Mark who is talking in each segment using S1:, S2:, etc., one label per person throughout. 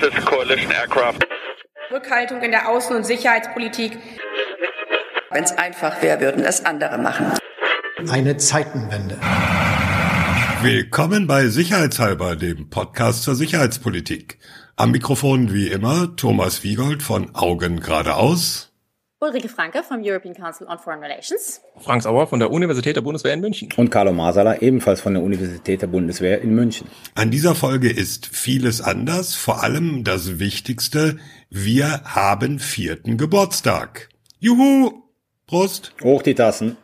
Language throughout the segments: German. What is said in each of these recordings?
S1: This is coalition aircraft.
S2: Rückhaltung in der Außen- und Sicherheitspolitik.
S3: Wenn es einfach wäre, würden es andere machen.
S4: Eine Zeitenwende.
S5: Willkommen bei Sicherheitshalber, dem Podcast zur Sicherheitspolitik. Am Mikrofon wie immer Thomas Wiegold von Augen geradeaus.
S6: Ulrike Franke vom European Council on Foreign Relations.
S7: Frank Sauer von der Universität der Bundeswehr in München.
S8: Und Carlo Masala ebenfalls von der Universität der Bundeswehr in München.
S5: An dieser Folge ist vieles anders, vor allem das Wichtigste, wir haben vierten Geburtstag. Juhu! Prost!
S8: Hoch die Tassen.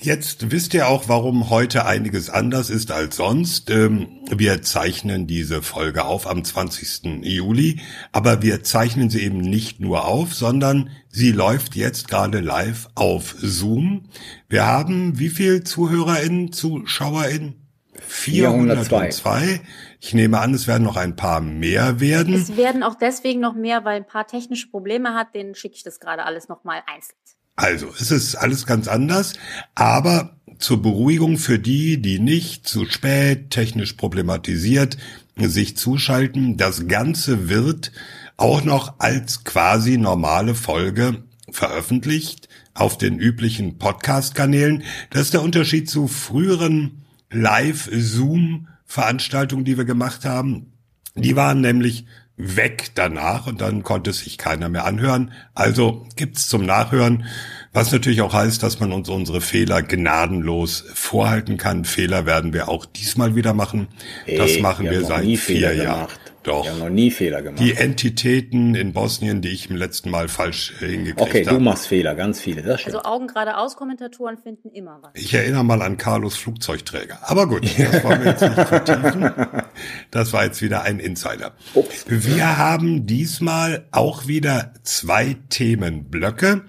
S5: Jetzt wisst ihr auch, warum heute einiges anders ist als sonst. Ähm, wir zeichnen diese Folge auf am 20. Juli, aber wir zeichnen sie eben nicht nur auf, sondern sie läuft jetzt gerade live auf Zoom. Wir haben wie viel ZuhörerInnen, ZuschauerInnen? 402. Ich nehme an, es werden noch ein paar mehr werden.
S6: Es werden auch deswegen noch mehr, weil ein paar technische Probleme hat. Denen schicke ich das gerade alles nochmal einzeln.
S5: Also, es ist alles ganz anders, aber zur Beruhigung für die, die nicht zu spät technisch problematisiert sich zuschalten, das Ganze wird auch noch als quasi normale Folge veröffentlicht auf den üblichen Podcast-Kanälen. Das ist der Unterschied zu früheren Live-Zoom-Veranstaltungen, die wir gemacht haben. Die waren nämlich weg danach und dann konnte sich keiner mehr anhören. Also gibt's zum Nachhören, was natürlich auch heißt, dass man uns unsere Fehler gnadenlos vorhalten kann. Fehler werden wir auch diesmal wieder machen. Das
S8: Ey,
S5: machen wir,
S8: wir
S5: seit vier Jahren. Doch.
S8: Wir haben noch nie Fehler gemacht.
S5: Die Entitäten in Bosnien, die ich im letzten Mal falsch hingekriegt
S8: okay,
S5: habe.
S8: du machst Fehler, ganz viele. Das stimmt.
S6: Also Augen geradeaus Kommentatoren finden immer was.
S5: Ich erinnere mal an Carlos Flugzeugträger. Aber gut, das wollen wir jetzt nicht vertiefen. Das war jetzt wieder ein Insider.
S8: Ups.
S5: Wir haben diesmal auch wieder zwei Themenblöcke.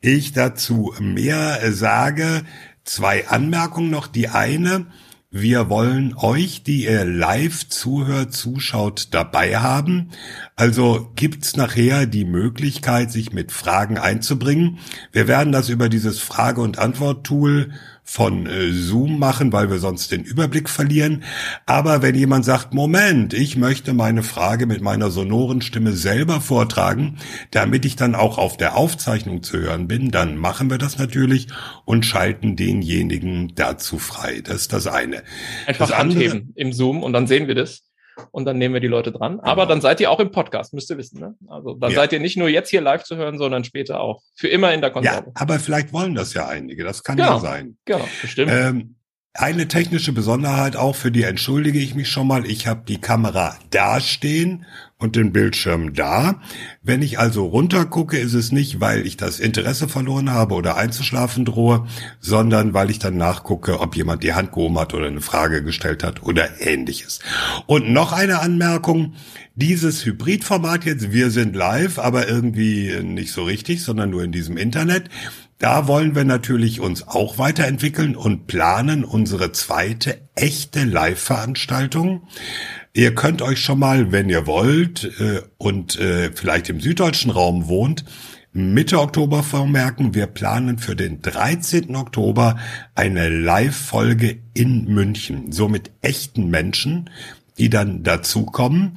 S5: Ich dazu mehr sage, zwei Anmerkungen noch. Die eine, wir wollen euch, die ihr live zuhört, zuschaut, dabei haben. Also gibt's nachher die Möglichkeit, sich mit Fragen einzubringen. Wir werden das über dieses Frage- und Antwort-Tool von äh, Zoom machen, weil wir sonst den Überblick verlieren. Aber wenn jemand sagt, Moment, ich möchte meine Frage mit meiner sonoren Stimme selber vortragen, damit ich dann auch auf der Aufzeichnung zu hören bin, dann machen wir das natürlich und schalten denjenigen dazu frei. Das ist das eine.
S7: Einfach
S5: das andere-
S7: anheben im Zoom und dann sehen wir das. Und dann nehmen wir die Leute dran. Aber dann seid ihr auch im Podcast, müsst ihr wissen. Ne? Also dann
S5: Ja.
S7: seid ihr nicht nur jetzt hier live zu hören, sondern später auch. Für immer in der
S5: Ja,
S7: Konserve.
S5: aber vielleicht wollen das ja einige. Das kann
S7: Genau.
S5: ja sein.
S7: Genau, bestimmt.
S5: Ähm, eine technische Besonderheit auch, für die entschuldige ich mich schon mal. Ich habe die Kamera da stehen und den Bildschirm da. Wenn ich also runtergucke, ist es nicht, weil ich das Interesse verloren habe oder einzuschlafen drohe, sondern weil ich dann nachgucke, ob jemand die Hand gehoben hat oder eine Frage gestellt hat oder ähnliches. Und noch eine Anmerkung. Dieses Hybridformat jetzt, wir sind live, aber irgendwie nicht so richtig, sondern nur in diesem Internet. Da wollen wir natürlich uns auch weiterentwickeln und planen unsere zweite echte Live-Veranstaltung. Ihr könnt euch schon mal, wenn ihr wollt äh, und äh, vielleicht im süddeutschen Raum wohnt, Mitte Oktober vermerken, wir planen für den 13. Oktober eine Live-Folge in München, so mit echten Menschen, die dann dazukommen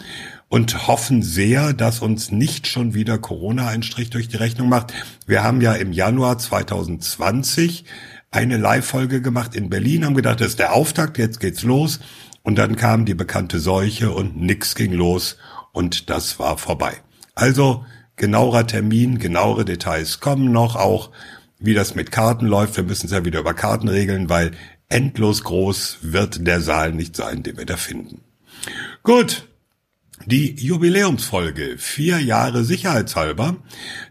S5: und hoffen sehr, dass uns nicht schon wieder Corona einen Strich durch die Rechnung macht. Wir haben ja im Januar 2020 eine Live-Folge gemacht in Berlin, haben gedacht, das ist der Auftakt, jetzt geht's los. Und dann kam die bekannte Seuche und nix ging los und das war vorbei. Also genauerer Termin, genauere Details kommen noch, auch wie das mit Karten läuft. Wir müssen es ja wieder über Karten regeln, weil endlos groß wird der Saal nicht sein, den wir da finden. Gut, die Jubiläumsfolge, vier Jahre sicherheitshalber.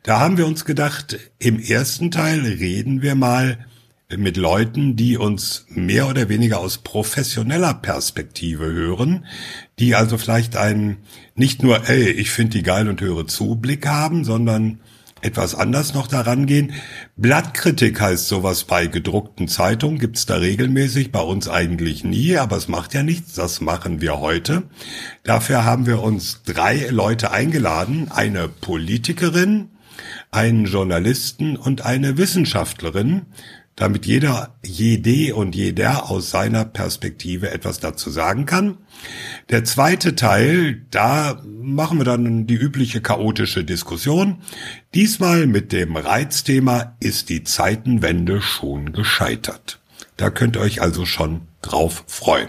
S5: Da haben wir uns gedacht, im ersten Teil reden wir mal mit Leuten, die uns mehr oder weniger aus professioneller Perspektive hören, die also vielleicht einen nicht nur, ey, ich finde die geil und höre zu Blick haben, sondern etwas anders noch daran gehen. Blattkritik heißt sowas bei gedruckten Zeitungen, gibt's da regelmäßig, bei uns eigentlich nie, aber es macht ja nichts, das machen wir heute. Dafür haben wir uns drei Leute eingeladen, eine Politikerin, einen Journalisten und eine Wissenschaftlerin. Damit jeder, jede und jeder aus seiner Perspektive etwas dazu sagen kann. Der zweite Teil, da machen wir dann die übliche chaotische Diskussion. Diesmal mit dem Reizthema ist die Zeitenwende schon gescheitert. Da könnt ihr euch also schon drauf freuen.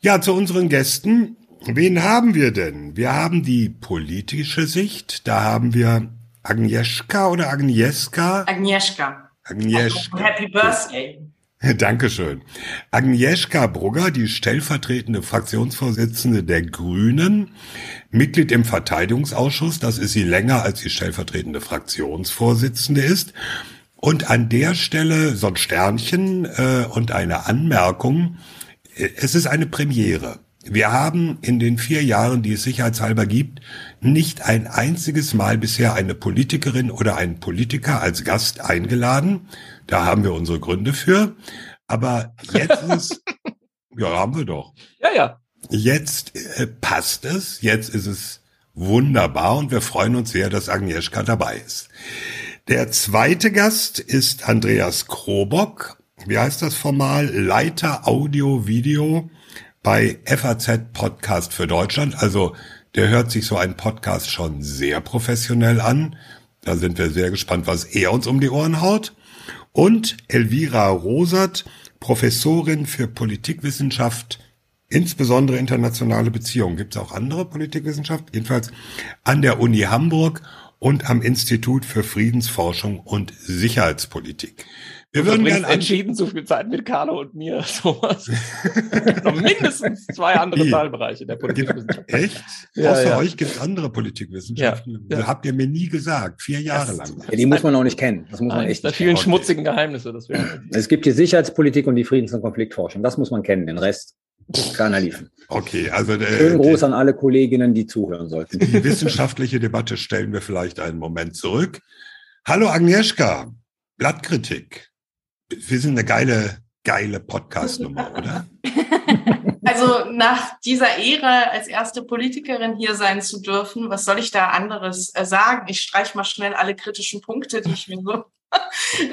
S5: Ja, zu unseren Gästen. Wen haben wir denn? Wir haben die politische Sicht. Da haben wir Agnieszka oder Agnieszka?
S9: Agnieszka.
S5: Agnieszka.
S9: Happy Birthday.
S5: Dankeschön. Agnieszka Brugger, die stellvertretende Fraktionsvorsitzende der Grünen, Mitglied im Verteidigungsausschuss, das ist sie länger als die stellvertretende Fraktionsvorsitzende ist. Und an der Stelle so ein Sternchen äh, und eine Anmerkung. Es ist eine Premiere. Wir haben in den vier Jahren, die es sicherheitshalber gibt, nicht ein einziges Mal bisher eine Politikerin oder einen Politiker als Gast eingeladen. Da haben wir unsere Gründe für. Aber jetzt ist, ja, haben wir doch.
S7: Ja, ja.
S5: Jetzt äh, passt es. Jetzt ist es wunderbar und wir freuen uns sehr, dass Agnieszka dabei ist. Der zweite Gast ist Andreas Krobock. Wie heißt das formal? Leiter Audio Video bei FAZ Podcast für Deutschland. Also der hört sich so ein Podcast schon sehr professionell an. Da sind wir sehr gespannt, was er uns um die Ohren haut. Und Elvira Rosert, Professorin für Politikwissenschaft, insbesondere internationale Beziehungen. Gibt es auch andere Politikwissenschaft? Jedenfalls an der Uni Hamburg und am Institut für Friedensforschung und Sicherheitspolitik.
S7: Wir würden gerne entschieden zu viel Zeit mit Carlo und mir, Thomas. Noch mindestens zwei andere Teilbereiche der Politikwissenschaft.
S5: Echt?
S7: Ja,
S5: Außer
S7: ja.
S5: euch gibt es andere Politikwissenschaften.
S7: Ja, ja.
S5: Habt ihr mir nie gesagt, vier Jahre lang.
S8: Ja, die muss man auch nicht kennen. Das muss man echt
S7: der
S8: nicht
S7: vielen
S8: kennen.
S7: schmutzigen Geheimnisse, das wir
S8: Es gibt die Sicherheitspolitik und die Friedens- und Konfliktforschung. Das muss man kennen. Den Rest keiner liefen.
S5: Okay, also äh,
S8: Schönen Gruß
S5: die,
S8: an alle Kolleginnen, die zuhören sollten.
S5: die wissenschaftliche Debatte stellen wir vielleicht einen Moment zurück. Hallo Agnieszka, Blattkritik. Wir sind eine geile, geile Podcast-Nummer, oder?
S9: Also nach dieser Ehre, als erste Politikerin hier sein zu dürfen, was soll ich da anderes äh, sagen? Ich streich mal schnell alle kritischen Punkte, die ich mir so,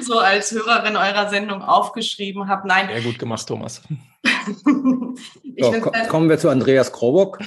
S9: so als Hörerin eurer Sendung aufgeschrieben habe. Nein,
S7: Sehr gut gemacht, Thomas.
S9: ich
S8: So, ko kommen wir zu Andreas Krobock.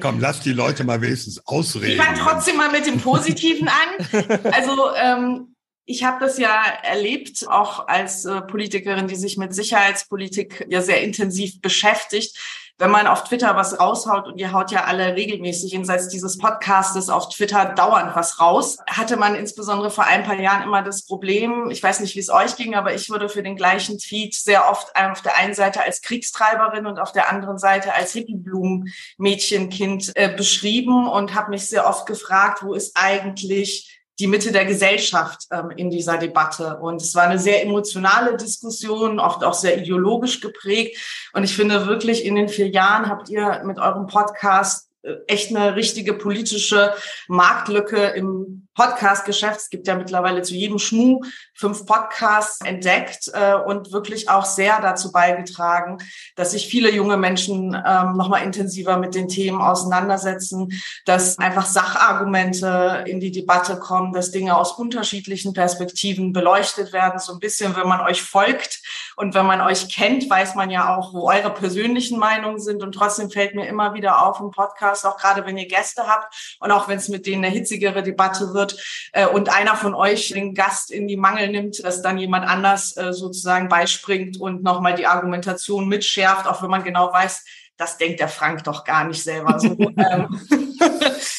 S5: Komm, lass die Leute mal wenigstens
S9: Ich
S5: ausreden.
S9: fange trotzdem mal mit dem Positiven an. Also ähm, ich habe das ja erlebt, auch als äh, Politikerin, die sich mit Sicherheitspolitik ja sehr intensiv beschäftigt. Wenn man auf Twitter was raushaut und ihr haut ja alle regelmäßig jenseits dieses Podcastes auf Twitter dauernd was raus, hatte man insbesondere vor ein paar Jahren immer das Problem, ich weiß nicht, wie es euch ging, aber ich wurde für den gleichen Tweet sehr oft auf der einen Seite als Kriegstreiberin und auf der anderen Seite als Hippieblumen-Mädchenkind äh, beschrieben und habe mich sehr oft gefragt, wo ist eigentlich die Mitte der Gesellschaft ähm, in dieser Debatte. Und es war eine sehr emotionale Diskussion, oft auch sehr ideologisch geprägt. Und ich finde wirklich, in den vier Jahren habt ihr mit eurem Podcast äh, echt eine richtige politische Marktlücke im Podcast-Geschäft. Es gibt ja mittlerweile zu jedem Schmuh fünf Podcasts entdeckt äh, und wirklich auch sehr dazu beigetragen, dass sich viele junge Menschen ähm, nochmal intensiver mit den Themen auseinandersetzen, dass einfach Sachargumente in die Debatte kommen, dass Dinge aus unterschiedlichen Perspektiven beleuchtet werden. So ein bisschen, wenn man euch folgt und wenn man euch kennt, weiß man ja auch, wo eure persönlichen Meinungen sind. Und trotzdem fällt mir immer wieder auf im Podcast, auch gerade wenn ihr Gäste habt und auch wenn es mit denen eine hitzigere Debatte wird äh, und einer von euch den Gast in die Mangel nimmt, dass dann jemand anders äh, sozusagen beispringt und nochmal die Argumentation mitschärft, auch wenn man genau weiß, das denkt der Frank doch gar nicht selber so. ähm,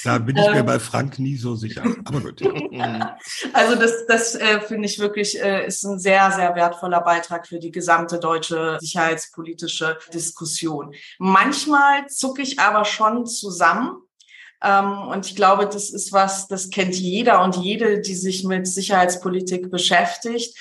S5: Da bin ich mir
S9: Ähm.
S5: bei Frank nie so sicher. Aber gut.
S9: Also das, das äh, finde ich wirklich äh, ist ein sehr, sehr wertvoller Beitrag für die gesamte deutsche sicherheitspolitische Diskussion. Manchmal zucke ich aber schon zusammen. Ähm, und ich glaube, das ist was, das kennt jeder und jede, die sich mit Sicherheitspolitik beschäftigt.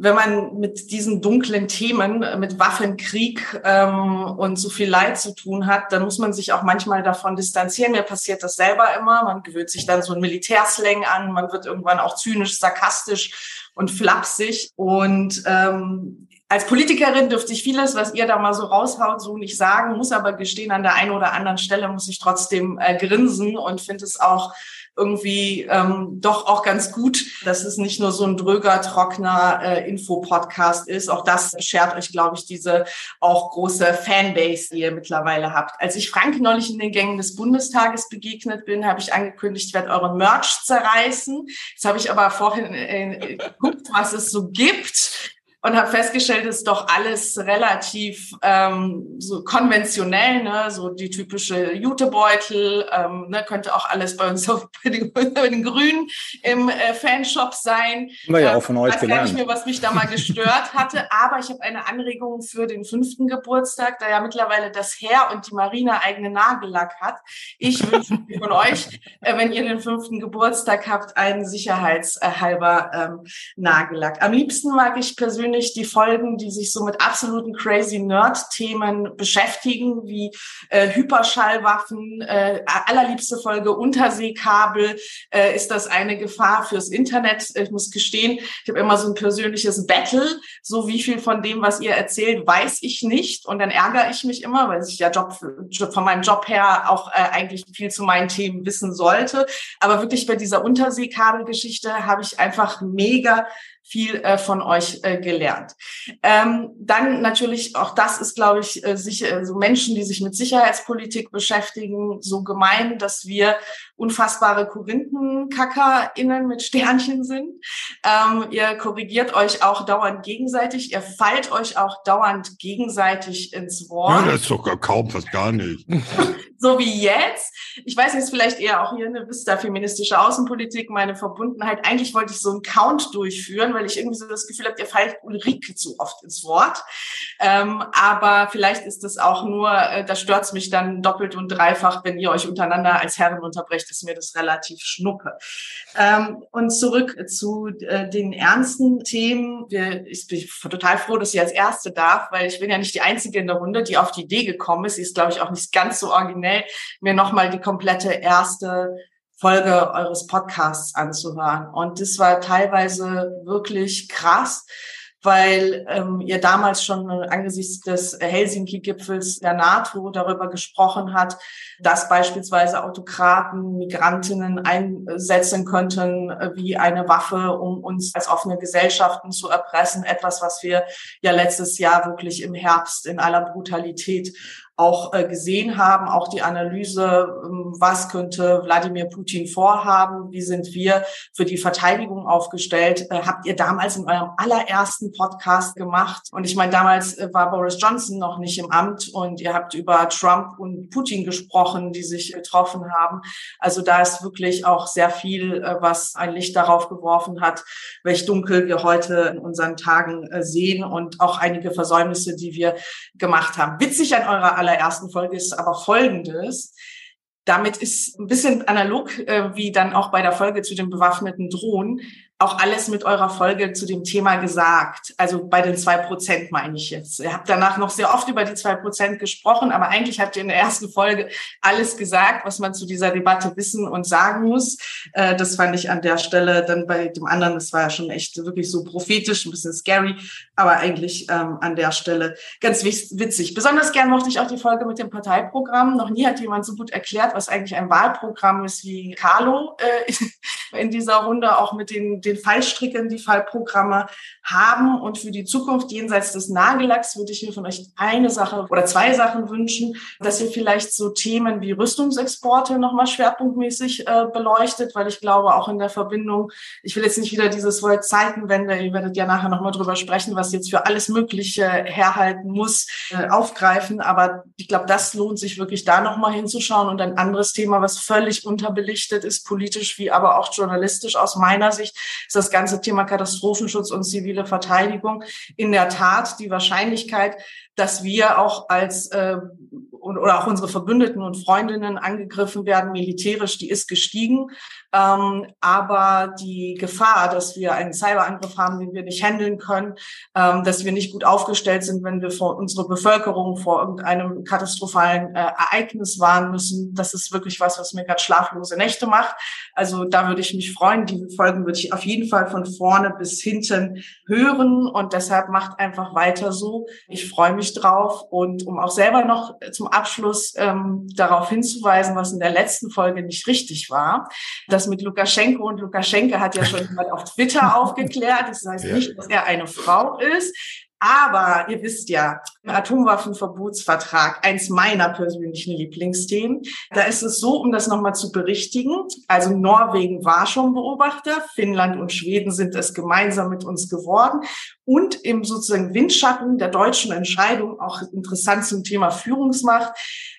S9: Wenn man mit diesen dunklen Themen, äh, mit Waffenkrieg ähm, und so viel Leid zu tun hat, dann muss man sich auch manchmal davon distanzieren. Mir passiert das selber immer. Man gewöhnt sich dann so ein Militärslang an. Man wird irgendwann auch zynisch, sarkastisch und flapsig. Und ähm, als Politikerin dürfte ich vieles, was ihr da mal so raushaut, so nicht sagen, muss aber gestehen, an der einen oder anderen Stelle muss ich trotzdem äh, grinsen und finde es auch irgendwie ähm, doch auch ganz gut, dass es nicht nur so ein dröger, trockener äh, Infopodcast ist. Auch das beschert euch, glaube ich, diese auch große Fanbase, die ihr mittlerweile habt. Als ich Frank neulich in den Gängen des Bundestages begegnet bin, habe ich angekündigt, ich werde euren Merch zerreißen. Jetzt habe ich aber vorhin äh, geguckt, was es so gibt und habe festgestellt, es ist doch alles relativ ähm, so konventionell, ne? so die typische Jutebeutel, ähm, ne? könnte auch alles bei uns auf, bei, den, bei den Grünen im äh, Fanshop sein.
S8: Wir ja auch von euch
S9: weiß
S8: gelernt.
S9: gar nicht mehr, was mich da mal gestört hatte, aber ich habe eine Anregung für den fünften Geburtstag, da ja mittlerweile das Herr und die Marina eigene Nagellack hat. Ich wünsche mir von euch, äh, wenn ihr den fünften Geburtstag habt, einen sicherheitshalber ähm, Nagellack. Am liebsten mag ich persönlich die Folgen, die sich so mit absoluten crazy Nerd-Themen beschäftigen, wie äh, Hyperschallwaffen, äh, allerliebste Folge Unterseekabel, äh, ist das eine Gefahr fürs Internet? Ich muss gestehen, ich habe immer so ein persönliches Battle, so wie viel von dem, was ihr erzählt, weiß ich nicht und dann ärgere ich mich immer, weil ich ja Job, von meinem Job her auch äh, eigentlich viel zu meinen Themen wissen sollte. Aber wirklich bei dieser Unterseekabelgeschichte habe ich einfach mega viel äh, von euch äh, gelernt. Ähm, dann natürlich, auch das ist, glaube ich, äh, sicher, so Menschen, die sich mit Sicherheitspolitik beschäftigen, so gemein, dass wir unfassbare KorinthenkackerInnen mit Sternchen sind. Ähm, ihr korrigiert euch auch dauernd gegenseitig, ihr fallt euch auch dauernd gegenseitig ins Wort.
S5: Ja, das ist doch kaum fast gar nicht.
S9: so wie jetzt. Ich weiß ist vielleicht eher auch hier eine Vista feministische Außenpolitik, meine Verbundenheit. Eigentlich wollte ich so einen Count durchführen, weil ich irgendwie so das Gefühl habe, ihr fallt Ulrike zu oft ins Wort. Ähm, aber vielleicht ist das auch nur, äh, da stört es mich dann doppelt und dreifach, wenn ihr euch untereinander als Herren unterbrecht, ist mir das relativ schnuppe. Ähm, und zurück zu äh, den ernsten Themen. Wir, ich bin total froh, dass sie als Erste darf, weil ich bin ja nicht die Einzige in der Runde, die auf die Idee gekommen ist. Sie ist, glaube ich, auch nicht ganz so originell, mir nochmal die komplette erste Folge eures Podcasts anzuhören. Und das war teilweise wirklich krass, weil ähm, ihr damals schon angesichts des Helsinki-Gipfels der NATO darüber gesprochen hat, dass beispielsweise Autokraten Migrantinnen einsetzen könnten äh, wie eine Waffe, um uns als offene Gesellschaften zu erpressen. Etwas, was wir ja letztes Jahr wirklich im Herbst in aller Brutalität auch äh, gesehen haben, auch die Analyse, ähm, was könnte Wladimir Putin vorhaben, wie sind wir für die Verteidigung aufgestellt, äh, habt ihr damals in eurem allerersten Podcast gemacht. Und ich meine, damals äh, war Boris Johnson noch nicht im Amt und ihr habt über Trump und Putin gesprochen, die sich getroffen haben. Also da ist wirklich auch sehr viel, was ein Licht darauf geworfen hat, welch dunkel wir heute in unseren Tagen sehen und auch einige Versäumnisse, die wir gemacht haben. Witzig an eurer allerersten Folge ist aber folgendes. Damit ist ein bisschen analog, äh, wie dann auch bei der Folge zu den bewaffneten Drohnen, auch alles mit eurer Folge zu dem Thema gesagt. Also bei den zwei Prozent meine ich jetzt. Ihr habt danach noch sehr oft über die zwei Prozent gesprochen, aber eigentlich habt ihr in der ersten Folge alles gesagt, was man zu dieser Debatte wissen und sagen muss. Äh, das fand ich an der Stelle dann bei dem anderen, das war ja schon echt wirklich so prophetisch, ein bisschen scary, aber eigentlich ähm, an der Stelle ganz witzig. Besonders gern mochte ich auch die Folge mit dem Parteiprogramm. Noch nie hat jemand so gut erklärt, was eigentlich ein Wahlprogramm ist wie Carlo äh, in dieser Runde, auch mit den den Fallstricken, die Fallprogramme haben. Und für die Zukunft jenseits des Nagellacks würde ich mir von euch eine Sache oder zwei Sachen wünschen, dass ihr vielleicht so Themen wie Rüstungsexporte nochmal schwerpunktmäßig äh, beleuchtet, weil ich glaube, auch in der Verbindung, ich will jetzt nicht wieder dieses Wort Zeitenwende, ihr werdet ja nachher nochmal drüber sprechen, was jetzt für alles Mögliche herhalten muss, äh, aufgreifen. Aber ich glaube, das lohnt sich wirklich da nochmal hinzuschauen. Und ein anderes Thema, was völlig unterbelichtet ist, politisch wie aber auch journalistisch aus meiner Sicht, ist das ganze Thema Katastrophenschutz und zivile Verteidigung. In der Tat die Wahrscheinlichkeit, dass wir auch als äh, oder auch unsere Verbündeten und Freundinnen angegriffen werden militärisch, die ist gestiegen. Ähm, aber die Gefahr, dass wir einen Cyberangriff haben, den wir nicht handeln können, ähm, dass wir nicht gut aufgestellt sind, wenn wir vor unsere Bevölkerung vor irgendeinem katastrophalen äh, Ereignis warnen müssen, das ist wirklich was, was mir gerade schlaflose Nächte macht. Also da würde ich mich freuen. Diese Folgen würde ich auf jeden Fall von vorne bis hinten hören und deshalb macht einfach weiter so. Ich freue mich drauf und um auch selber noch zum Abschluss ähm, darauf hinzuweisen, was in der letzten Folge nicht richtig war. Das mit Lukaschenko und Lukaschenko hat ja schon jemand auf Twitter aufgeklärt. Das heißt
S5: Ja.
S9: nicht, dass er eine Frau ist. Aber ihr wisst ja, im Atomwaffenverbotsvertrag, eins meiner persönlichen Lieblingsthemen, da ist es so, um das nochmal zu berichtigen, also Norwegen war schon Beobachter, Finnland und Schweden sind es gemeinsam mit uns geworden und im sozusagen Windschatten der deutschen Entscheidung, auch interessant zum Thema Führungsmacht,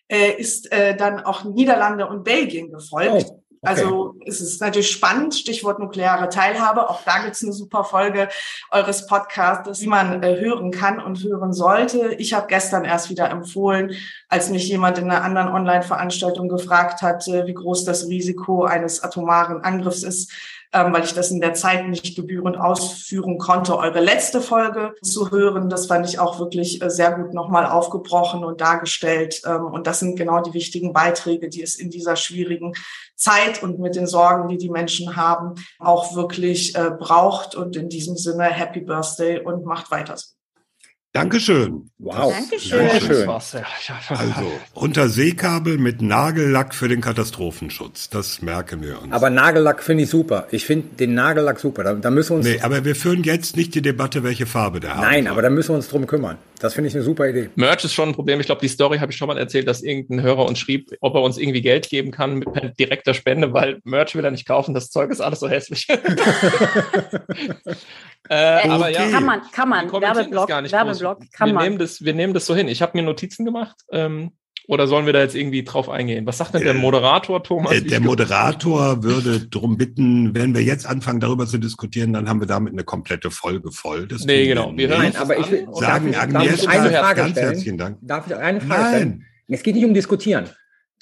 S9: äh, ist äh, dann auch Niederlande und Belgien gefolgt.
S8: Oh, okay.
S9: Also es ist natürlich spannend, Stichwort nukleare Teilhabe. Auch da gibt's eine super Folge eures Podcasts, wie man äh, hören kann und hören sollte. Ich habe gestern erst wieder empfohlen, als mich jemand in einer anderen Online-Veranstaltung gefragt hat, äh, wie groß das Risiko eines atomaren Angriffs ist, ähm, weil ich das in der Zeit nicht gebührend ausführen konnte, eure letzte Folge zu hören. Das fand ich auch wirklich äh, sehr gut nochmal aufgebrochen und dargestellt. Ähm, und das sind genau die wichtigen Beiträge, die es in dieser schwierigen Zeit und mit den Sorgen, die die Menschen haben, auch wirklich äh, braucht. Und in diesem Sinne, Happy Birthday und macht weiter so.
S5: Dankeschön.
S8: Wow.
S6: Dankeschön.
S7: Das
S8: Dankeschön.
S5: Also, Unterseekabel mit Nagellack für den Katastrophenschutz. Das merken wir uns.
S8: Aber Nagellack finde ich super. Ich finde den Nagellack super. Da, da müssen wir uns.
S5: nee, aber wir führen jetzt nicht die Debatte, welche Farbe der hat.
S8: Nein, aber da müssen wir uns drum kümmern. Das finde ich eine super Idee.
S7: Merch ist schon ein Problem. Ich glaube, die Story habe ich schon mal erzählt, dass irgendein Hörer uns schrieb, ob er uns irgendwie Geld geben kann mit per direkter Spende, weil Merch will er nicht kaufen. Das Zeug ist alles so hässlich. äh, aber ja,
S6: Kann man, kann man.
S7: wir kommentieren das
S6: Werbeblock,
S7: gar nicht
S6: Werbeblock, kann
S7: wir
S6: man.
S7: Nehmen das, wir nehmen das so hin. Ich habe mir Notizen gemacht. Ähm, oder sollen wir da jetzt irgendwie drauf eingehen? Was sagt denn der
S5: Äh,
S7: Moderator, Thomas?
S5: Äh, Der Moderator würde darum bitten, wenn wir jetzt anfangen, darüber zu diskutieren, dann haben wir damit eine komplette Folge voll. Das
S7: Nee, genau. Wir hören.
S8: Nein, aber ich will?
S5: Sagen
S8: darf ich,
S5: Agnieszka
S8: darf ich eine Frage
S5: ganz
S8: stellen?
S5: herzlichen Dank.
S8: Darf ich eine Frage stellen?
S5: Nein,
S8: Es geht nicht um Diskutieren.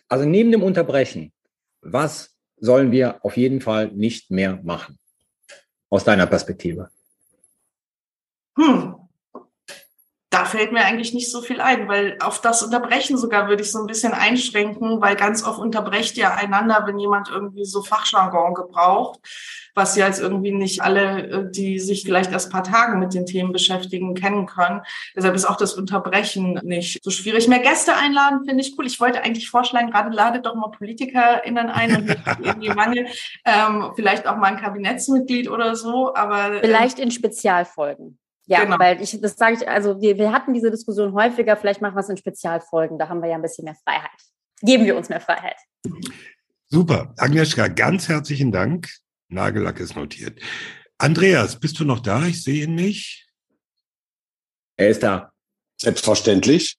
S8: Also neben dem Unterbrechen, was sollen wir auf jeden Fall nicht mehr machen? Aus deiner Perspektive.
S9: Hm. Da fällt mir eigentlich nicht so viel ein, weil auf das Unterbrechen sogar würde ich so ein bisschen einschränken, weil ganz oft unterbrecht ihr einander, wenn jemand irgendwie so Fachjargon gebraucht, was ja jetzt irgendwie nicht alle, äh, die sich vielleicht erst paar Tagen mit den Themen beschäftigen, kennen können. Deshalb ist auch das Unterbrechen nicht so schwierig. Mehr Gäste einladen finde ich cool. Ich wollte eigentlich vorschlagen, gerade ladet doch mal PolitikerInnen ein und nicht irgendwie Mangel, ähm, vielleicht auch mal ein Kabinettsmitglied oder so, aber äh,
S6: Vielleicht in Spezialfolgen. Ja,
S9: Genau.
S6: weil ich, das sage ich, also wir, wir hatten diese Diskussion häufiger, vielleicht machen wir es in Spezialfolgen, da haben wir ja ein bisschen mehr Freiheit. Geben wir uns mehr Freiheit.
S5: super. Agnieszka, ganz herzlichen Dank. Nagellack ist notiert. Andreas, bist du noch da? Ich sehe ihn nicht.
S8: Er ist da.
S10: Selbstverständlich.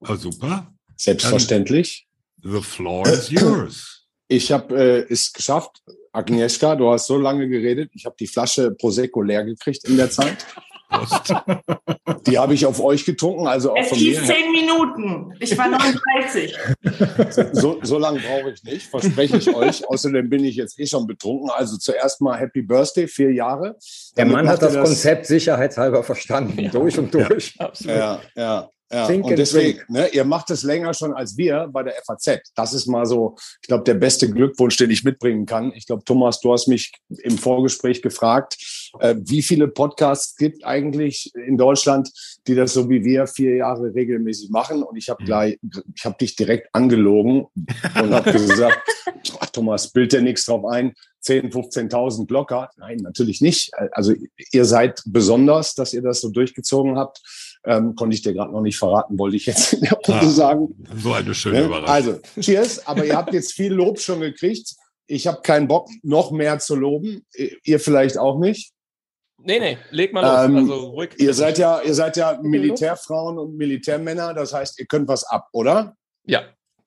S5: Oh, super.
S10: Selbstverständlich.
S5: The floor is yours.
S10: Ich habe äh, es geschafft. Agnieszka, du hast so lange geredet. Ich habe die Flasche Prosecco leer gekriegt in der Zeit.
S5: Prost.
S10: Die habe ich auf euch getrunken, also auch
S9: Es
S10: von
S9: hieß
S10: mir.
S9: zehn Minuten. Ich war 39.
S10: So, so lange brauche ich nicht, verspreche ich euch. Außerdem bin ich jetzt eh schon betrunken. Also zuerst mal Happy Birthday, vier Jahre.
S8: Der
S10: Damit
S8: Mann hat
S10: ihr
S8: das Konzept sicherheitshalber verstanden. Durch und durch.
S7: Absolut.
S10: Ja, ja. Ja,
S8: Think
S10: und deswegen, ne, ihr macht es länger schon als wir bei der FAZ. Das ist mal so, ich glaube, der beste Glückwunsch, den ich mitbringen kann. Ich glaube, Thomas, du hast mich im Vorgespräch gefragt, äh, wie viele Podcasts gibt eigentlich in Deutschland, die das so wie wir vier Jahre regelmäßig machen. Und ich habe gleich, ich habe dich direkt angelogen und habe gesagt, ach, Thomas, bild dir nichts drauf ein. 10, 15.000 locker. Nein, natürlich nicht. Also ihr seid besonders, dass ihr das so durchgezogen habt. Ähm, konnte ich dir gerade noch nicht verraten, wollte ich jetzt in der Runde
S5: Ah.
S10: sagen.
S5: So eine schöne
S10: Ne?
S5: Überraschung.
S10: Also, cheers, aber ihr habt jetzt viel Lob schon gekriegt. Ich habe keinen Bock, noch mehr zu loben. Ihr vielleicht auch nicht.
S7: Nee, nee, leg mal los.
S10: Ähm,
S7: also ruhig.
S10: Ihr seid ja, ihr seid ja Militärfrauen und Militärmänner, das heißt, ihr könnt was ab, oder?
S7: Ja.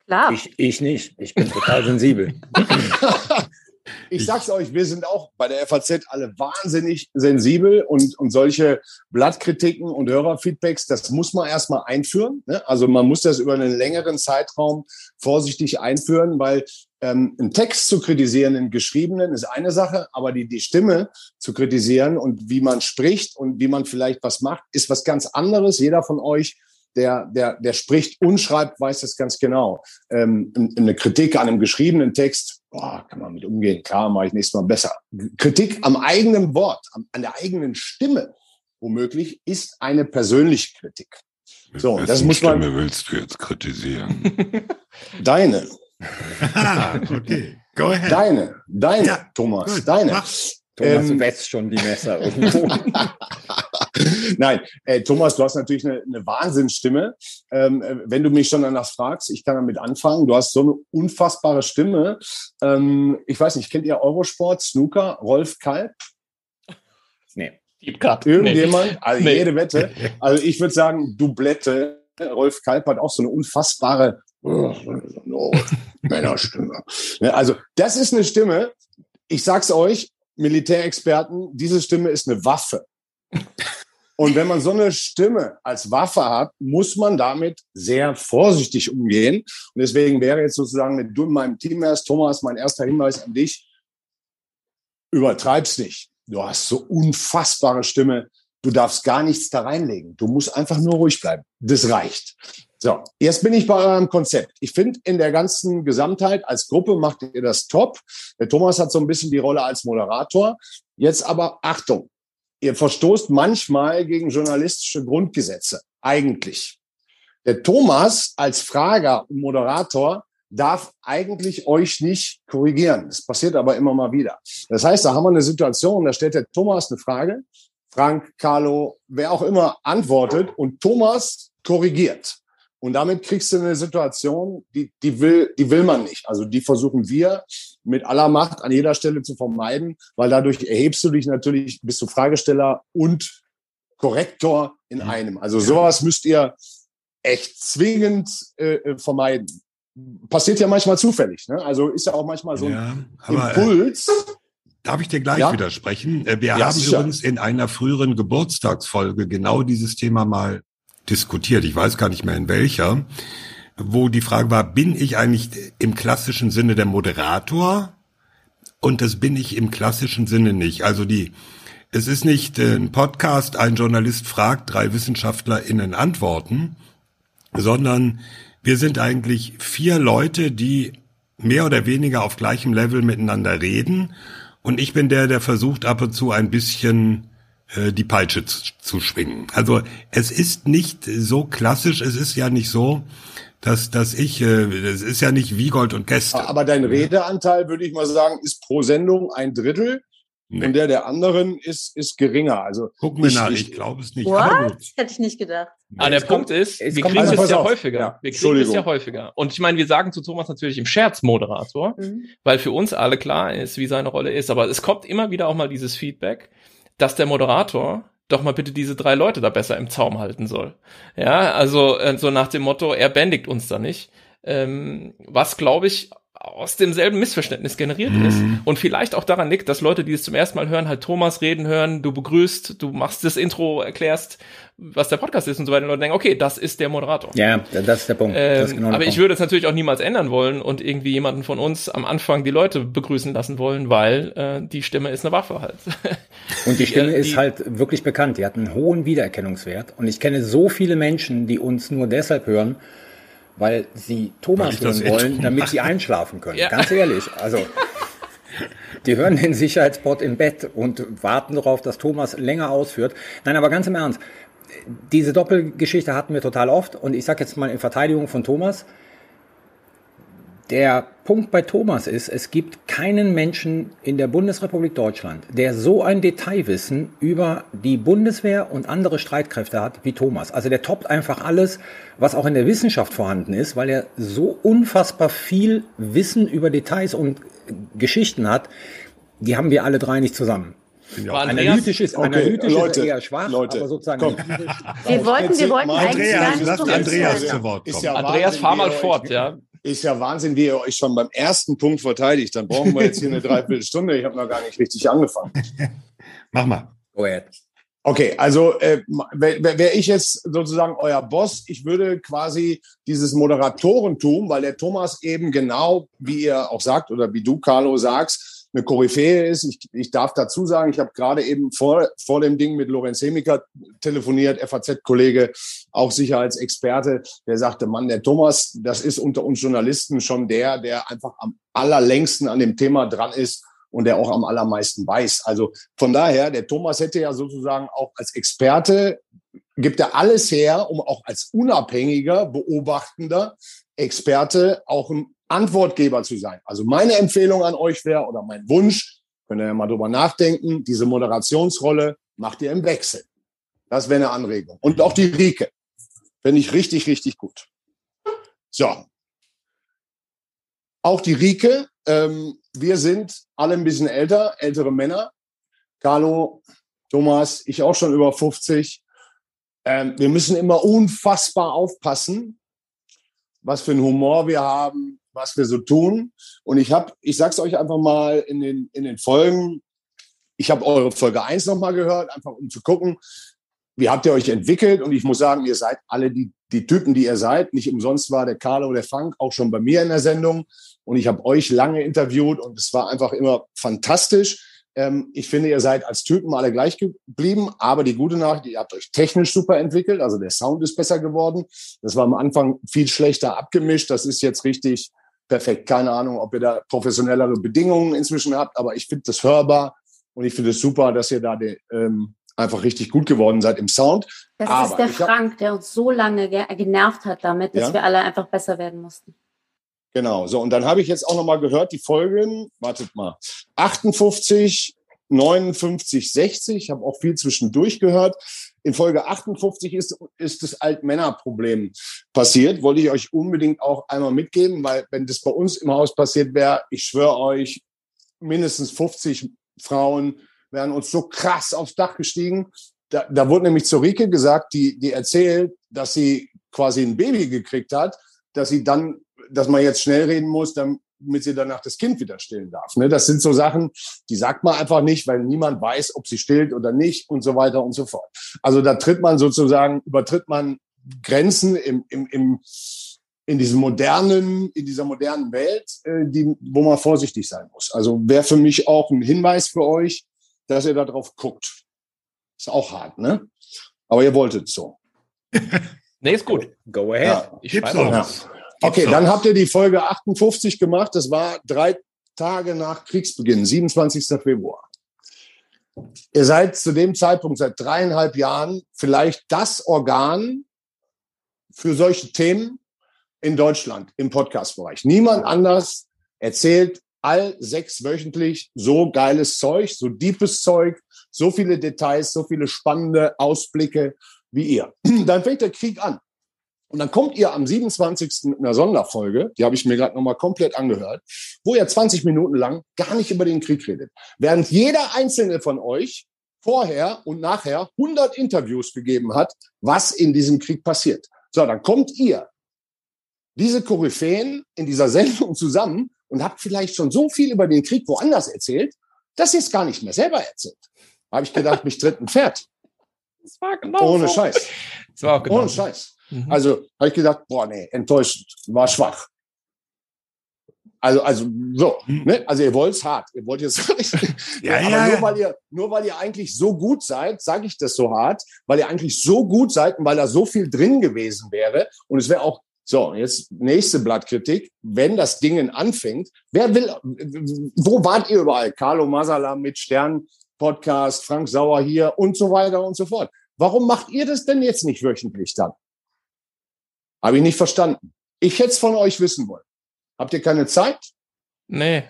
S6: Klar.
S8: Ich, ich nicht. Ich bin total sensibel.
S10: Ich sag's euch, wir sind auch bei der FAZ alle wahnsinnig sensibel und, und solche Blattkritiken und Hörerfeedbacks, das muss man erstmal einführen. Ne? Also man muss das über einen längeren Zeitraum vorsichtig einführen, weil ähm, einen Text zu kritisieren, einen geschriebenen, ist eine Sache, aber die, die Stimme zu kritisieren und wie man spricht und wie man vielleicht was macht, ist was ganz anderes. Jeder von euch der, der, der spricht und schreibt, weiß das ganz genau. Ähm, eine Kritik an einem geschriebenen Text, boah, kann man mit umgehen. Klar, mache ich nächstes Mal besser. Kritik am eigenen Wort, an, der eigenen Stimme, womöglich, ist eine persönliche Kritik. So,
S5: Wessen
S10: das muss man.
S5: Stimme willst du jetzt kritisieren?
S10: Deine.
S5: ah, okay. Go ahead.
S10: Deine. Deine,
S5: Ja,
S10: Thomas.
S5: gut,
S10: deine.
S5: mach.
S8: Thomas
S10: Ähm,
S8: wetzt schon die Messer.
S10: Nein, äh, Thomas, du hast natürlich eine, eine Wahnsinnsstimme. Ähm, äh, wenn du mich schon danach fragst, ich kann damit anfangen. Du hast so eine unfassbare Stimme. Ähm, ich weiß nicht, kennt ihr Eurosport, Snooker, Rolf Kalb?
S8: nee.
S7: Deep Cut.
S10: Irgendjemand? Also
S7: Nee.
S10: jede Wette. Also ich würde sagen, Dublette. Rolf Kalb hat auch so eine unfassbare oh, Männerstimme. Ne, Also das ist eine Stimme. Ich sag's euch, Militärexperten, diese Stimme ist eine Waffe. Und wenn man so eine Stimme als Waffe hat, muss man damit sehr vorsichtig umgehen. Und deswegen wäre jetzt sozusagen, wenn du in meinem Team wärst, Thomas, mein erster Hinweis an dich, übertreib's nicht. Du hast so unfassbare Stimme. Du darfst gar nichts da reinlegen. Du musst einfach nur ruhig bleiben. Das reicht. So, jetzt bin ich bei eurem Konzept. Ich finde, in der ganzen Gesamtheit als Gruppe macht ihr das top. Der Thomas hat so ein bisschen die Rolle als Moderator. Jetzt aber Achtung. Ihr verstoßt manchmal gegen journalistische Grundgesetze. Eigentlich. Der Thomas als Frager und Moderator darf eigentlich euch nicht korrigieren. Das passiert aber immer mal wieder. Das heißt, da haben wir eine Situation, da stellt der Thomas eine Frage, Frank, Carlo, wer auch immer antwortet und Thomas korrigiert. Und damit kriegst du eine Situation, die, die, will, die will man nicht. Also die versuchen wir mit aller Macht an jeder Stelle zu vermeiden, weil dadurch erhebst du dich natürlich, bist du Fragesteller und Korrektor in einem. Also sowas müsst ihr echt zwingend äh, äh, vermeiden. Passiert ja manchmal zufällig. Ne? Also ist ja auch manchmal so ein
S5: Ja, aber äh,
S10: Impuls.
S5: darf ich dir gleich
S10: Ja?
S5: widersprechen? Äh, Wir
S10: Ja,
S5: haben
S10: sicher.
S5: übrigens in einer früheren Geburtstagsfolge genau dieses Thema mal diskutiert. Ich weiß gar nicht mehr in welcher, wo die Frage war, bin ich eigentlich im klassischen Sinne der Moderator? Und das bin ich im klassischen Sinne nicht. Also die, es ist nicht äh, ein Podcast, ein Journalist fragt, drei WissenschaftlerInnen antworten, sondern wir sind eigentlich vier Leute, die mehr oder weniger auf gleichem Level miteinander reden. Und ich bin der, der versucht ab und zu ein bisschen die Peitsche zu, zu schwingen. Also es ist nicht so klassisch, es ist ja nicht so, dass, dass ich, äh, es ist ja nicht wie Gold und Gäste.
S10: Aber dein Redeanteil, würde ich mal sagen, ist pro Sendung ein Drittel.
S5: Nee.
S10: Und der der anderen ist, ist geringer. Also
S5: Gucken wir
S10: ich-
S5: nach,
S10: ich-
S5: ich glaube es nicht.
S6: What?
S5: gut.
S6: Hätte ich nicht gedacht.
S7: Ah, der Punkt
S8: kommt-
S7: ist, wir kriegen
S10: also
S7: es ja
S10: auf.
S7: häufiger.
S10: Ja,
S7: Wir kriegen es ja häufiger. Und ich meine, wir sagen zu Thomas natürlich im Scherz Moderator,
S6: Mhm.
S7: weil für uns alle klar ist, wie seine Rolle ist. Aber es kommt immer wieder auch mal dieses Feedback, dass der Moderator doch mal bitte diese drei Leute da besser im Zaum halten soll. Ja, also äh, so nach dem Motto, er bändigt uns da nicht. Ähm, was, glaube ich, aus demselben Missverständnis generiert ist und vielleicht auch daran liegt, dass Leute, die es zum ersten Mal hören, halt Thomas reden hören, du begrüßt, du machst das Intro, erklärst, was der Podcast ist und so weiter und Leute denken, okay, das ist der Moderator.
S8: Ja, das ist der Punkt. das ist
S7: Ähm,
S8: genau der
S7: aber ich
S8: Punkt.
S7: würde es natürlich auch niemals ändern wollen und irgendwie jemanden von uns am Anfang die Leute begrüßen lassen wollen, weil äh, die Stimme ist eine Waffe halt.
S8: Und die Stimme
S7: die-
S8: ist halt wirklich bekannt. Die hat einen hohen Wiedererkennungswert. Und ich kenne so viele Menschen, die uns nur deshalb hören, weil sie Thomas
S5: Weil
S8: hören wollen, damit sie einschlafen können.
S7: Ja.
S8: Ganz ehrlich. Also, die hören den Sicherheitspot im Bett und warten darauf, dass Thomas länger ausführt. Nein, aber ganz im Ernst. Diese Doppelgeschichte hatten wir total oft. Und ich sage jetzt mal in Verteidigung von Thomas, der Punkt bei Thomas ist, es gibt keinen Menschen in der Bundesrepublik Deutschland, der so ein Detailwissen über die Bundeswehr und andere Streitkräfte hat wie Thomas. Also der toppt einfach alles, was auch in der Wissenschaft vorhanden ist, weil er so unfassbar viel Wissen über Details und Geschichten hat. Die haben wir alle drei nicht zusammen.
S7: Andreas,
S8: Analytisch ist,
S10: Okay,
S8: analytisch ist
S10: Leute,
S8: er eher schwach,
S10: Leute,
S8: aber sozusagen
S10: komm.
S6: Wir wollten, wir wollten eigentlich gar
S5: Andreas,
S6: nicht
S5: lass
S6: so
S5: Andreas zu Wort
S10: Ist
S5: kommen.
S10: ja
S7: Andreas, fahr mal fort, ja.
S10: Ist ja Wahnsinn, wie ihr euch schon beim ersten Punkt verteidigt. Dann brauchen wir jetzt hier eine Dreiviertelstunde. Ich habe noch gar nicht richtig angefangen.
S5: Mach mal.
S8: Go ahead.
S10: Okay, also äh, wäre wär ich jetzt sozusagen euer Boss, ich würde quasi dieses Moderatorentum, weil der Thomas eben genau, wie ihr auch sagt oder wie du, Carlo, sagst, eine Koryphäe ist. Ich, ich darf dazu sagen, ich habe gerade eben vor, vor dem Ding mit Lorenz Hemiker telefoniert, FAZ-Kollege, auch Sicherheitsexperte, der sagte, Mann, der Thomas, das ist unter uns Journalisten schon der, der einfach am allerlängsten an dem Thema dran ist und der auch am allermeisten weiß. Also von daher, der Thomas hätte ja sozusagen auch als Experte gibt er alles her, um auch als unabhängiger, beobachtender Experte auch ein Antwortgeber zu sein. Also meine Empfehlung an euch wäre oder mein Wunsch, könnt ihr ja mal drüber nachdenken, diese Moderationsrolle macht ihr im Wechsel. Das wäre eine Anregung. Und auch die Rike. Finde ich richtig, richtig gut. So. Auch die Rike. Ähm, wir sind alle ein bisschen älter, ältere Männer. Carlo, Thomas, ich auch schon über 50. Ähm, wir müssen immer unfassbar aufpassen, was für einen Humor wir haben, was wir so tun. Und ich habe, ich sag's euch einfach mal in den, in den Folgen, ich habe eure Folge 1 nochmal gehört, einfach um zu gucken, wie habt ihr euch entwickelt? Und ich muss sagen, ihr seid alle die, die Typen, die ihr seid. Nicht umsonst war der Carlo, der Frank auch schon bei mir in der Sendung. Und ich habe euch lange interviewt und es war einfach immer fantastisch. Ähm, ich finde, ihr seid als Typen alle gleich geblieben, aber die gute Nachricht, ihr habt euch technisch super entwickelt. Also der Sound ist besser geworden. Das war am Anfang viel schlechter abgemischt. Das ist jetzt richtig perfekt. Keine Ahnung, ob ihr da professionellere Bedingungen inzwischen habt, aber ich finde das hörbar und ich finde es super, dass ihr da die, ähm, einfach richtig gut geworden seid im Sound.
S6: Das aber ist der Frank, der uns so lange genervt hat damit, dass ja? wir alle einfach besser werden mussten.
S10: Genau, so und dann habe ich jetzt auch noch mal gehört, die Folgen, wartet mal, 58, 59, 60, ich habe auch viel zwischendurch gehört. In Folge 58 ist, ist das Altmännerproblem passiert. Wollte ich euch unbedingt auch einmal mitgeben, weil wenn das bei uns im Haus passiert wäre, ich schwöre euch, mindestens 50 Frauen wären uns so krass aufs Dach gestiegen. Da, da wurde nämlich zur Rike gesagt, die, die erzählt, dass sie quasi ein Baby gekriegt hat, dass sie dann, dass man jetzt schnell reden muss, damit sie danach das Kind wieder stillen darf. Ne? Das sind so Sachen, die sagt man einfach nicht, weil niemand weiß, ob sie stillt oder nicht und so weiter und so fort. Also da tritt man sozusagen, übertritt man Grenzen im, im, im, in diesem modernen, in dieser modernen Welt, äh, die, wo man vorsichtig sein muss. Also wäre für mich auch ein Hinweis für euch, dass ihr da drauf guckt. Ist auch hart, ne? Aber ihr wolltet so.
S7: nee, ist gut. Go ahead. Ja.
S10: Ich schreibe ja. Okay, dann habt ihr die Folge 58 gemacht. Das war drei Tage nach Kriegsbeginn, 27. Februar. Ihr seid zu dem Zeitpunkt seit dreieinhalb Jahren vielleicht das Organ für solche Themen in Deutschland im Podcast-Bereich. Niemand anders erzählt all sechs wöchentlich so geiles Zeug, so deepes Zeug, so viele Details, so viele spannende Ausblicke wie ihr. Dann fängt der Krieg an. Und dann kommt ihr am 27. in einer Sonderfolge, die habe ich mir gerade nochmal komplett angehört, wo ihr 20 Minuten lang gar nicht über den Krieg redet. Während jeder einzelne von euch vorher und nachher 100 Interviews gegeben hat, was in diesem Krieg passiert. So, dann kommt ihr, diese Koryphäen in dieser Sendung zusammen und habt vielleicht schon so viel über den Krieg woanders erzählt, dass ihr es gar nicht mehr selber erzählt. Habe ich gedacht, mich tritt ein Pferd. Das war genau Ohne so. Scheiß. Das war auch genau Ohne Scheiß. Mhm. Also habe ich gedacht, boah, nee, enttäuschend, war schwach. Also, also so, mhm. ne? Also ihr wollt es hart. Ihr wollt jetzt ja, aber ja, nur, weil ihr, nur weil ihr eigentlich so gut seid, sage ich das so hart, weil ihr eigentlich so gut seid und weil da so viel drin gewesen wäre. Und es wäre auch so, jetzt nächste Blattkritik. Wenn das Ding anfängt, wer will, wo wart ihr überall? Carlo Masala mit Stern Podcast, Frank Sauer hier und so weiter und so fort. Warum macht ihr das denn jetzt nicht wöchentlich dann? Habe ich nicht verstanden. Ich hätte es von euch wissen wollen. Habt ihr keine Zeit?
S7: Nee.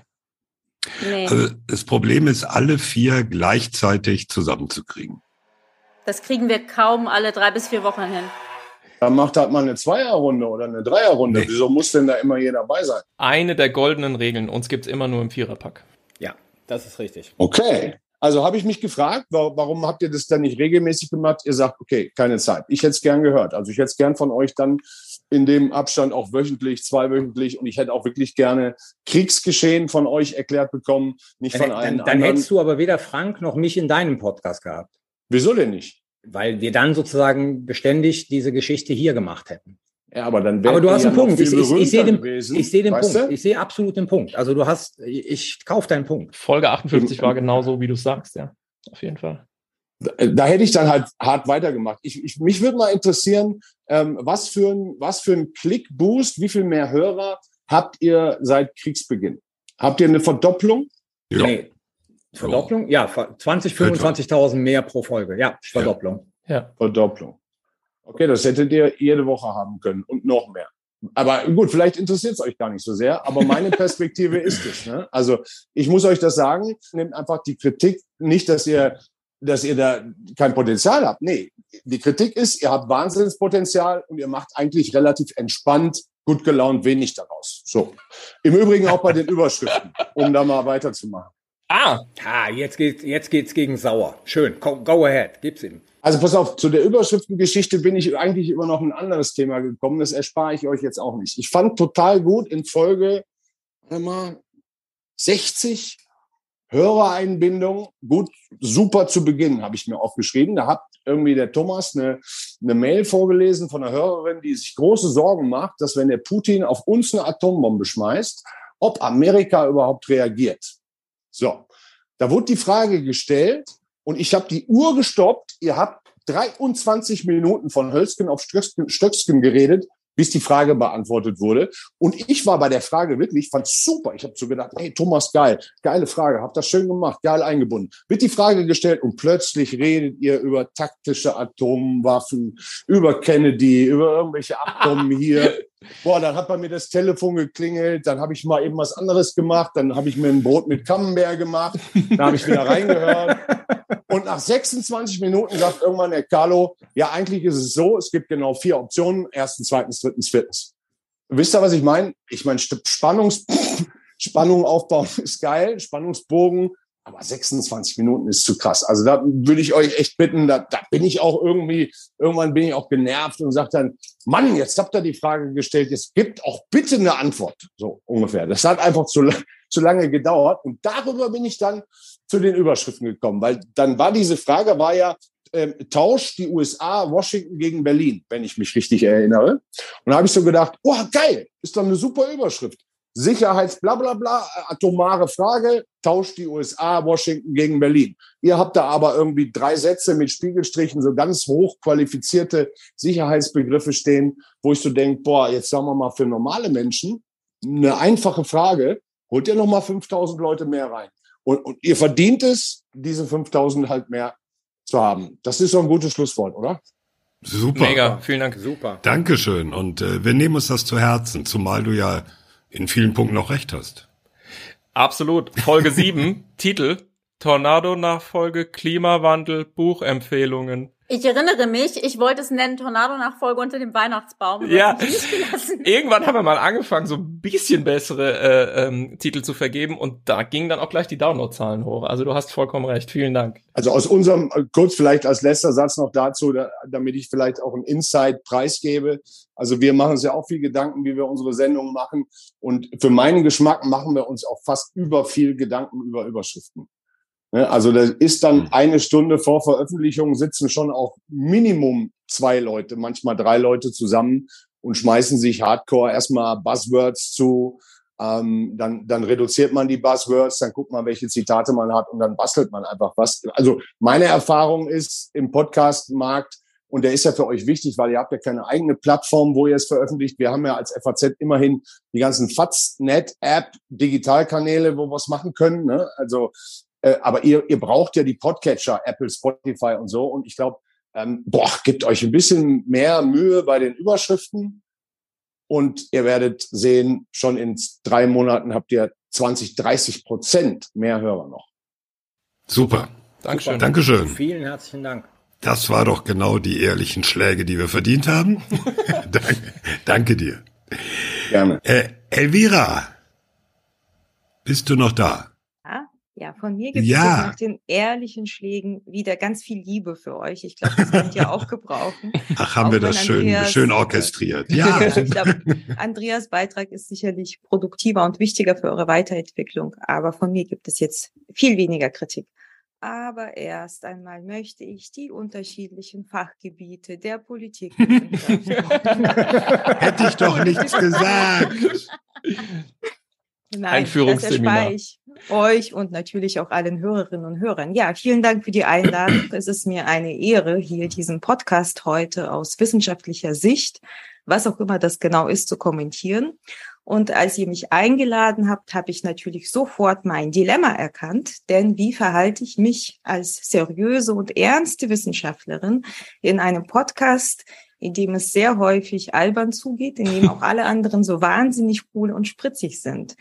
S5: nee. Also das Problem ist, alle vier gleichzeitig zusammenzukriegen.
S6: Das kriegen wir kaum alle drei bis vier Wochen hin.
S10: Dann macht halt mal eine Zweierrunde oder eine Dreierrunde. Nee. Wieso muss denn da immer jeder dabei sein?
S7: Eine der goldenen Regeln. Uns gibt es immer nur im Viererpack.
S8: Ja, das ist richtig.
S10: Okay. Also habe ich mich gefragt, warum habt ihr das dann nicht regelmäßig gemacht? Ihr sagt, okay, keine Zeit. Ich hätte es gern gehört. Also ich hätte es gern von euch dann in dem Abstand auch wöchentlich, zweiwöchentlich und ich hätte auch wirklich gerne Kriegsgeschehen von euch erklärt bekommen, nicht von
S8: einem. Dann, dann hättest du aber weder Frank noch mich in deinem Podcast gehabt.
S10: Wieso denn nicht?
S8: weil wir dann sozusagen beständig diese Geschichte hier gemacht hätten.
S10: Ja, aber dann
S8: Aber du hast ja einen Punkt. Ich, ich, ich sehe den, ich sehe den Punkt. Du? Ich sehe absolut den Punkt. Also du hast, ich, ich kaufe deinen Punkt.
S7: Folge 58 war genauso, wie du sagst, ja. Auf jeden Fall.
S10: Da, da hätte ich dann halt hart weitergemacht. Ich, ich, mich würde mal interessieren, ähm, was für ein, was für ein Klickboost, wie viel mehr Hörer habt ihr seit Kriegsbeginn? Habt ihr eine Verdopplung?
S8: Ja. Nee, Verdopplung? Ja, 20, 25.000 mehr pro Folge. Ja, Verdopplung.
S10: Ja. Verdopplung. Okay, das hättet ihr jede Woche haben können und noch mehr. Aber gut, vielleicht interessiert es euch gar nicht so sehr, aber meine Perspektive ist es. Ne? Also ich muss euch das sagen, nehmt einfach die Kritik nicht, dass ihr, dass ihr da kein Potenzial habt. Nee, die Kritik ist, ihr habt Wahnsinnspotenzial und ihr macht eigentlich relativ entspannt, gut gelaunt wenig daraus. So. Im Übrigen auch bei den Überschriften, um da mal weiterzumachen.
S8: Ah, ah jetzt geht's, jetzt geht's gegen Sauer. Schön. Go, go ahead. Gib's ihm.
S10: Also pass auf, zu der Überschriftengeschichte bin ich eigentlich immer noch ein anderes Thema gekommen. Das erspare ich euch jetzt auch nicht. Ich fand total gut in Folge mal, 60 Hörereinbindung. Gut, super zu Beginn, habe ich mir aufgeschrieben. Da hat irgendwie der Thomas eine, eine Mail vorgelesen von einer Hörerin, die sich große Sorgen macht, dass wenn der Putin auf uns eine Atombombe schmeißt, ob Amerika überhaupt reagiert. So, da wurde die Frage gestellt, und ich habe die Uhr gestoppt. Ihr habt 23 Minuten von Hölzgen auf Stöcksken, Stöcksken geredet, bis die Frage beantwortet wurde. Und ich war bei der Frage wirklich, fand super. Ich habe so gedacht, hey Thomas, geil, geile Frage, habt das schön gemacht, geil eingebunden. Wird die Frage gestellt und plötzlich redet ihr über taktische Atomwaffen, über Kennedy, über irgendwelche Abkommen hier. Boah, dann hat bei mir das Telefon geklingelt, dann habe ich mal eben was anderes gemacht, dann habe ich mir ein Brot mit Camembert gemacht, dann habe ich wieder reingehört. Und nach 26 Minuten sagt irgendwann der Carlo, ja, eigentlich ist es so, es gibt genau vier Optionen, erstens, zweitens, drittens, viertens. Wisst ihr, was ich meine? Ich meine, Spannungs Spannung aufbauen ist geil, Spannungsbogen, aber 26 Minuten ist zu krass. Also da würde ich euch echt bitten, da, da bin ich auch irgendwie, irgendwann bin ich auch genervt und sage dann, Mann, jetzt habt ihr die Frage gestellt, jetzt gibt auch bitte eine Antwort. So ungefähr. Das hat einfach zu, zu lange gedauert. Und darüber bin ich dann zu den Überschriften gekommen, weil dann war diese Frage, war ja, ähm, tauscht die USA Washington gegen Berlin, wenn ich mich richtig erinnere. Und da habe ich so gedacht, oh geil, ist doch eine super Überschrift. Sicherheits bla bla bla, atomare Frage, tauscht die USA Washington gegen Berlin. Ihr habt da aber irgendwie drei Sätze mit Spiegelstrichen, so ganz hochqualifizierte Sicherheitsbegriffe stehen, wo ich so denke, boah, jetzt sagen wir mal für normale Menschen eine einfache Frage, holt ihr noch mal 5000 Leute mehr rein. Und, und ihr verdient es, diese 5000 halt mehr zu haben. Das ist so ein gutes Schlusswort, oder?
S5: Super.
S7: Mega, vielen Dank.
S8: Super.
S5: Dankeschön. Und äh, wir nehmen uns das zu Herzen, zumal du ja in vielen Punkten auch recht hast.
S7: Absolut. Folge 7, Titel Tornado-Nachfolge, Klimawandel, Buchempfehlungen.
S6: Ich erinnere mich, ich wollte es nennen Tornado-Nachfolge unter dem Weihnachtsbaum.
S7: Ja, irgendwann haben wir mal angefangen, so ein bisschen bessere äh, ähm, Titel zu vergeben und da gingen dann auch gleich die Downloadzahlen hoch. Also du hast vollkommen recht. Vielen Dank.
S10: Also aus unserem, kurz vielleicht als letzter Satz noch dazu, da, damit ich vielleicht auch einen Insight preisgebe. Also wir machen uns ja auch viel Gedanken, wie wir unsere Sendungen machen. Und für meinen Geschmack machen wir uns auch fast über viel Gedanken über Überschriften. Ne, also da ist dann mhm. eine Stunde vor Veröffentlichung sitzen schon auch Minimum zwei Leute, manchmal drei Leute zusammen und schmeißen sich Hardcore erstmal Buzzwords zu. Ähm, dann, dann reduziert man die Buzzwords, dann guckt man, welche Zitate man hat und dann bastelt man einfach was. Also meine Erfahrung ist im Podcast-Markt, und der ist ja für euch wichtig, weil ihr habt ja keine eigene Plattform, wo ihr es veröffentlicht. Wir haben ja als FAZ immerhin die ganzen FATS-Net, App, Digitalkanäle, wo wir es machen können. Ne? Also äh, aber ihr, ihr braucht ja die Podcatcher, Apple, Spotify und so. Und ich glaube, ähm, boah, gebt euch ein bisschen mehr Mühe bei den Überschriften. Und ihr werdet sehen, schon in drei Monaten habt ihr 20, 30 Prozent mehr Hörer noch.
S5: Super.
S7: Dankeschön.
S5: Dankeschön.
S8: Vielen herzlichen Dank.
S5: Das war doch genau die ehrlichen Schläge, die wir verdient haben. danke, danke dir.
S10: Gerne.
S5: Äh, Elvira, bist du noch da?
S11: Ja, von mir gibt
S5: Ja.
S11: es nach den ehrlichen Schlägen wieder ganz viel Liebe für euch. Ich glaube, das könnt ihr auch gebrauchen.
S5: Ach, haben
S11: Auch
S5: wir das schön,
S11: Andreas-
S5: schön orchestriert. Ja.
S11: ich glaube, Andreas Beitrag ist sicherlich produktiver und wichtiger für eure Weiterentwicklung. Aber von mir gibt es jetzt viel weniger Kritik. Aber erst einmal möchte ich die unterschiedlichen Fachgebiete der Politik.
S5: Hätte ich doch nichts gesagt.
S11: Nein,
S7: Einführungsseminar.
S11: Das euch und natürlich auch allen Hörerinnen und Hörern. Ja, vielen Dank für die Einladung. Es ist mir eine Ehre, hier diesen Podcast heute aus wissenschaftlicher Sicht, was auch immer das genau ist, zu kommentieren. Und als ihr mich eingeladen habt, habe ich natürlich sofort mein Dilemma erkannt. Denn wie verhalte ich mich als seriöse und ernste Wissenschaftlerin in einem Podcast, in dem es sehr häufig albern zugeht, in dem auch alle anderen so wahnsinnig cool und spritzig sind.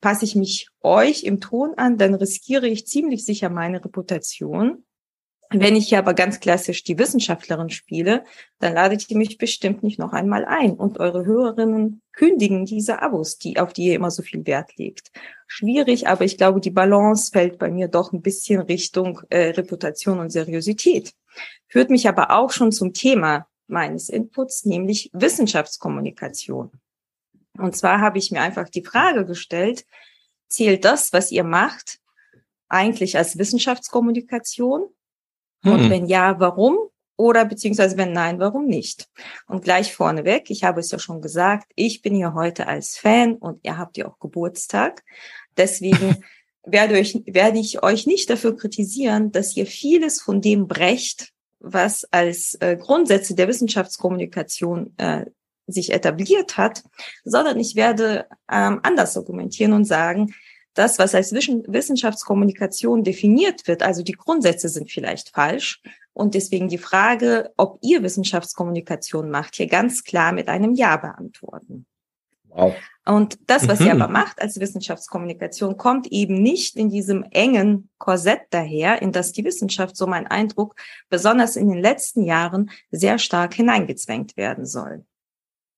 S11: Passe ich mich euch im Ton an, dann riskiere ich ziemlich sicher meine Reputation. Wenn ich hier aber ganz klassisch die Wissenschaftlerin spiele, dann ladet ihr mich bestimmt nicht noch einmal ein und eure Hörerinnen kündigen diese Abos, die, auf die ihr immer so viel Wert legt. Schwierig, aber ich glaube, die Balance fällt bei mir doch ein bisschen Richtung äh, Reputation und Seriosität. Führt mich aber auch schon zum Thema meines Inputs, nämlich Wissenschaftskommunikation. Und zwar habe ich mir einfach die Frage gestellt, zählt das, was ihr macht, eigentlich als Wissenschaftskommunikation? Hm. Und wenn ja, warum? Oder beziehungsweise wenn nein, warum nicht? Und gleich vorneweg, ich habe es ja schon gesagt, ich bin hier heute als Fan und ihr habt ja auch Geburtstag. Deswegen werde, euch, werde ich euch nicht dafür kritisieren, dass ihr vieles von dem brecht, was als äh, Grundsätze der Wissenschaftskommunikation äh, sich etabliert hat, sondern ich werde ähm, anders argumentieren und sagen, das, was als Wissenschaftskommunikation definiert wird, also die Grundsätze sind vielleicht falsch. Und deswegen die Frage, ob ihr Wissenschaftskommunikation macht, hier ganz klar mit einem Ja beantworten. Wow. Und das, was mhm. ihr aber macht als Wissenschaftskommunikation, kommt eben nicht in diesem engen Korsett daher, in das die Wissenschaft, so mein Eindruck, besonders in den letzten Jahren sehr stark hineingezwängt werden soll.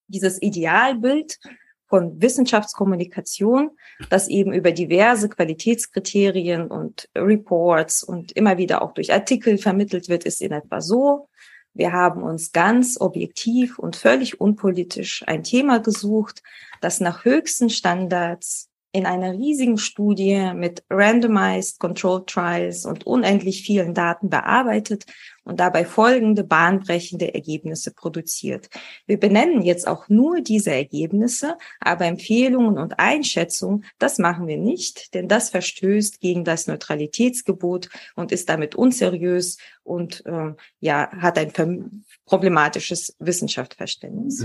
S11: Dieses Idealbild von Wissenschaftskommunikation, das eben über diverse Qualitätskriterien und Reports und immer wieder auch durch Artikel vermittelt wird, ist in etwa so. Wir haben uns ganz objektiv und völlig unpolitisch ein Thema gesucht, das nach höchsten Standards in einer riesigen Studie mit randomized control trials und unendlich vielen Daten bearbeitet und dabei folgende bahnbrechende Ergebnisse produziert. Wir benennen jetzt auch nur diese Ergebnisse, aber Empfehlungen und Einschätzungen, das machen wir nicht, denn das verstößt gegen das Neutralitätsgebot und ist damit unseriös und äh, ja hat ein problematisches Wissenschaftsverständnis.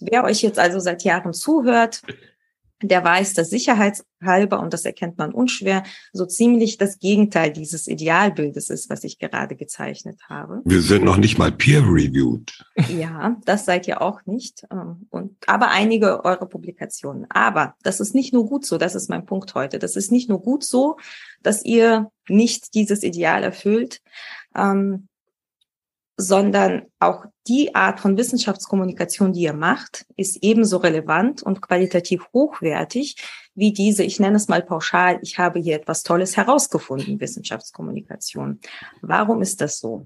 S11: Wer euch jetzt also seit Jahren zuhört, der weiß, dass sicherheitshalber, und das erkennt man unschwer, so ziemlich das Gegenteil dieses Idealbildes ist, was ich gerade gezeichnet habe.
S5: Wir sind noch nicht mal peer-reviewed.
S11: Ja, das seid ihr auch nicht. Ähm, und, aber einige eurer Publikationen. Aber das ist nicht nur gut so, das ist mein Punkt heute. Das ist nicht nur gut so, dass ihr nicht dieses Ideal erfüllt, ähm, sondern auch die Art von Wissenschaftskommunikation, die ihr macht, ist ebenso relevant und qualitativ hochwertig wie diese, ich nenne es mal pauschal, ich habe hier etwas Tolles herausgefunden, Wissenschaftskommunikation. Warum ist das so?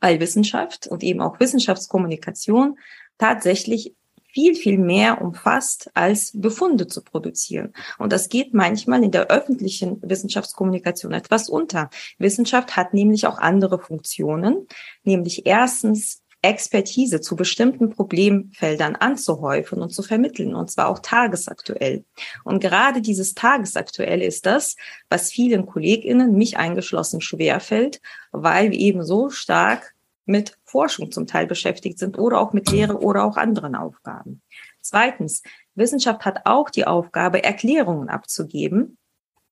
S11: Weil Wissenschaft und eben auch Wissenschaftskommunikation tatsächlich viel, viel mehr umfasst, als Befunde zu produzieren. Und das geht manchmal in der öffentlichen Wissenschaftskommunikation etwas unter. Wissenschaft hat nämlich auch andere Funktionen, nämlich erstens Expertise zu bestimmten Problemfeldern anzuhäufen und zu vermitteln, und zwar auch tagesaktuell. Und gerade dieses Tagesaktuelle ist das, was vielen KollegInnen, mich eingeschlossen, schwerfällt, weil wir eben so stark mit Forschung zum Teil beschäftigt sind oder auch mit Lehre oder auch anderen Aufgaben. Zweitens, Wissenschaft hat auch die Aufgabe, Erklärungen abzugeben,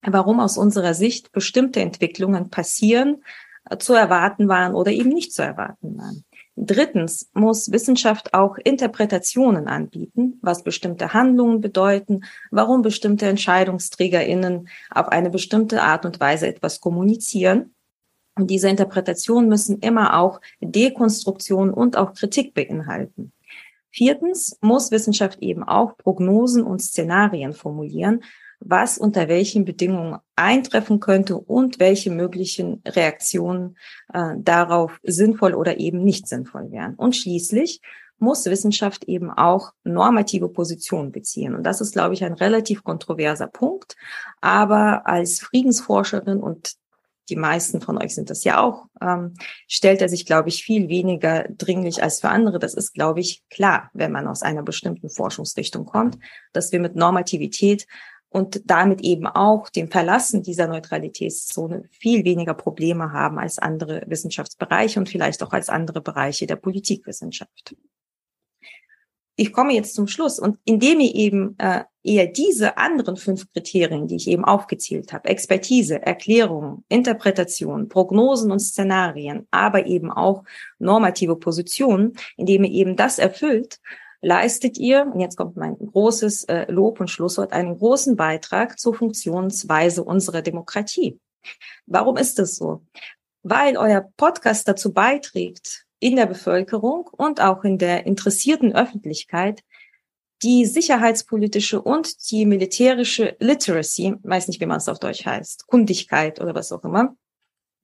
S11: warum aus unserer Sicht bestimmte Entwicklungen passieren, äh, zu erwarten waren oder eben nicht zu erwarten waren. Drittens muss Wissenschaft auch Interpretationen anbieten, was bestimmte Handlungen bedeuten, warum bestimmte Entscheidungsträgerinnen auf eine bestimmte Art und Weise etwas kommunizieren und diese Interpretationen müssen immer auch Dekonstruktion und auch Kritik beinhalten. Viertens muss Wissenschaft eben auch Prognosen und Szenarien formulieren, was unter welchen Bedingungen eintreffen könnte und welche möglichen Reaktionen äh, darauf sinnvoll oder eben nicht sinnvoll wären. Und schließlich muss Wissenschaft eben auch normative Positionen beziehen. Und das ist, glaube ich, ein relativ kontroverser Punkt. Aber als Friedensforscherin und die meisten von euch sind das ja auch, ähm, stellt er sich, glaube ich, viel weniger dringlich als für andere. Das ist, glaube ich, klar, wenn man aus einer bestimmten Forschungsrichtung kommt, dass wir mit Normativität und damit eben auch dem Verlassen dieser Neutralitätszone viel weniger Probleme haben als andere Wissenschaftsbereiche und vielleicht auch als andere Bereiche der Politikwissenschaft. Ich komme jetzt zum Schluss und indem ihr eben äh, eher diese anderen fünf Kriterien, die ich eben aufgezählt habe, Expertise, Erklärung, Interpretation, Prognosen und Szenarien, aber eben auch normative Positionen, indem ihr eben das erfüllt, leistet ihr, und jetzt kommt mein großes äh, Lob und Schlusswort, einen großen Beitrag zur Funktionsweise unserer Demokratie. Warum ist das so? Weil euer Podcast dazu beiträgt, in der Bevölkerung und auch in der interessierten Öffentlichkeit die sicherheitspolitische und die militärische Literacy, weiß nicht, wie man es auf Deutsch heißt, Kundigkeit oder was auch immer,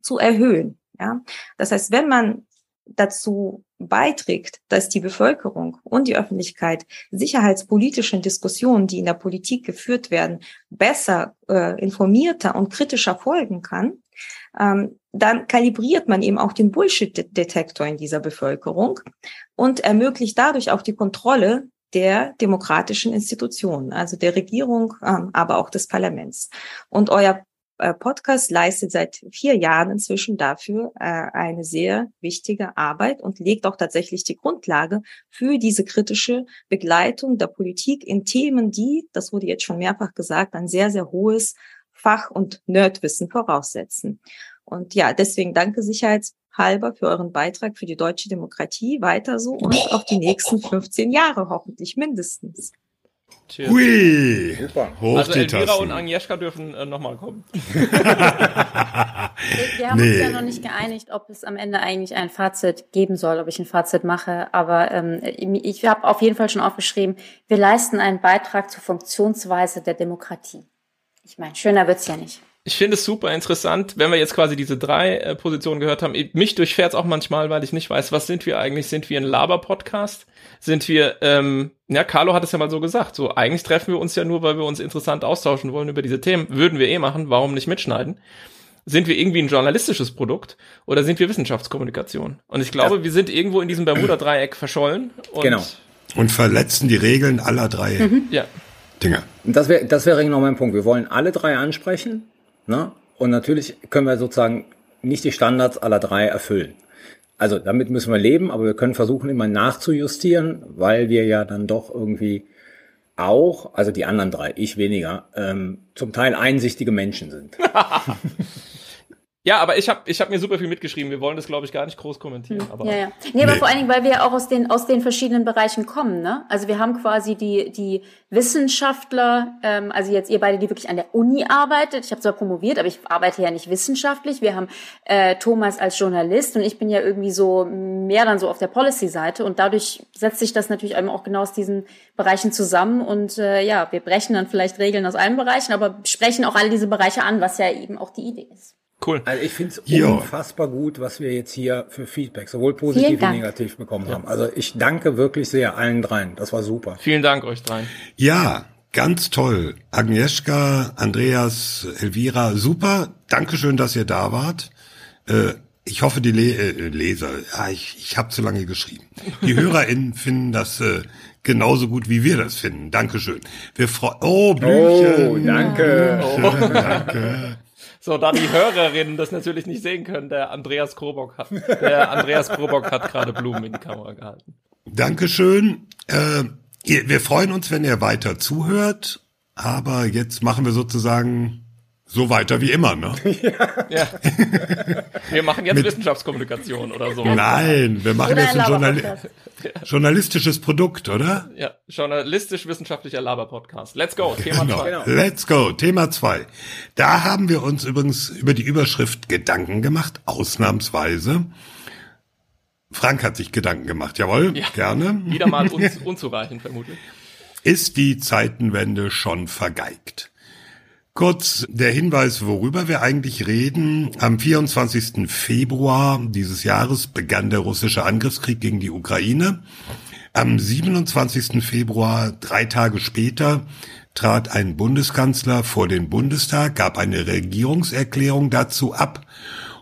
S11: zu erhöhen. Ja, das heißt, wenn man dazu beiträgt, dass die Bevölkerung und die Öffentlichkeit sicherheitspolitischen Diskussionen, die in der Politik geführt werden, besser äh, informierter und kritischer folgen kann, ähm, dann kalibriert man eben auch den Bullshit-Detektor in dieser Bevölkerung und ermöglicht dadurch auch die Kontrolle der demokratischen Institutionen, also der Regierung, ähm, aber auch des Parlaments. Und euer äh, Podcast leistet seit vier Jahren inzwischen dafür äh, eine sehr wichtige Arbeit und legt auch tatsächlich die Grundlage für diese kritische Begleitung der Politik in Themen, die, das wurde jetzt schon mehrfach gesagt, ein sehr, sehr hohes Fach- und Nerdwissen voraussetzen. Und ja, deswegen danke sicherheitshalber für euren Beitrag für die deutsche Demokratie. Weiter so und auf die nächsten 15 Jahre hoffentlich mindestens.
S5: Cheers. Hui! Super.
S7: Hoch also Elvira Tassen. und Agnieszka dürfen äh, nochmal kommen.
S6: wir, wir haben nee. uns ja noch nicht geeinigt, ob es am Ende eigentlich ein Fazit geben soll, ob ich ein Fazit mache. Aber ähm, ich habe auf jeden Fall schon aufgeschrieben, wir leisten einen Beitrag zur Funktionsweise der Demokratie. Ich meine, schöner wird's ja nicht.
S7: Ich finde es super interessant, wenn wir jetzt quasi diese drei äh, Positionen gehört haben. Mich durchfährt auch manchmal, weil ich nicht weiß, was sind wir eigentlich? Sind wir ein Laber-Podcast? Sind wir, ähm, ja, Carlo hat es ja mal so gesagt, so eigentlich treffen wir uns ja nur, weil wir uns interessant austauschen wollen über diese Themen. Würden wir eh machen, warum nicht mitschneiden? Sind wir irgendwie ein journalistisches Produkt oder sind wir Wissenschaftskommunikation? Und ich glaube, ja. wir sind irgendwo in diesem Bermuda-Dreieck verschollen. Und
S5: genau. Und verletzen die Regeln aller drei. Mhm. Ja. Dinge.
S8: Das wäre das wäre genau mein Punkt. Wir wollen alle drei ansprechen. Ne? Und natürlich können wir sozusagen nicht die Standards aller drei erfüllen. Also damit müssen wir leben, aber wir können versuchen, immer nachzujustieren, weil wir ja dann doch irgendwie auch, also die anderen drei, ich weniger, ähm, zum Teil einsichtige Menschen sind.
S7: Ja, aber ich habe ich hab mir super viel mitgeschrieben. Wir wollen das, glaube ich, gar nicht groß kommentieren.
S6: Hm. Aber ja, ja. Nee, aber nee. vor allen Dingen, weil wir ja auch aus den, aus den verschiedenen Bereichen kommen. Ne? Also wir haben quasi die, die Wissenschaftler, ähm, also jetzt ihr beide, die wirklich an der Uni arbeitet. Ich habe zwar promoviert, aber ich arbeite ja nicht wissenschaftlich. Wir haben äh, Thomas als Journalist und ich bin ja irgendwie so mehr dann so auf der Policy-Seite. Und dadurch setzt sich das natürlich auch genau aus diesen Bereichen zusammen. Und äh, ja, wir brechen dann vielleicht Regeln aus allen Bereichen, aber sprechen auch alle diese Bereiche an, was ja eben auch die Idee ist.
S8: Cool. Also ich finde es unfassbar gut, was wir jetzt hier für Feedback, sowohl positiv wie negativ bekommen ja. haben. Also ich danke wirklich sehr allen dreien. Das war super.
S7: Vielen Dank euch dreien.
S5: Ja, ganz toll. Agnieszka, Andreas, Elvira, super. Dankeschön, dass ihr da wart. Äh, ich hoffe, die Le äh, Leser, ja, ich, ich habe zu lange geschrieben. Die HörerInnen finden das äh, genauso gut, wie wir das finden. Dankeschön. Wir freuen. Oh, Blümchen.
S8: Oh, danke.
S5: Oh. danke.
S7: So, da die Hörerinnen das natürlich nicht sehen können, der Andreas Krobock hat, der Andreas Krobock hat gerade Blumen in die Kamera gehalten.
S5: Dankeschön. Äh, wir freuen uns, wenn ihr weiter zuhört, aber jetzt machen wir sozusagen so weiter wie immer, ne?
S7: Ja. Wir machen jetzt Mit, Wissenschaftskommunikation oder so.
S5: Nein, wir machen oder jetzt ein Journali journalistisches Produkt, oder?
S7: Ja, journalistisch-wissenschaftlicher Laber-Podcast. Let's go, Thema genau.
S5: zwei. Genau. Let's go, Thema zwei. Da haben wir uns übrigens über die Überschrift Gedanken gemacht, ausnahmsweise. Frank hat sich Gedanken gemacht, jawohl, ja. gerne.
S7: Wieder mal un unzureichend, vermutlich.
S5: Ist die Zeitenwende schon vergeigt? Kurz der Hinweis, worüber wir eigentlich reden. Am 24. Februar dieses Jahres begann der russische Angriffskrieg gegen die Ukraine. Am 27. Februar, drei Tage später, trat ein Bundeskanzler vor den Bundestag, gab eine Regierungserklärung dazu ab.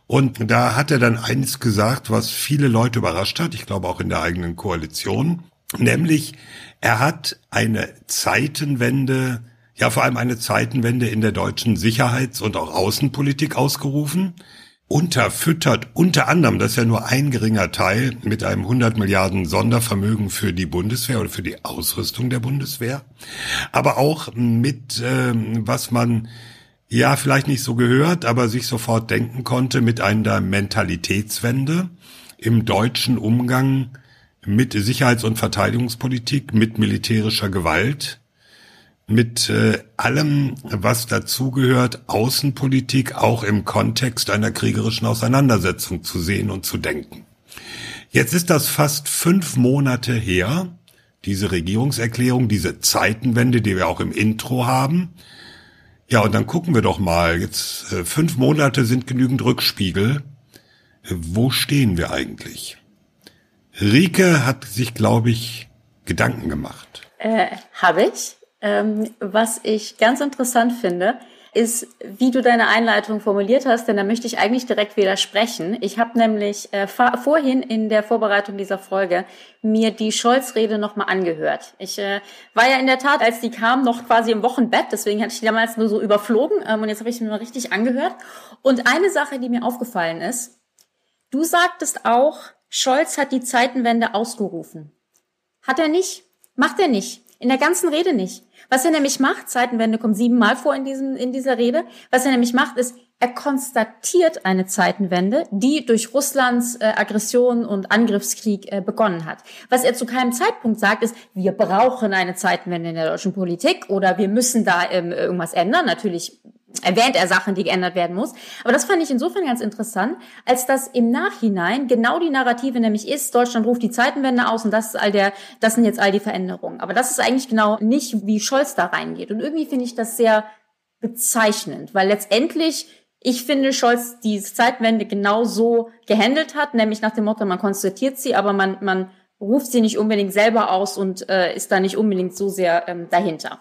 S5: Und da hat er dann eines gesagt, was viele Leute überrascht hat, ich glaube auch in der eigenen Koalition, nämlich er hat eine Zeitenwende ja vor allem eine Zeitenwende in der deutschen Sicherheits- und auch Außenpolitik ausgerufen. unterfüttert, unter anderem, das ist ja nur ein geringer Teil, mit einem 100 Milliarden Sondervermögen für die Bundeswehr oder für die Ausrüstung der Bundeswehr, aber auch mit, ähm, was man ja vielleicht nicht so gehört, aber sich sofort denken konnte, mit einer Mentalitätswende im deutschen Umgang mit Sicherheits- und Verteidigungspolitik, mit militärischer Gewalt, mit äh, allem, was dazugehört, Außenpolitik auch im Kontext einer kriegerischen Auseinandersetzung zu sehen und zu denken. Jetzt ist das fast fünf Monate her, diese Regierungserklärung, diese Zeitenwende, die wir auch im Intro haben. Ja, und dann gucken wir doch mal. Jetzt äh, fünf Monate sind genügend Rückspiegel. Äh, wo stehen wir eigentlich? Rike hat sich, glaube ich, Gedanken gemacht.
S6: Äh, Habe ich. Ähm, was ich ganz interessant finde, ist, wie du deine Einleitung formuliert hast, denn da möchte ich eigentlich direkt widersprechen. Ich habe nämlich äh, vorhin in der Vorbereitung dieser Folge mir die Scholz-Rede nochmal angehört. Ich äh, war ja in der Tat, als die kam, noch quasi im Wochenbett, deswegen hatte ich die damals nur so überflogen ähm, und jetzt habe ich sie mir richtig angehört. Und eine Sache, die mir aufgefallen ist, du sagtest auch, Scholz hat die Zeitenwende ausgerufen. Hat er nicht? Macht er nicht. In der ganzen Rede nicht. Was er nämlich macht, Zeitenwende kommt siebenmal vor in, diesem, in dieser Rede, was er nämlich macht, ist, er konstatiert eine Zeitenwende, die durch Russlands äh, Aggression und Angriffskrieg äh, begonnen hat. Was er zu keinem Zeitpunkt sagt, ist, wir brauchen eine Zeitenwende in der deutschen Politik oder wir müssen da ähm, irgendwas ändern. Natürlich erwähnt er Sachen, die geändert werden muss. Aber das fand ich insofern ganz interessant, als dass im Nachhinein genau die Narrative nämlich ist, Deutschland ruft die Zeitenwende aus und das ist all der, das sind jetzt all die Veränderungen. Aber das ist eigentlich genau nicht, wie Scholz da reingeht. Und irgendwie finde ich das sehr bezeichnend, weil letztendlich ich finde, Scholz die Zeitenwende genau so gehandelt hat, nämlich nach dem Motto, man konstatiert sie, aber man, man ruft sie nicht unbedingt selber aus und äh, ist da nicht unbedingt so sehr ähm, dahinter.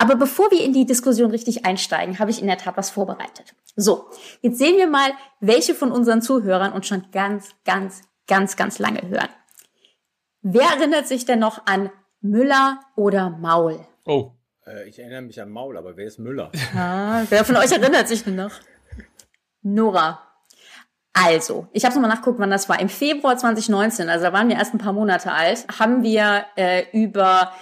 S6: Aber bevor wir in die Diskussion richtig einsteigen, habe ich in der Tat was vorbereitet. So, jetzt sehen wir mal, welche von unseren Zuhörern uns schon ganz, ganz, ganz, ganz lange hören. Wer erinnert sich denn noch an Müller oder Maul?
S8: Oh. Äh, ich erinnere mich an Maul, aber wer ist Müller?
S6: Ah, wer von euch erinnert sich denn noch? Nora. Also, ich habe nochmal nachgeguckt, wann das war. Im Februar 2019, also da waren wir erst ein paar Monate alt, haben wir äh, über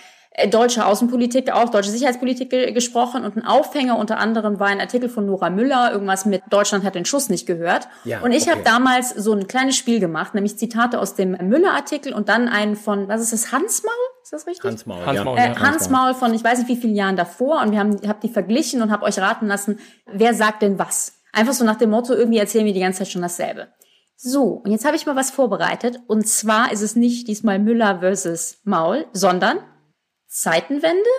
S6: deutsche Außenpolitik, auch deutsche Sicherheitspolitik ge gesprochen und ein Aufhänger unter anderem war ein Artikel von Nora Müller, irgendwas mit Deutschland hat den Schuss nicht gehört. Ja, und ich okay. habe damals so ein kleines Spiel gemacht, nämlich Zitate aus dem Müller-Artikel und dann einen von, was ist das, Hansmaul? Ist das richtig?
S8: Hansmaul,
S6: Hansmaul, ja. Äh, Hansmaul von, ich weiß nicht wie vielen Jahren davor und wir haben, hab die verglichen und habe euch raten lassen, wer sagt denn was? Einfach so nach dem Motto, irgendwie erzählen wir die ganze Zeit schon dasselbe. So, und jetzt habe ich mal was vorbereitet. Und zwar ist es nicht diesmal Müller versus Maul, sondern Zeitenwende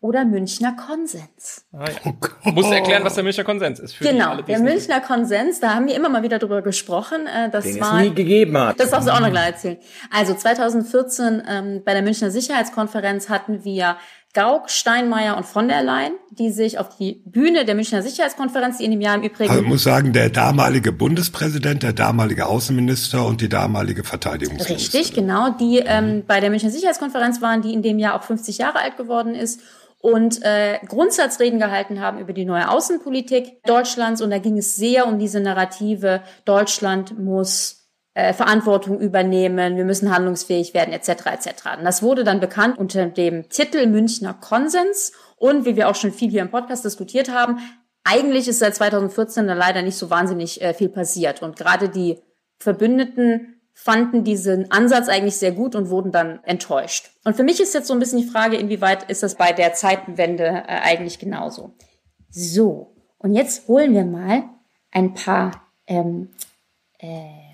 S6: oder Münchner Konsens.
S7: Ah, ja. oh Musst erklären, was der Münchner Konsens ist.
S6: genau, alle, der Münchner Konsens, da haben wir immer mal wieder drüber gesprochen. Äh, das
S8: Den
S6: war,
S8: es nie gegeben hat.
S6: Das darfst du auch noch gleich erzählen. Also 2014 ähm, bei der Münchner Sicherheitskonferenz hatten wir Gauck, Steinmeier und von der Leyen, die sich auf die Bühne der Münchner Sicherheitskonferenz, die in dem Jahr im Übrigen...
S5: Also ich muss sagen, der damalige Bundespräsident, der damalige Außenminister und die damalige Verteidigungsministerin.
S6: Richtig, genau, die ähm, bei der Münchner Sicherheitskonferenz waren, die in dem Jahr auch 50 Jahre alt geworden ist und äh, Grundsatzreden gehalten haben über die neue Außenpolitik Deutschlands. Und da ging es sehr um diese Narrative, Deutschland muss äh, Verantwortung übernehmen, wir müssen handlungsfähig werden, etc. etc. Und das wurde dann bekannt unter dem Titel Münchner Konsens und wie wir auch schon viel hier im Podcast diskutiert haben, eigentlich ist seit 2014 da leider nicht so wahnsinnig äh, viel passiert. Und gerade die Verbündeten fanden diesen Ansatz eigentlich sehr gut und wurden dann enttäuscht. Und für mich ist jetzt so ein bisschen die Frage, inwieweit ist das bei der Zeitenwende äh, eigentlich genauso. So, und jetzt holen wir mal ein paar ähm, äh,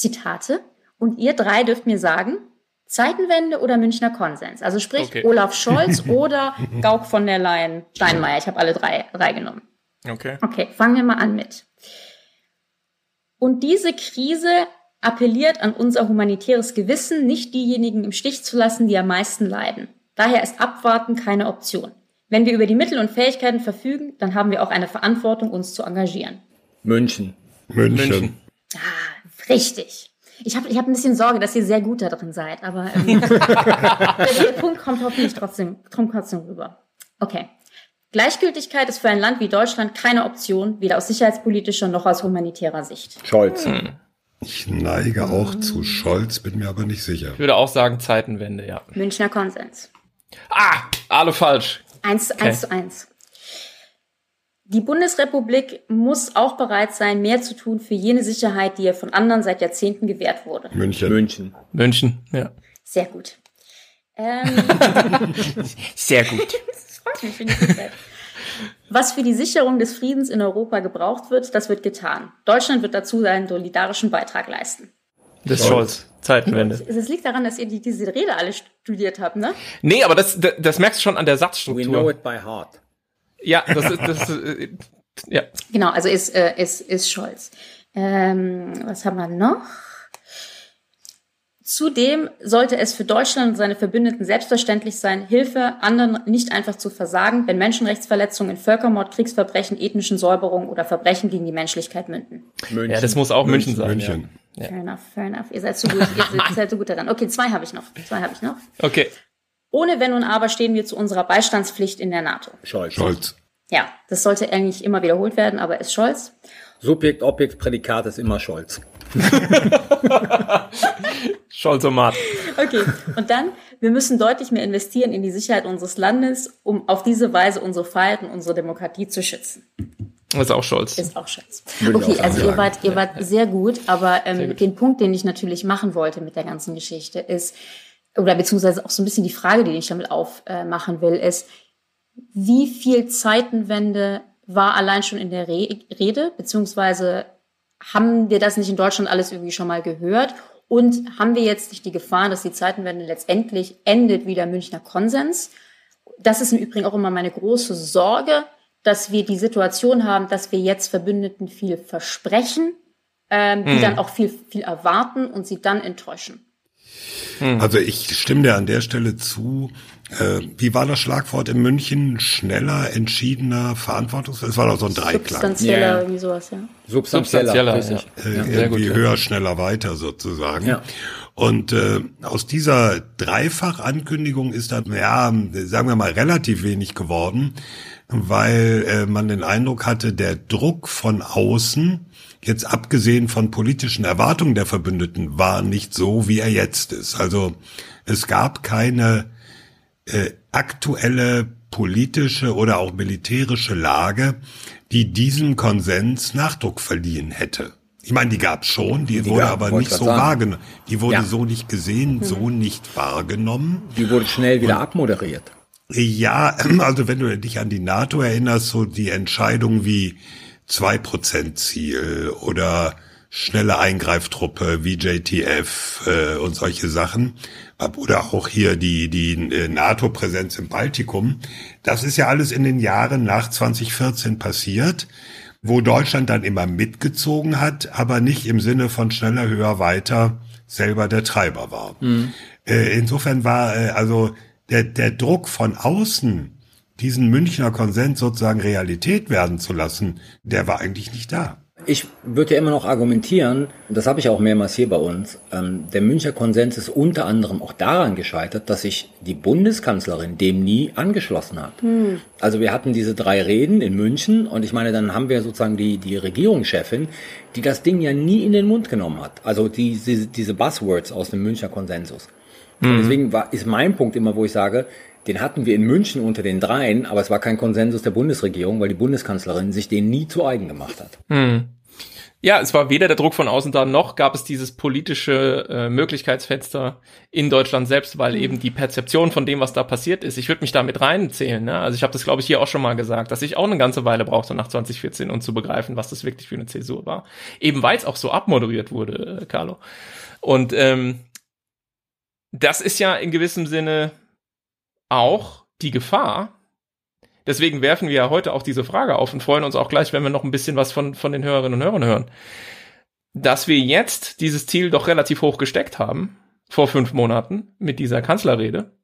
S6: Zitate und ihr drei dürft mir sagen, Zeitenwende oder Münchner Konsens? Also sprich okay. Olaf Scholz oder Gauck von der Leyen Steinmeier. Ich habe alle drei, drei genommen.
S7: Okay.
S6: Okay, fangen wir mal an mit. Und diese Krise appelliert an unser humanitäres Gewissen, nicht diejenigen im Stich zu lassen, die am meisten leiden. Daher ist Abwarten keine Option. Wenn wir über die Mittel und Fähigkeiten verfügen, dann haben wir auch eine Verantwortung, uns zu engagieren.
S8: München.
S5: München. München.
S6: Richtig. Ich habe ich hab ein bisschen Sorge, dass ihr sehr gut da drin seid, aber ähm, der Punkt kommt hoffentlich trotzdem, kommt trotzdem rüber. Okay. Gleichgültigkeit ist für ein Land wie Deutschland keine Option, weder aus sicherheitspolitischer noch aus humanitärer Sicht.
S8: Scholz.
S7: Hm.
S5: Ich neige auch zu Scholz, bin mir aber nicht sicher.
S7: Ich würde auch sagen Zeitenwende, ja.
S6: Münchner Konsens.
S7: Ah, alle falsch.
S6: Eins,
S7: Okay.
S6: eins zu eins. Die Bundesrepublik muss auch bereit sein, mehr zu tun für jene Sicherheit, die ihr von anderen seit Jahrzehnten gewährt wurde.
S5: München.
S8: München.
S7: München, ja.
S6: Sehr gut. Ähm,
S7: Sehr gut.
S6: das freut mich, wenn ihr gut. Was für die Sicherung des Friedens in Europa gebraucht wird, das wird getan. Deutschland wird dazu seinen solidarischen Beitrag leisten.
S7: Das ist Scholz. Zeitenwende.
S6: Es liegt daran, dass ihr die, diese Rede alle studiert habt, ne?
S7: Nee, aber das, das, das merkst du schon an der
S8: We know
S7: Satzstruktur.
S8: it by heart.
S7: Ja, das ist, das ist, äh, ja.
S6: Genau, also ist, äh, ist, ist Scholz. Ähm, was haben wir noch? Zudem sollte es für Deutschland und seine Verbündeten selbstverständlich sein, Hilfe anderen nicht einfach zu versagen, wenn Menschenrechtsverletzungen in Völkermord, Kriegsverbrechen, ethnischen Säuberungen oder Verbrechen gegen die Menschlichkeit münden.
S8: München.
S7: ja, das muss auch München, sein.
S5: München.
S7: Ja.
S6: Fair enough, fair enough. Ihr seid so gut, ihr seid so gut daran. Okay, zwei habe ich noch. Zwei habe ich noch.
S7: Okay.
S6: Ohne Wenn und Aber stehen wir zu unserer Beistandspflicht in der NATO.
S8: Scholz.
S5: Scholz.
S6: Ja, das sollte eigentlich immer wiederholt werden, aber ist Scholz.
S8: Subjekt, Objekt, Prädikat ist immer Scholz.
S7: Scholzomat.
S6: Okay, und dann, wir müssen deutlich mehr investieren in die Sicherheit unseres Landes, um auf diese Weise unsere Freiheit und unsere Demokratie zu schützen.
S7: Ist auch Scholz.
S6: Ist auch Scholz.
S8: Würde
S6: Okay,
S8: auch sagen.
S6: also ihr wart, ihr wart sehr gut, aber ähm,
S7: Sehr gut.
S6: den Punkt, den ich natürlich machen wollte mit der ganzen Geschichte ist, oder beziehungsweise auch so ein bisschen die Frage, die ich damit aufmachen äh, will, ist, wie viel Zeitenwende war allein schon in der Re Rede, beziehungsweise haben wir das nicht in Deutschland alles irgendwie schon mal gehört? Und haben wir jetzt nicht die Gefahr, dass die Zeitenwende letztendlich endet wie der Münchner Konsens? Das ist im Übrigen auch immer meine große Sorge, dass wir die Situation haben, dass wir jetzt Verbündeten viel versprechen, ähm, die
S7: Hm.
S6: dann auch viel, viel erwarten und sie dann enttäuschen.
S5: Also ich stimme dir an der Stelle zu. Äh, wie war das Schlagwort in München? Schneller, entschiedener, verantwortungsvoll? Es war doch so ein Dreiklang.
S6: Substanzieller,
S8: Ja.
S6: irgendwie sowas, ja.
S8: Substanzieller.
S7: Substanzieller,
S8: richtig.
S5: Äh,
S7: Ja, sehr
S5: irgendwie
S7: gut, ja.
S5: höher, schneller, weiter sozusagen.
S8: Ja.
S5: Und äh, aus dieser Dreifach-Ankündigung ist dann, ja, sagen wir mal, relativ wenig geworden, weil äh, man den Eindruck hatte, der Druck von außen, jetzt abgesehen von politischen Erwartungen der Verbündeten, war nicht so, wie er jetzt ist. Also es gab keine äh, aktuelle politische oder auch militärische Lage, die diesem Konsens Nachdruck verliehen hätte. Ich meine, die gab es schon, die,
S8: Die
S5: wurde
S8: gab-
S5: aber nicht so
S8: sagen.
S5: wahrgenommen. Die wurde
S8: Ja.
S5: so nicht gesehen, so nicht wahrgenommen.
S8: Die wurde schnell wieder abmoderiert.
S5: Ja, also wenn du dich an die NATO erinnerst, so die Entscheidung wie 2% Ziel oder schnelle Eingreiftruppe wie JTF äh, und solche Sachen. Oder auch hier die die äh, NATO-Präsenz im Baltikum, das ist ja alles in den Jahren nach 2014 passiert, wo Deutschland dann immer mitgezogen hat, aber nicht im Sinne von schneller, höher, weiter selber der Treiber war. Äh, insofern war äh, also der, der Druck von außen, diesen Münchner Konsens sozusagen Realität werden zu lassen, der war eigentlich nicht da.
S8: Ich würde ja immer noch argumentieren, und das habe ich auch mehrmals hier bei uns, ähm, der Münchner Konsens ist unter anderem auch daran gescheitert, dass sich die Bundeskanzlerin dem nie angeschlossen hat. Also wir hatten diese drei Reden in München und ich meine, dann haben wir sozusagen die, die Regierungschefin, die das Ding ja nie in den Mund genommen hat. Also die, diese, diese Buzzwords aus dem Münchner Konsensus. Und deswegen war, ist mein Punkt immer, wo ich sage, den hatten wir in München unter den dreien, aber es war kein Konsensus der Bundesregierung, weil die Bundeskanzlerin sich den nie zu eigen gemacht hat.
S7: Hm. Ja, es war weder der Druck von außen da, noch gab es dieses politische äh, Möglichkeitsfenster in Deutschland selbst, weil eben die Perzeption von dem, was da passiert ist, ich würde mich da mit reinzählen. Ne? Also ich habe das, glaube ich, hier auch schon mal gesagt, dass ich auch eine ganze Weile brauchte nach 2014, um zu begreifen, was das wirklich für eine Zäsur war. Eben weil es auch so abmoderiert wurde, äh, Carlo. Und ähm, das ist ja in gewissem Sinne auch die Gefahr. Deswegen werfen wir ja heute auch diese Frage auf und freuen uns auch gleich, wenn wir noch ein bisschen was von, von den Hörerinnen und Hörern hören. Dass wir jetzt dieses Ziel doch relativ hoch gesteckt haben, vor fünf Monaten, mit dieser Kanzlerrede.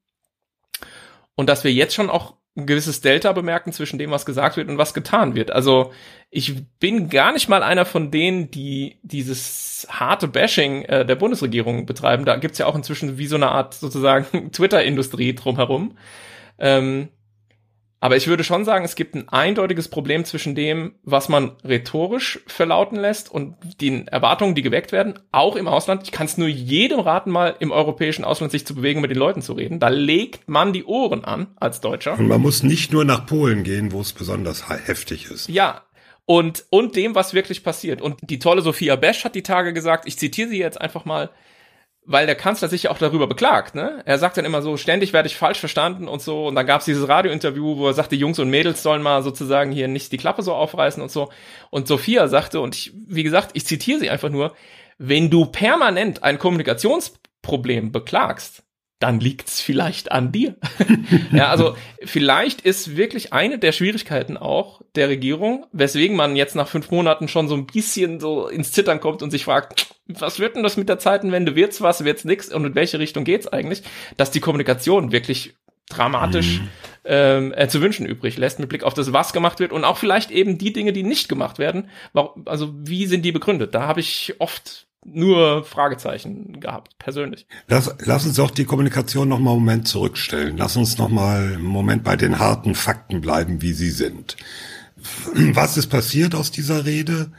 S7: Und dass wir jetzt schon auch ein gewisses Delta bemerken zwischen dem, was gesagt wird und was getan wird. Also ich bin gar nicht mal einer von denen, die dieses harte Bashing äh, der Bundesregierung betreiben. Da gibt's ja auch inzwischen wie so eine Art sozusagen Twitter-Industrie drumherum. Ähm, Aber ich würde schon sagen, es gibt ein eindeutiges Problem zwischen dem, was man rhetorisch verlauten lässt und den Erwartungen, die geweckt werden, auch im Ausland. Ich kann es nur jedem raten, mal im europäischen Ausland sich zu bewegen, mit den Leuten zu reden. Da legt man die Ohren an als Deutscher.
S5: Und man muss nicht nur nach Polen gehen, wo es besonders heftig ist.
S7: Ja, und, und dem, was wirklich passiert. Und die tolle Sophia Besch hat die Tage gesagt, ich zitiere sie jetzt einfach mal, weil der Kanzler sich ja auch darüber beklagt, ne? Er sagt dann immer so, ständig werde ich falsch verstanden und so. Und dann gab es dieses Radiointerview, wo er sagte, Jungs und Mädels sollen mal sozusagen hier nicht die Klappe so aufreißen und so. Und Sophia sagte, und ich, wie gesagt, ich zitiere sie einfach nur, wenn du permanent ein Kommunikationsproblem beklagst, dann liegt's vielleicht an dir. ja, also vielleicht ist wirklich eine der Schwierigkeiten auch der Regierung, weswegen man jetzt nach fünf Monaten schon so ein bisschen so ins Zittern kommt und sich fragt, was wird denn das mit der Zeitenwende? Wird's was, wird's nix? Und in welche Richtung geht's eigentlich? Dass die Kommunikation wirklich dramatisch mhm. ähm, äh, zu wünschen übrig lässt mit Blick auf das, was gemacht wird und auch vielleicht eben die Dinge, die nicht gemacht werden. Also wie sind die begründet? Da habe ich oft nur Fragezeichen gehabt, persönlich.
S5: Lass, lass uns doch die Kommunikation noch mal einen Moment zurückstellen. Lass uns noch mal einen Moment bei den harten Fakten bleiben, wie sie sind. Was ist passiert aus dieser Rede?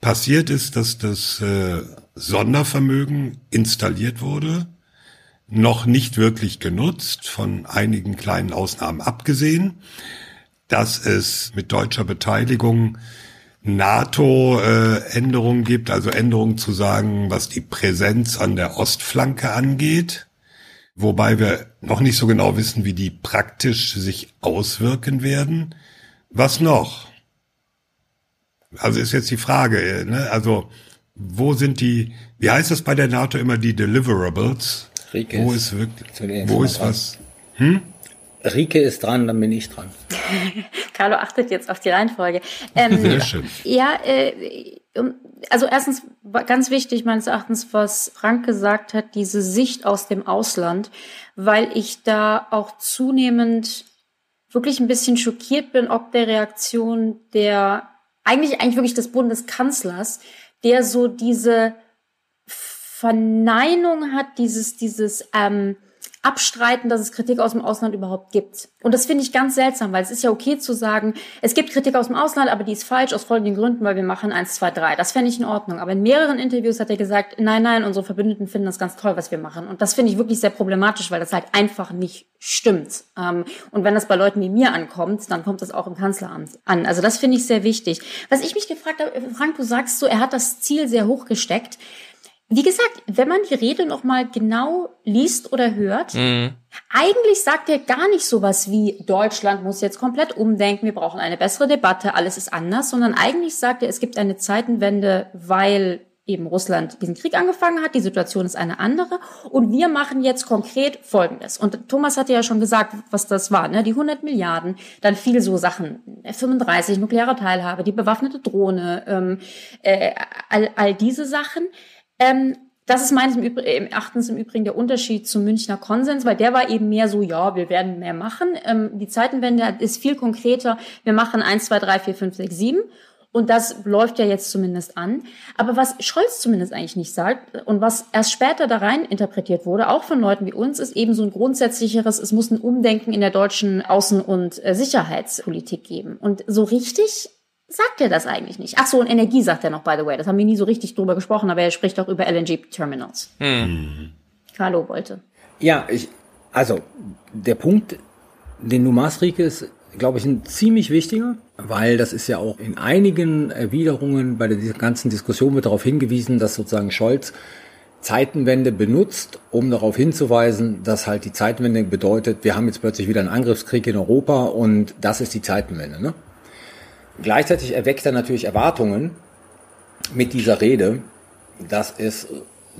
S5: Passiert ist, dass das äh, Sondervermögen installiert wurde, noch nicht wirklich genutzt, von einigen kleinen Ausnahmen abgesehen, dass es mit deutscher Beteiligung NATO-Änderungen äh, gibt, also Änderungen zu sagen, was die Präsenz an der Ostflanke angeht, wobei wir noch nicht so genau wissen, wie die praktisch sich auswirken werden. Was noch? Also ist jetzt die Frage, ne? also wo sind die, wie heißt das bei der NATO immer, die Deliverables?
S8: Rieke
S5: wo ist, ist wirklich, wo ist was? Hm?
S8: Rike ist dran, dann bin ich dran.
S6: Carlo achtet jetzt auf die Reihenfolge. Ähm, Sehr schön. Ja, äh, also erstens ganz wichtig meines Erachtens, was Frank gesagt hat, diese Sicht aus dem Ausland, weil ich da auch zunehmend wirklich ein bisschen schockiert bin, ob der Reaktion der eigentlich eigentlich wirklich des Bundeskanzlers, der so diese Verneinung hat, dieses dieses ähm, abstreiten, dass es Kritik aus dem Ausland überhaupt gibt. Und das finde ich ganz seltsam, weil es ist ja okay zu sagen, es gibt Kritik aus dem Ausland, aber die ist falsch aus folgenden Gründen, weil wir machen eins, zwei, drei. Das fände ich in Ordnung. Aber in mehreren Interviews hat er gesagt, nein, nein, unsere Verbündeten finden das ganz toll, was wir machen. Und das finde ich wirklich sehr problematisch, weil das halt einfach nicht stimmt. Ähm, und wenn das bei Leuten wie mir ankommt, dann kommt das auch im Kanzleramt an. Also das finde ich sehr wichtig. Was ich mich gefragt habe, Frank, du sagst so, er hat das Ziel sehr hoch gesteckt. Wie gesagt, wenn man die Rede noch mal genau liest oder hört, mhm. eigentlich sagt er gar nicht sowas wie Deutschland muss jetzt komplett umdenken, wir brauchen eine bessere Debatte, alles ist anders, sondern eigentlich sagt er, es gibt eine Zeitenwende, weil eben Russland diesen Krieg angefangen hat, die Situation ist eine andere und wir machen jetzt konkret Folgendes. Und Thomas hatte ja schon gesagt, was das war, ne? die 100 Milliarden, dann viel so Sachen, F-35, nukleare Teilhabe, die bewaffnete Drohne, ähm, äh, all, all diese Sachen. Ähm, das ist meines Erachtens im Übrigen der Unterschied zum Münchner Konsens, weil der war eben mehr so, ja, wir werden mehr machen. Ähm, die Zeitenwende ist viel konkreter. Wir machen eins, zwei, drei, vier, fünf, sechs, sieben. Und das läuft ja jetzt zumindest an. Aber was Scholz zumindest eigentlich nicht sagt und was erst später da rein interpretiert wurde, auch von Leuten wie uns, ist eben so ein grundsätzlicheres, es muss ein Umdenken in der deutschen Außen- und äh, Sicherheitspolitik geben. Und so richtig sagt er das eigentlich nicht. Ach so, und Energie sagt er noch, by the way. Das haben wir nie so richtig drüber gesprochen, aber er spricht auch über LNG-Terminals. Hm. Carlo wollte.
S8: Ja, ich, also der Punkt, den du machst, Rieke, ist, glaube ich, ein ziemlich wichtiger, weil das ist ja auch in einigen Erwiderungen bei der ganzen Diskussion wird darauf hingewiesen, dass sozusagen Scholz Zeitenwende benutzt, um darauf hinzuweisen, dass halt die Zeitenwende bedeutet, wir haben jetzt plötzlich wieder einen Angriffskrieg in Europa und das ist die Zeitenwende. Ne? Gleichzeitig erweckt er natürlich Erwartungen mit dieser Rede, dass es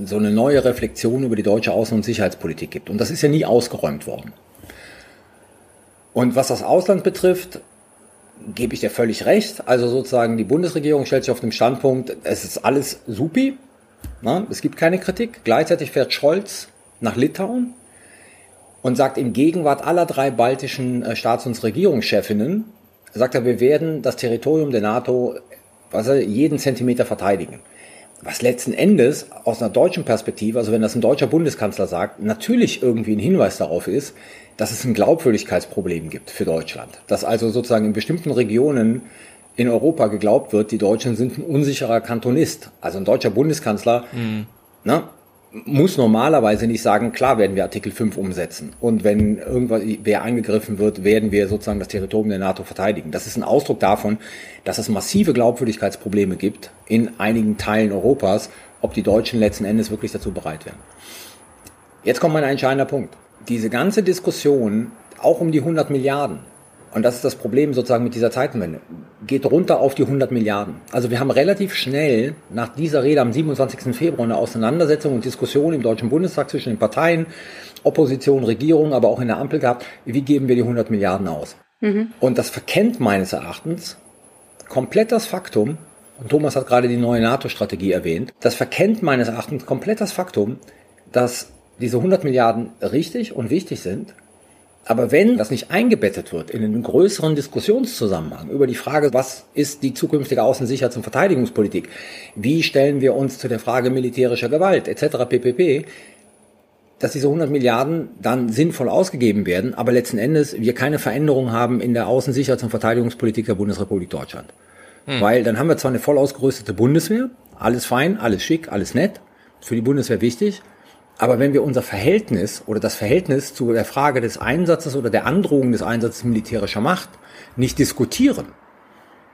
S8: so eine neue Reflexion über die deutsche Außen- und Sicherheitspolitik gibt. Und das ist ja nie ausgeräumt worden. Und was das Ausland betrifft, gebe ich dir völlig recht. Also sozusagen die Bundesregierung stellt sich auf den Standpunkt, es ist alles supi, na, es gibt keine Kritik. Gleichzeitig fährt Scholz nach Litauen und sagt in Gegenwart aller drei baltischen äh, Staats- und Regierungschefinnen, sagt er, wir werden das Territorium der NATO was er, jeden Zentimeter verteidigen. was letzten Endes aus einer deutschen Perspektive, also wenn das ein deutscher Bundeskanzler sagt, natürlich irgendwie ein Hinweis darauf ist, dass es ein Glaubwürdigkeitsproblem gibt für Deutschland. Dass also sozusagen in bestimmten Regionen in Europa geglaubt wird, die Deutschen sind ein unsicherer Kantonist. Also ein deutscher Bundeskanzler mhm. ne, muss normalerweise nicht sagen, klar werden wir Artikel 5 umsetzen. Und wenn irgendwas, wer angegriffen wird, werden wir sozusagen das Territorium der NATO verteidigen. Das ist ein Ausdruck davon, dass es massive Glaubwürdigkeitsprobleme gibt in einigen Teilen Europas, ob die Deutschen letzten Endes wirklich dazu bereit wären. Jetzt kommt mein entscheidender Punkt. Diese ganze Diskussion, auch um die 100 Milliarden, und das ist das Problem sozusagen mit dieser Zeitenwende, geht runter auf die 100 Milliarden. Also wir haben relativ schnell nach dieser Rede am 27. Februar eine Auseinandersetzung und Diskussion im Deutschen Bundestag zwischen den Parteien, Opposition, Regierung, aber auch in der Ampel gehabt, wie geben wir die 100 Milliarden aus. Mhm. Und das verkennt meines Erachtens komplett das Faktum, und Thomas hat gerade die neue NATO-Strategie erwähnt, das verkennt meines Erachtens komplett das Faktum, dass diese 100 Milliarden richtig und wichtig sind, aber wenn das nicht eingebettet wird in einen größeren Diskussionszusammenhang über die Frage, was ist die zukünftige Außensicherheits- und Verteidigungspolitik, wie stellen wir uns zu der Frage militärischer Gewalt etc. ppp, dass diese 100 Milliarden dann sinnvoll ausgegeben werden, aber letzten Endes wir keine Veränderung haben in der Außensicherheits- und Verteidigungspolitik der Bundesrepublik Deutschland. Hm. Weil dann haben wir zwar eine voll ausgerüstete Bundeswehr, alles fein, alles schick, alles nett, für die Bundeswehr wichtig, aber wenn wir unser Verhältnis oder das Verhältnis zu der Frage des Einsatzes oder der Androhung des Einsatzes militärischer Macht nicht diskutieren,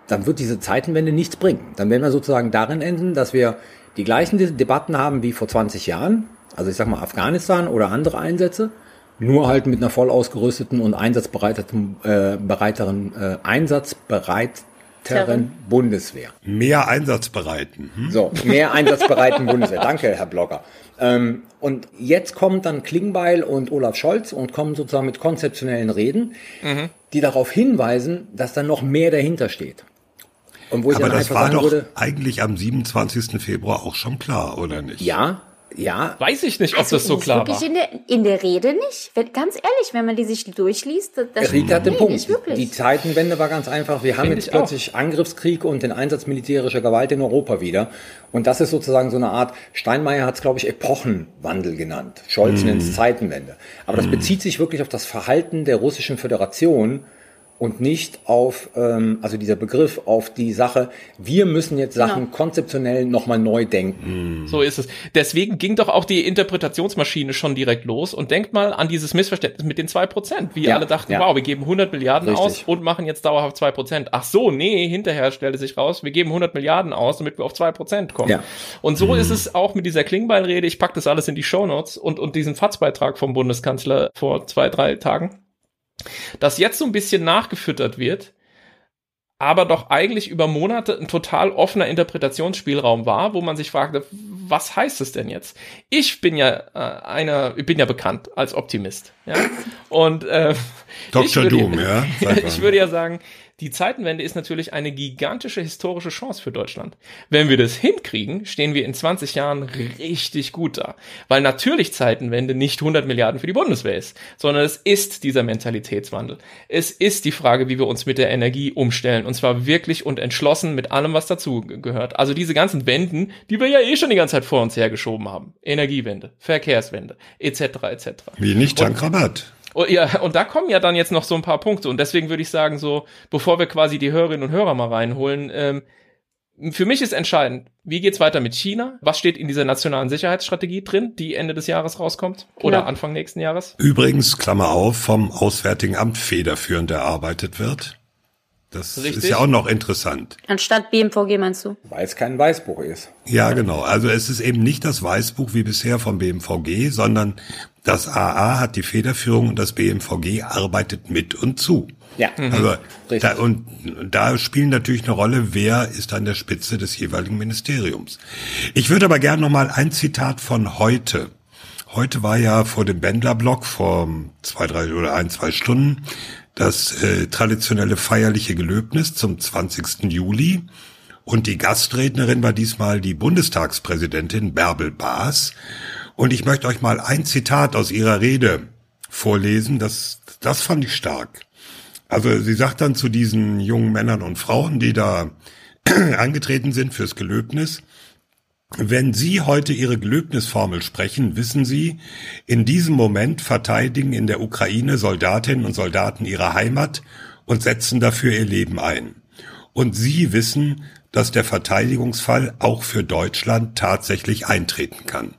S8: dann wird diese Zeitenwende nichts bringen. Dann werden wir sozusagen darin enden, dass wir die gleichen Debatten haben wie vor 20 Jahren, also ich sag mal Afghanistan oder andere Einsätze, nur halt mit einer voll ausgerüsteten und einsatzbereiteren äh, bereiteren äh, einsatzbereit Terren Bundeswehr.
S5: Mehr einsatzbereiten.
S8: Hm? So, mehr einsatzbereiten Bundeswehr. Danke, Herr Blogger. Ähm, und jetzt kommt dann Klingbeil und Olaf Scholz und kommen sozusagen mit konzeptionellen Reden, mhm. die darauf hinweisen, dass da noch mehr dahinter steht.
S5: Und wo ich Aber das war doch würde, eigentlich am 27. Februar auch schon klar, oder nicht?
S8: Ja, ja.
S7: Weiß ich nicht, ob also das so klar
S6: war. In der, in der Rede nicht. Wenn, ganz ehrlich, wenn man die sich durchliest,
S8: das Rita hat den Punkt. Die Zeitenwende war ganz einfach. Wir haben jetzt plötzlich auch. Angriffskrieg und den Einsatz militärischer Gewalt in Europa wieder. Und das ist sozusagen so eine Art, Steinmeier hat es, glaube ich, Epochenwandel genannt. Scholz mm. nennt es Zeitenwende. Aber das mm. bezieht sich wirklich auf das Verhalten der russischen Föderation und nicht auf, ähm, also dieser Begriff, auf die Sache, wir müssen jetzt Sachen genau. konzeptionell nochmal neu denken.
S7: So ist es. Deswegen ging doch auch die Interpretationsmaschine schon direkt los und denkt mal an dieses Missverständnis mit den zwei Prozent. Wie ja, alle dachten, ja. wow, wir geben 100 Milliarden Richtig. aus und machen jetzt dauerhaft zwei Prozent. Ach so, nee, hinterher stellte sich raus, wir geben 100 Milliarden aus, damit wir auf zwei Prozent kommen. Ja. Und so mhm. ist es auch mit dieser Klingbeilrede. Ich pack das alles in die Shownotes und, und diesen FATS-Beitrag vom Bundeskanzler vor zwei, drei Tagen das jetzt so ein bisschen nachgefüttert wird, aber doch eigentlich über Monate ein total offener Interpretationsspielraum war, wo man sich fragte, was heißt es denn jetzt? Ich bin ja äh, einer, ich bin ja bekannt als Optimist, ja. Und äh,
S5: Dr. Doom, ja.
S7: ich würde ja sagen, die Zeitenwende ist natürlich eine gigantische historische Chance für Deutschland. Wenn wir das hinkriegen, stehen wir in 20 Jahren richtig gut da. Weil natürlich Zeitenwende nicht 100 Milliarden für die Bundeswehr ist, sondern es ist dieser Mentalitätswandel. Es ist die Frage, wie wir uns mit der Energie umstellen. Und zwar wirklich und entschlossen mit allem, was dazu gehört. Also diese ganzen Wenden, die wir ja eh schon die ganze Zeit vor uns hergeschoben haben. Energiewende, Verkehrswende, etc. etc.
S5: Wie nicht Tankrabatt.
S7: Und, oh, ja, und da kommen ja dann jetzt noch so ein paar Punkte. Und deswegen würde ich sagen, so, bevor wir quasi die Hörerinnen und Hörer mal reinholen, ähm, für mich ist entscheidend, wie geht's weiter mit China? Was steht in dieser nationalen Sicherheitsstrategie drin, die Ende des Jahres rauskommt oder ja. Anfang nächsten Jahres?
S5: Übrigens, Klammer auf, vom Auswärtigen Amt federführend erarbeitet wird. Das Richtig. ist ja auch noch interessant.
S6: Anstatt BMVG meinst du?
S8: Weil es kein Weißbuch ist.
S5: Ja, genau. Also es ist eben nicht das Weißbuch wie bisher vom BMVG, sondern das AA hat die Federführung und das BMVG arbeitet mit und zu.
S8: Ja.
S5: Mhm. Also da, und da spielen natürlich eine Rolle, wer ist an der Spitze des jeweiligen Ministeriums. Ich würde aber gerne noch mal ein Zitat von heute. Heute war ja vor dem Bändlerblock vor zwei, drei oder ein, zwei Stunden das äh, traditionelle feierliche Gelöbnis zum 20. Juli. Und die Gastrednerin war diesmal die Bundestagspräsidentin Bärbel Baas. Und ich möchte euch mal ein Zitat aus ihrer Rede vorlesen. Das, das fand ich stark. Also sie sagt dann zu diesen jungen Männern und Frauen, die da angetreten sind fürs Gelöbnis, Wenn Sie heute Ihre Gelöbnisformel sprechen, wissen Sie, in diesem Moment verteidigen in der Ukraine Soldatinnen und Soldaten ihre Heimat und setzen dafür ihr Leben ein. Und Sie wissen, dass der Verteidigungsfall auch für Deutschland tatsächlich eintreten kann.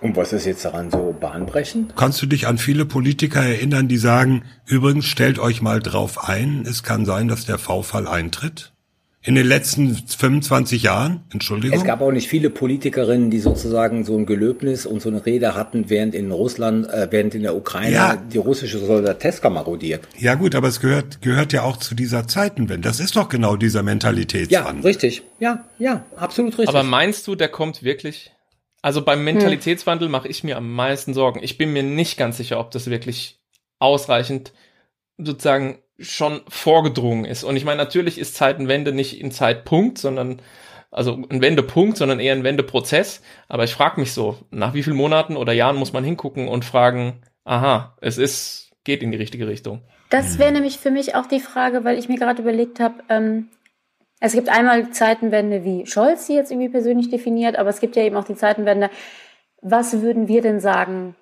S8: Und was ist jetzt daran so bahnbrechend?
S5: Kannst du dich an viele Politiker erinnern, die sagen, übrigens stellt euch mal drauf ein, es kann sein, dass der V-Fall eintritt? In den letzten 25 Jahren, Entschuldigung.
S8: Es gab auch nicht viele Politikerinnen, die sozusagen so ein Gelöbnis und so eine Rede hatten, während in Russland, äh, während in der Ukraine
S5: Ja.
S8: die russische Soldateska marodiert.
S5: Ja gut, aber es gehört, gehört ja auch zu dieser Zeitenwende. Das ist doch genau dieser
S8: Ja,
S5: Mentalitätswandel.
S8: richtig. Ja, ja, absolut richtig.
S7: Aber meinst du, der kommt wirklich? Also beim Mentalitätswandel mache ich mir am meisten Sorgen. Ich bin mir nicht ganz sicher, ob das wirklich ausreichend sozusagen schon vorgedrungen ist. Und ich meine, natürlich ist Zeitenwende nicht ein Zeitpunkt, sondern also ein Wendepunkt, sondern eher ein Wendeprozess. Aber ich frage mich so, nach wie vielen Monaten oder Jahren muss man hingucken und fragen, aha, es ist, geht in die richtige Richtung.
S6: Das wäre nämlich für mich auch die Frage, weil ich mir gerade überlegt habe, ähm, es gibt einmal Zeitenwende, wie Scholz sie jetzt irgendwie persönlich definiert, aber es gibt ja eben auch die Zeitenwende. Was würden wir denn sagen,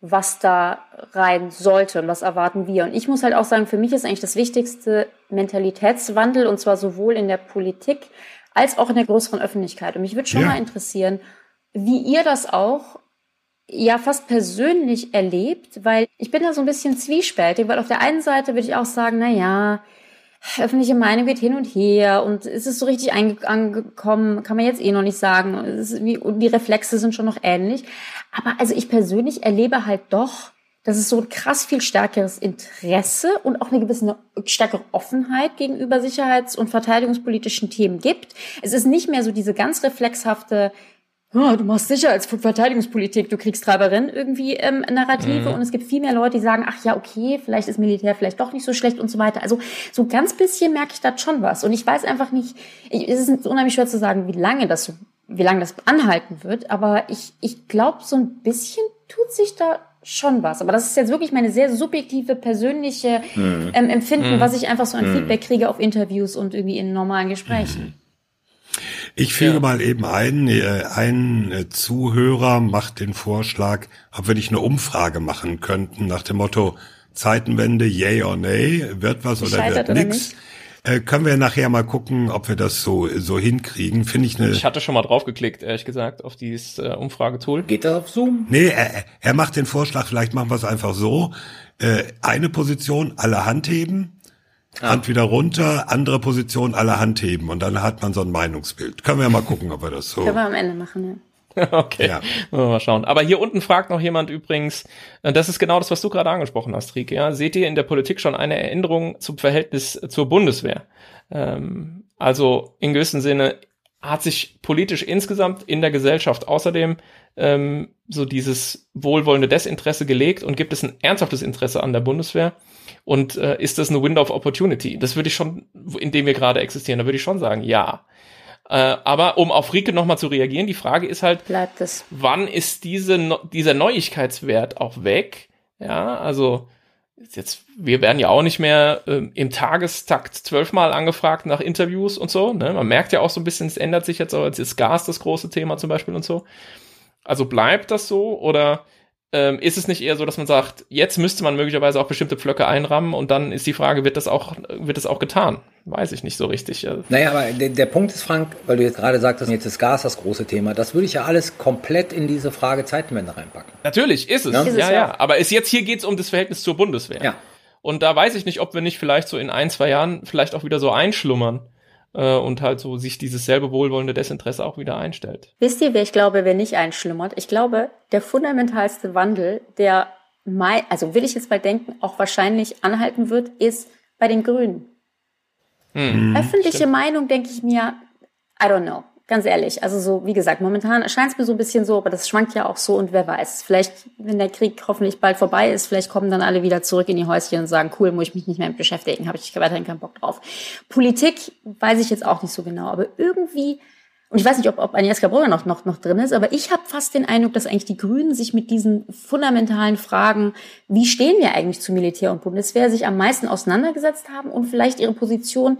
S6: was da rein sollte und was erwarten wir? Und ich muss halt auch sagen, für mich ist eigentlich das Wichtigste Mentalitätswandel und zwar sowohl in der Politik als auch in der größeren Öffentlichkeit. Und mich würde schon
S5: Ja.
S6: mal interessieren, wie ihr das auch ja fast persönlich erlebt, weil ich bin da so ein bisschen zwiespältig, weil auf der einen Seite würde ich auch sagen, na ja, öffentliche Meinung geht hin und her und ist es so richtig angekommen, kann man jetzt eh noch nicht sagen. Wie, und die Reflexe sind schon noch ähnlich. Aber also ich persönlich erlebe halt doch, dass es so ein krass viel stärkeres Interesse und auch eine gewisse stärkere Offenheit gegenüber sicherheits- und verteidigungspolitischen Themen gibt. Es ist nicht mehr so diese ganz reflexhafte oh, du machst Sicherheits- und Verteidigungspolitik, du Kriegstreiberin, irgendwie ähm, Narrative.
S7: Mhm.
S6: Und es gibt viel mehr Leute, die sagen, ach ja, okay, vielleicht ist Militär vielleicht doch nicht so schlecht und so weiter. Also so ganz bisschen merke ich da schon was. Und ich weiß einfach nicht, ich, es ist unheimlich schwer zu sagen, wie lange das wie lange das anhalten wird. Aber ich, ich glaube, so ein bisschen tut sich da schon was. Aber das ist jetzt wirklich meine sehr subjektive, persönliche
S5: Mhm.
S6: ähm, Empfinden,
S5: Mhm.
S6: was ich einfach so an
S5: Mhm.
S6: Feedback kriege auf Interviews und irgendwie in normalen Gesprächen.
S5: Ich füge mal eben ein, äh, ein äh, Zuhörer macht den Vorschlag, ob wir nicht eine Umfrage machen könnten nach dem Motto Zeitenwende, yay or nay, wird was oder
S6: Gescheitert
S5: wird nix. Äh, können wir nachher mal gucken, ob wir das so so hinkriegen. Finde ich eine.
S7: Ich hatte schon mal draufgeklickt, ehrlich gesagt, auf dieses äh, Umfragetool.
S8: Geht das auf Zoom?
S5: Nee, er, er macht den Vorschlag, vielleicht machen wir es einfach so. Äh, eine Position, alle Hand heben, Hand wieder runter, andere Position, alle Hand heben und dann hat man so ein Meinungsbild. Können wir ja mal gucken, ob wir das so.
S6: Können wir am Ende machen, ja.
S7: Okay,
S5: Ja.
S7: Wir mal schauen. Aber hier unten fragt noch jemand übrigens, äh, das ist genau das, was du gerade angesprochen hast, Rieke. Ja? Seht ihr in der Politik schon eine Änderung zum Verhältnis zur Bundeswehr? Ähm, also in gewissem Sinne hat sich politisch insgesamt in der Gesellschaft außerdem ähm, so dieses wohlwollende Desinteresse gelegt und gibt es ein ernsthaftes Interesse an der Bundeswehr? Und äh, ist das eine Window of Opportunity? Das würde ich schon, in dem wir gerade existieren, da würde ich schon sagen, ja. Äh, aber um auf Rieke nochmal zu reagieren, die Frage ist halt,
S6: Bleibt es.
S7: wann ist diese, dieser Neuigkeitswert auch weg? Ja, also jetzt, wir werden ja auch nicht mehr ähm, im Tagestakt zwölfmal angefragt nach Interviews und so. Ne? Man merkt ja auch so ein bisschen, es ändert sich jetzt, aber jetzt ist Gas das große Thema zum Beispiel und so. Also bleibt das so oder ähm, ist es nicht eher so, dass man sagt, jetzt müsste man möglicherweise auch bestimmte Pflöcke einrammen und dann ist die Frage, wird das auch, wird das auch getan? Weiß ich nicht so richtig.
S8: Naja, aber der, der Punkt ist, Frank, weil du jetzt gerade sagtest, jetzt ist Gas das große Thema, das würde ich ja alles komplett in diese Frage Zeitenwende reinpacken.
S7: Natürlich ist es.
S8: Ja?
S7: Ja,
S8: Ist es
S7: ja.
S8: ja.
S7: Aber ist jetzt hier geht's um das Verhältnis zur Bundeswehr.
S8: Ja.
S7: Und da weiß ich nicht, ob wir nicht vielleicht so in ein, zwei Jahren vielleicht auch wieder so einschlummern äh, und halt so sich dieses selbe wohlwollende Desinteresse auch wieder einstellt.
S6: Wisst ihr, wer ich glaube, wer nicht einschlummert? Ich glaube, der fundamentalste Wandel, der mai, also will ich jetzt mal denken, auch wahrscheinlich anhalten wird, ist bei den Grünen.
S7: Hm.
S6: Öffentliche
S7: Stimmt.
S6: Meinung, denke ich mir, I don't know. Ganz ehrlich. Also so, wie gesagt, momentan erscheint es mir so ein bisschen so, aber das schwankt ja auch so und wer weiß. Vielleicht, wenn der Krieg hoffentlich bald vorbei ist, vielleicht kommen dann alle wieder zurück in die Häuschen und sagen, cool, muss ich mich nicht mehr mit beschäftigen, habe ich weiterhin keinen Bock drauf. Politik weiß ich jetzt auch nicht so genau, aber irgendwie, und ich weiß nicht, ob, ob Agnieszka Brugger noch, noch, noch drin ist, aber ich habe fast den Eindruck, dass eigentlich die Grünen sich mit diesen fundamentalen Fragen, wie stehen wir eigentlich zu Militär und Bundeswehr, sich am meisten auseinandergesetzt haben und vielleicht ihre Position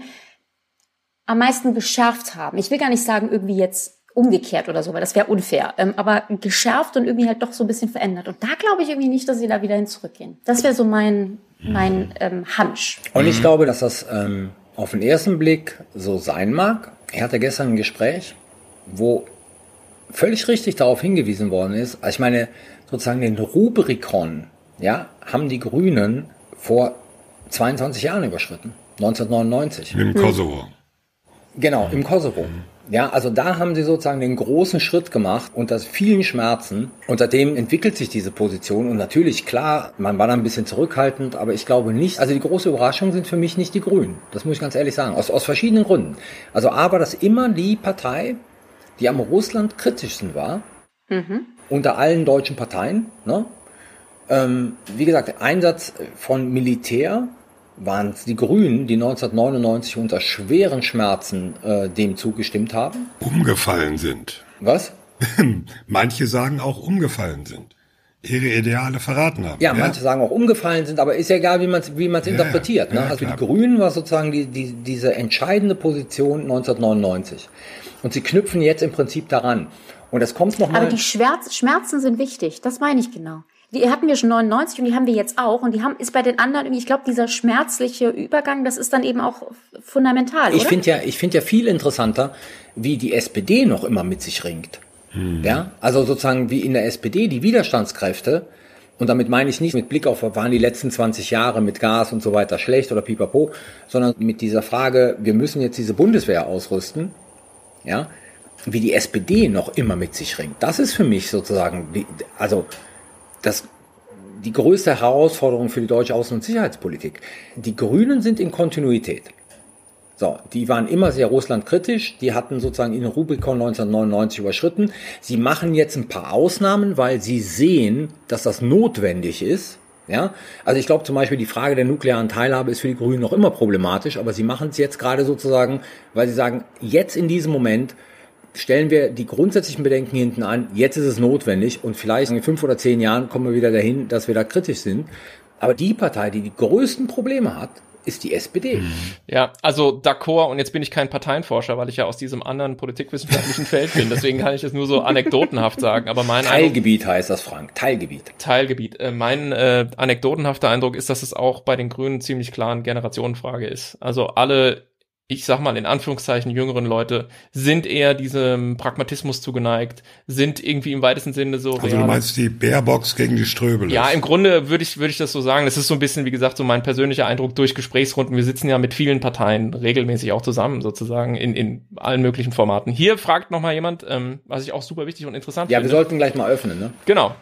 S6: am meisten geschärft haben. Ich will gar nicht sagen, irgendwie jetzt umgekehrt oder so, weil das wäre unfair. Ähm, aber geschärft und irgendwie halt doch so ein bisschen verändert. Und da glaube ich irgendwie nicht, dass sie da wieder hin zurückgehen. Das wäre so mein, mein ähm, Hunch.
S8: Und ich glaube, dass das ähm, auf den ersten Blick so sein mag. Ich hatte gestern ein Gespräch, wo völlig richtig darauf hingewiesen worden ist. Also ich meine, sozusagen den Rubrikon, ja, haben die Grünen vor 22 Jahren überschritten. 1999.
S5: Im Kosovo.
S8: Genau, im Kosovo. Ja, also da haben sie sozusagen den großen Schritt gemacht unter vielen Schmerzen. Und seitdem entwickelt sich diese Position. Und natürlich, klar, man war da ein bisschen zurückhaltend, aber ich glaube nicht, also die große Überraschung sind für mich nicht die Grünen. Das muss ich ganz ehrlich sagen. Aus, aus verschiedenen Gründen. Also aber das immer die Partei, die am Russland kritischsten war,
S6: Mhm.
S8: unter allen deutschen Parteien. Ne? Ähm, wie gesagt, Einsatz von Militär waren es die Grünen, die 1999 unter schweren Schmerzen äh, dem zugestimmt haben.
S5: Umgefallen sind.
S8: Was?
S5: Manche sagen auch umgefallen sind. Ihre Ideale verraten haben.
S8: Ja, manche sagen auch umgefallen sind, aber ist ja egal, wie man es wie man's
S5: Ja,
S8: interpretiert. Ne?
S5: ja,
S8: also
S5: klar.
S8: die Grünen war sozusagen die, die, diese entscheidende Position 1999. Und sie knüpfen jetzt im Prinzip daran. Und das kommt
S6: Aber
S8: nochmal.
S6: die Schmerz, Schmerzen sind wichtig. Das meine ich genau. Die hatten wir schon 99 und die haben wir jetzt auch. Und die haben, ist bei den anderen irgendwie, ich glaube, dieser schmerzliche Übergang, das ist dann eben auch fundamental,
S8: Ich finde ja, ich finde ja viel interessanter, wie die SPD noch immer mit sich ringt. Ja, also sozusagen wie in der SPD die Widerstandskräfte, und damit meine ich nicht mit Blick auf, waren die letzten 20 Jahre mit Gas und so weiter schlecht oder pipapo, sondern mit dieser Frage, wir müssen jetzt diese Bundeswehr ausrüsten, ja, wie die SPD noch immer mit sich ringt. Das ist für mich sozusagen, die, also das, die größte Herausforderung für die deutsche Außen- und Sicherheitspolitik. Die Grünen sind in Kontinuität. So, die waren immer sehr russlandkritisch, die hatten sozusagen ihren Rubikon 1999 überschritten. Sie machen jetzt ein paar Ausnahmen, weil sie sehen, dass das notwendig ist. Ja, also ich glaube zum Beispiel die Frage der nuklearen Teilhabe ist für die Grünen noch immer problematisch, aber sie machen es jetzt gerade sozusagen, weil sie sagen, jetzt in diesem Moment stellen wir die grundsätzlichen Bedenken hinten an, jetzt ist es notwendig und vielleicht in fünf oder zehn Jahren kommen wir wieder dahin, dass wir da kritisch sind. Aber die Partei, die die größten Probleme hat, ist die SPD.
S7: Ja, also d'accord, und jetzt bin ich kein Parteienforscher, weil ich ja aus diesem anderen politikwissenschaftlichen Feld bin. Deswegen kann ich das nur so anekdotenhaft sagen. Aber mein Eindruck,
S8: Teilgebiet heißt das, Frank. Teilgebiet.
S7: Teilgebiet. Äh, mein äh, anekdotenhafter Eindruck ist, dass es auch bei den Grünen ziemlich klar eine Generationenfrage ist. Also alle, ich sag mal in Anführungszeichen, jüngeren Leute sind eher diesem Pragmatismus zugeneigt, sind irgendwie im weitesten Sinne so.
S5: Also du
S7: reale-
S5: meinst die Baerbox gegen die Ströbele.
S7: ja, im Grunde würde ich, würde ich das so sagen. Das ist so ein bisschen, wie gesagt, so mein persönlicher Eindruck durch Gesprächsrunden. Wir sitzen ja mit vielen Parteien regelmäßig auch zusammen, sozusagen, in, in allen möglichen Formaten. Hier fragt noch mal jemand, ähm, was ich auch super wichtig und interessant
S8: Ja,
S7: finde.
S8: wir sollten gleich mal öffnen, ne?
S7: Genau.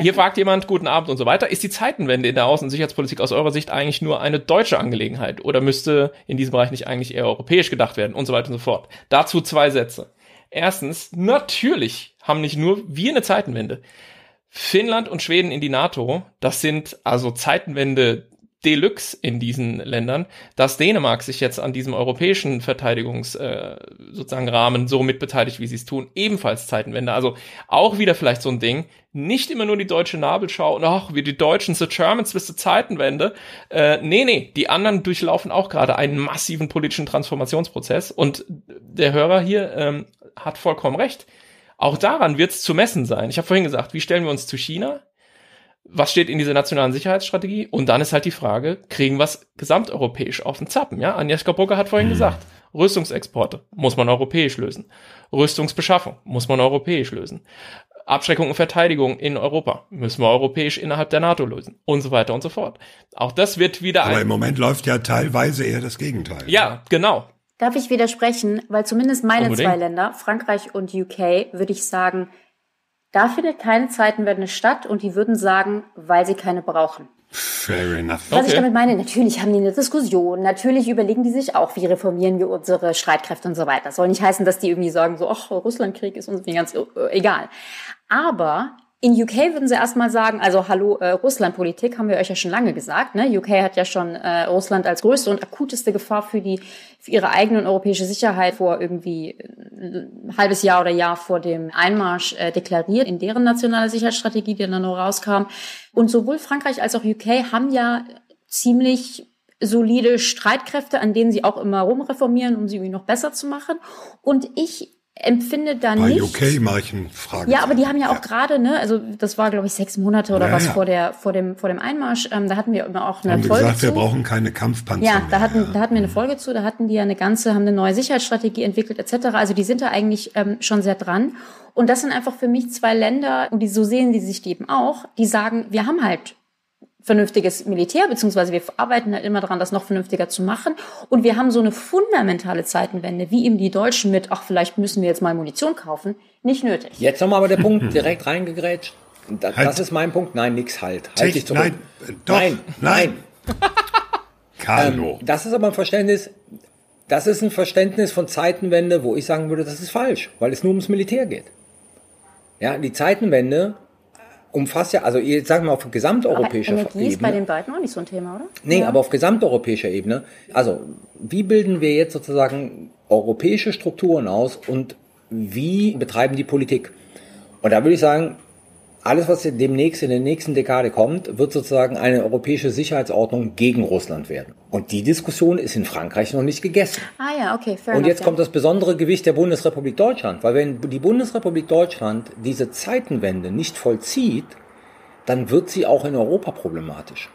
S7: Hier fragt jemand, guten Abend und so weiter. Ist die Zeitenwende in der Außen- und Sicherheitspolitik aus eurer Sicht eigentlich nur eine deutsche Angelegenheit oder müsste in diesem Bereich nicht eigentlich eher europäisch gedacht werden und so weiter und so fort? Dazu zwei Sätze. Erstens, natürlich haben nicht nur wir eine Zeitenwende. Finnland und Schweden in die NATO, das sind also Zeitenwende Deluxe in diesen Ländern, dass Dänemark sich jetzt an diesem europäischen Verteidigungs äh, sozusagen Rahmen so mitbeteiligt, wie sie es tun, ebenfalls Zeitenwende. Also auch wieder vielleicht so ein Ding, nicht immer nur die deutsche Nabelschau und ach, wir die Deutschen, the Germans bis zur Zeitenwende. Äh, nee, nee, die anderen durchlaufen auch gerade einen massiven politischen Transformationsprozess und der Hörer hier ähm, hat vollkommen recht. Auch daran wird es zu messen sein. Ich habe vorhin gesagt, wie stellen wir uns zu China? Was steht in dieser nationalen Sicherheitsstrategie? Und dann ist halt die Frage, kriegen wir es gesamteuropäisch auf den Zappen? Ja, Agnieszka Brugger hat vorhin gesagt, Rüstungsexporte muss man europäisch lösen. Rüstungsbeschaffung muss man europäisch lösen. Abschreckung und Verteidigung in Europa müssen wir europäisch innerhalb der NATO lösen und so weiter und so fort. Auch das wird wieder
S5: Aber
S7: ein...
S5: im Moment läuft ja teilweise eher das Gegenteil.
S7: Ja, genau.
S6: Darf ich widersprechen? Weil zumindest meine
S7: Unbedingt.
S6: zwei Länder, Frankreich und UK, würde ich sagen, da findet keine Zeitenwende statt und die würden sagen, weil sie keine brauchen.
S5: Fair enough.
S6: Was ich
S7: Okay.
S6: damit meine, natürlich haben die eine Diskussion, natürlich überlegen die sich auch, wie reformieren wir unsere Streitkräfte und so weiter. Das soll nicht heißen, dass die irgendwie sagen, so, ach, Russlandkrieg ist uns irgendwie ganz äh, egal. Aber in UK würden sie erstmal sagen, also hallo, äh, Russlandpolitik haben wir euch ja schon lange gesagt. Ne? UK hat ja schon äh, Russland als größte und akuteste Gefahr für die für ihre eigene und europäische Sicherheit vor irgendwie äh, ein halbes Jahr oder Jahr vor dem Einmarsch äh, deklariert in deren nationale Sicherheitsstrategie, die dann noch rauskam. Und sowohl Frankreich als auch UK haben ja ziemlich solide Streitkräfte, an denen sie auch immer rumreformieren, um sie irgendwie noch besser zu machen. Und ich empfinde da
S5: Bei
S6: nicht.
S5: UK mache ich einen Frage.
S6: Ja, aber die haben ja auch gerade, ne, also das war glaube ich sechs Monate oder
S5: Ja,
S6: was
S5: ja.
S6: vor der vor dem vor dem Einmarsch. Ähm, da hatten wir immer auch eine
S5: haben wir
S6: Folge
S5: gesagt,
S6: zu.
S5: wir brauchen keine Kampfpanzer
S6: Ja, da hatten, da hatten wir eine Folge zu, da hatten die ja eine ganze, haben eine neue Sicherheitsstrategie entwickelt etc. Also die sind da eigentlich ähm, schon sehr dran. Und das sind einfach für mich zwei Länder, und die, so sehen die sich eben auch, die sagen, wir haben halt vernünftiges Militär, beziehungsweise wir arbeiten halt immer daran, das noch vernünftiger zu machen. Und wir haben so eine fundamentale Zeitenwende, wie eben die Deutschen mit, ach, vielleicht müssen wir jetzt mal Munition kaufen, nicht nötig.
S8: Jetzt nochmal aber der Punkt direkt reingegrätscht. Da,
S5: Halt.
S8: Das ist mein Punkt. Nein, nix halt.
S5: Tech-
S8: Halt dich zurück.
S5: nein, äh, doch,
S8: nein,
S5: nein.
S8: nein.
S5: Carlo.
S8: Ähm, das ist aber ein Verständnis, das ist ein Verständnis von Zeitenwende, wo ich sagen würde, das ist falsch, weil es nur ums Militär geht. Ja, die Zeitenwende umfasst ja, also jetzt sagen wir auf
S6: Aber
S8: gesamteuropäischer
S6: Energie ist bei
S8: Ebene.
S6: den beiden auch nicht so ein Thema, oder?
S8: Nee,
S6: Ja.
S8: aber auf gesamteuropäischer Ebene. Also, wie bilden wir jetzt sozusagen europäische Strukturen aus und wie betreiben die Politik? Und da würde ich sagen, alles, was demnächst in der nächsten Dekade kommt, wird sozusagen eine europäische Sicherheitsordnung gegen Russland werden. Und die Diskussion ist in Frankreich noch nicht gegessen.
S6: Ah ja, okay, fair
S8: Und jetzt kommt das besondere Gewicht der Bundesrepublik Deutschland, weil wenn die Bundesrepublik Deutschland diese Zeitenwende nicht vollzieht, dann wird sie auch in Europa problematisch.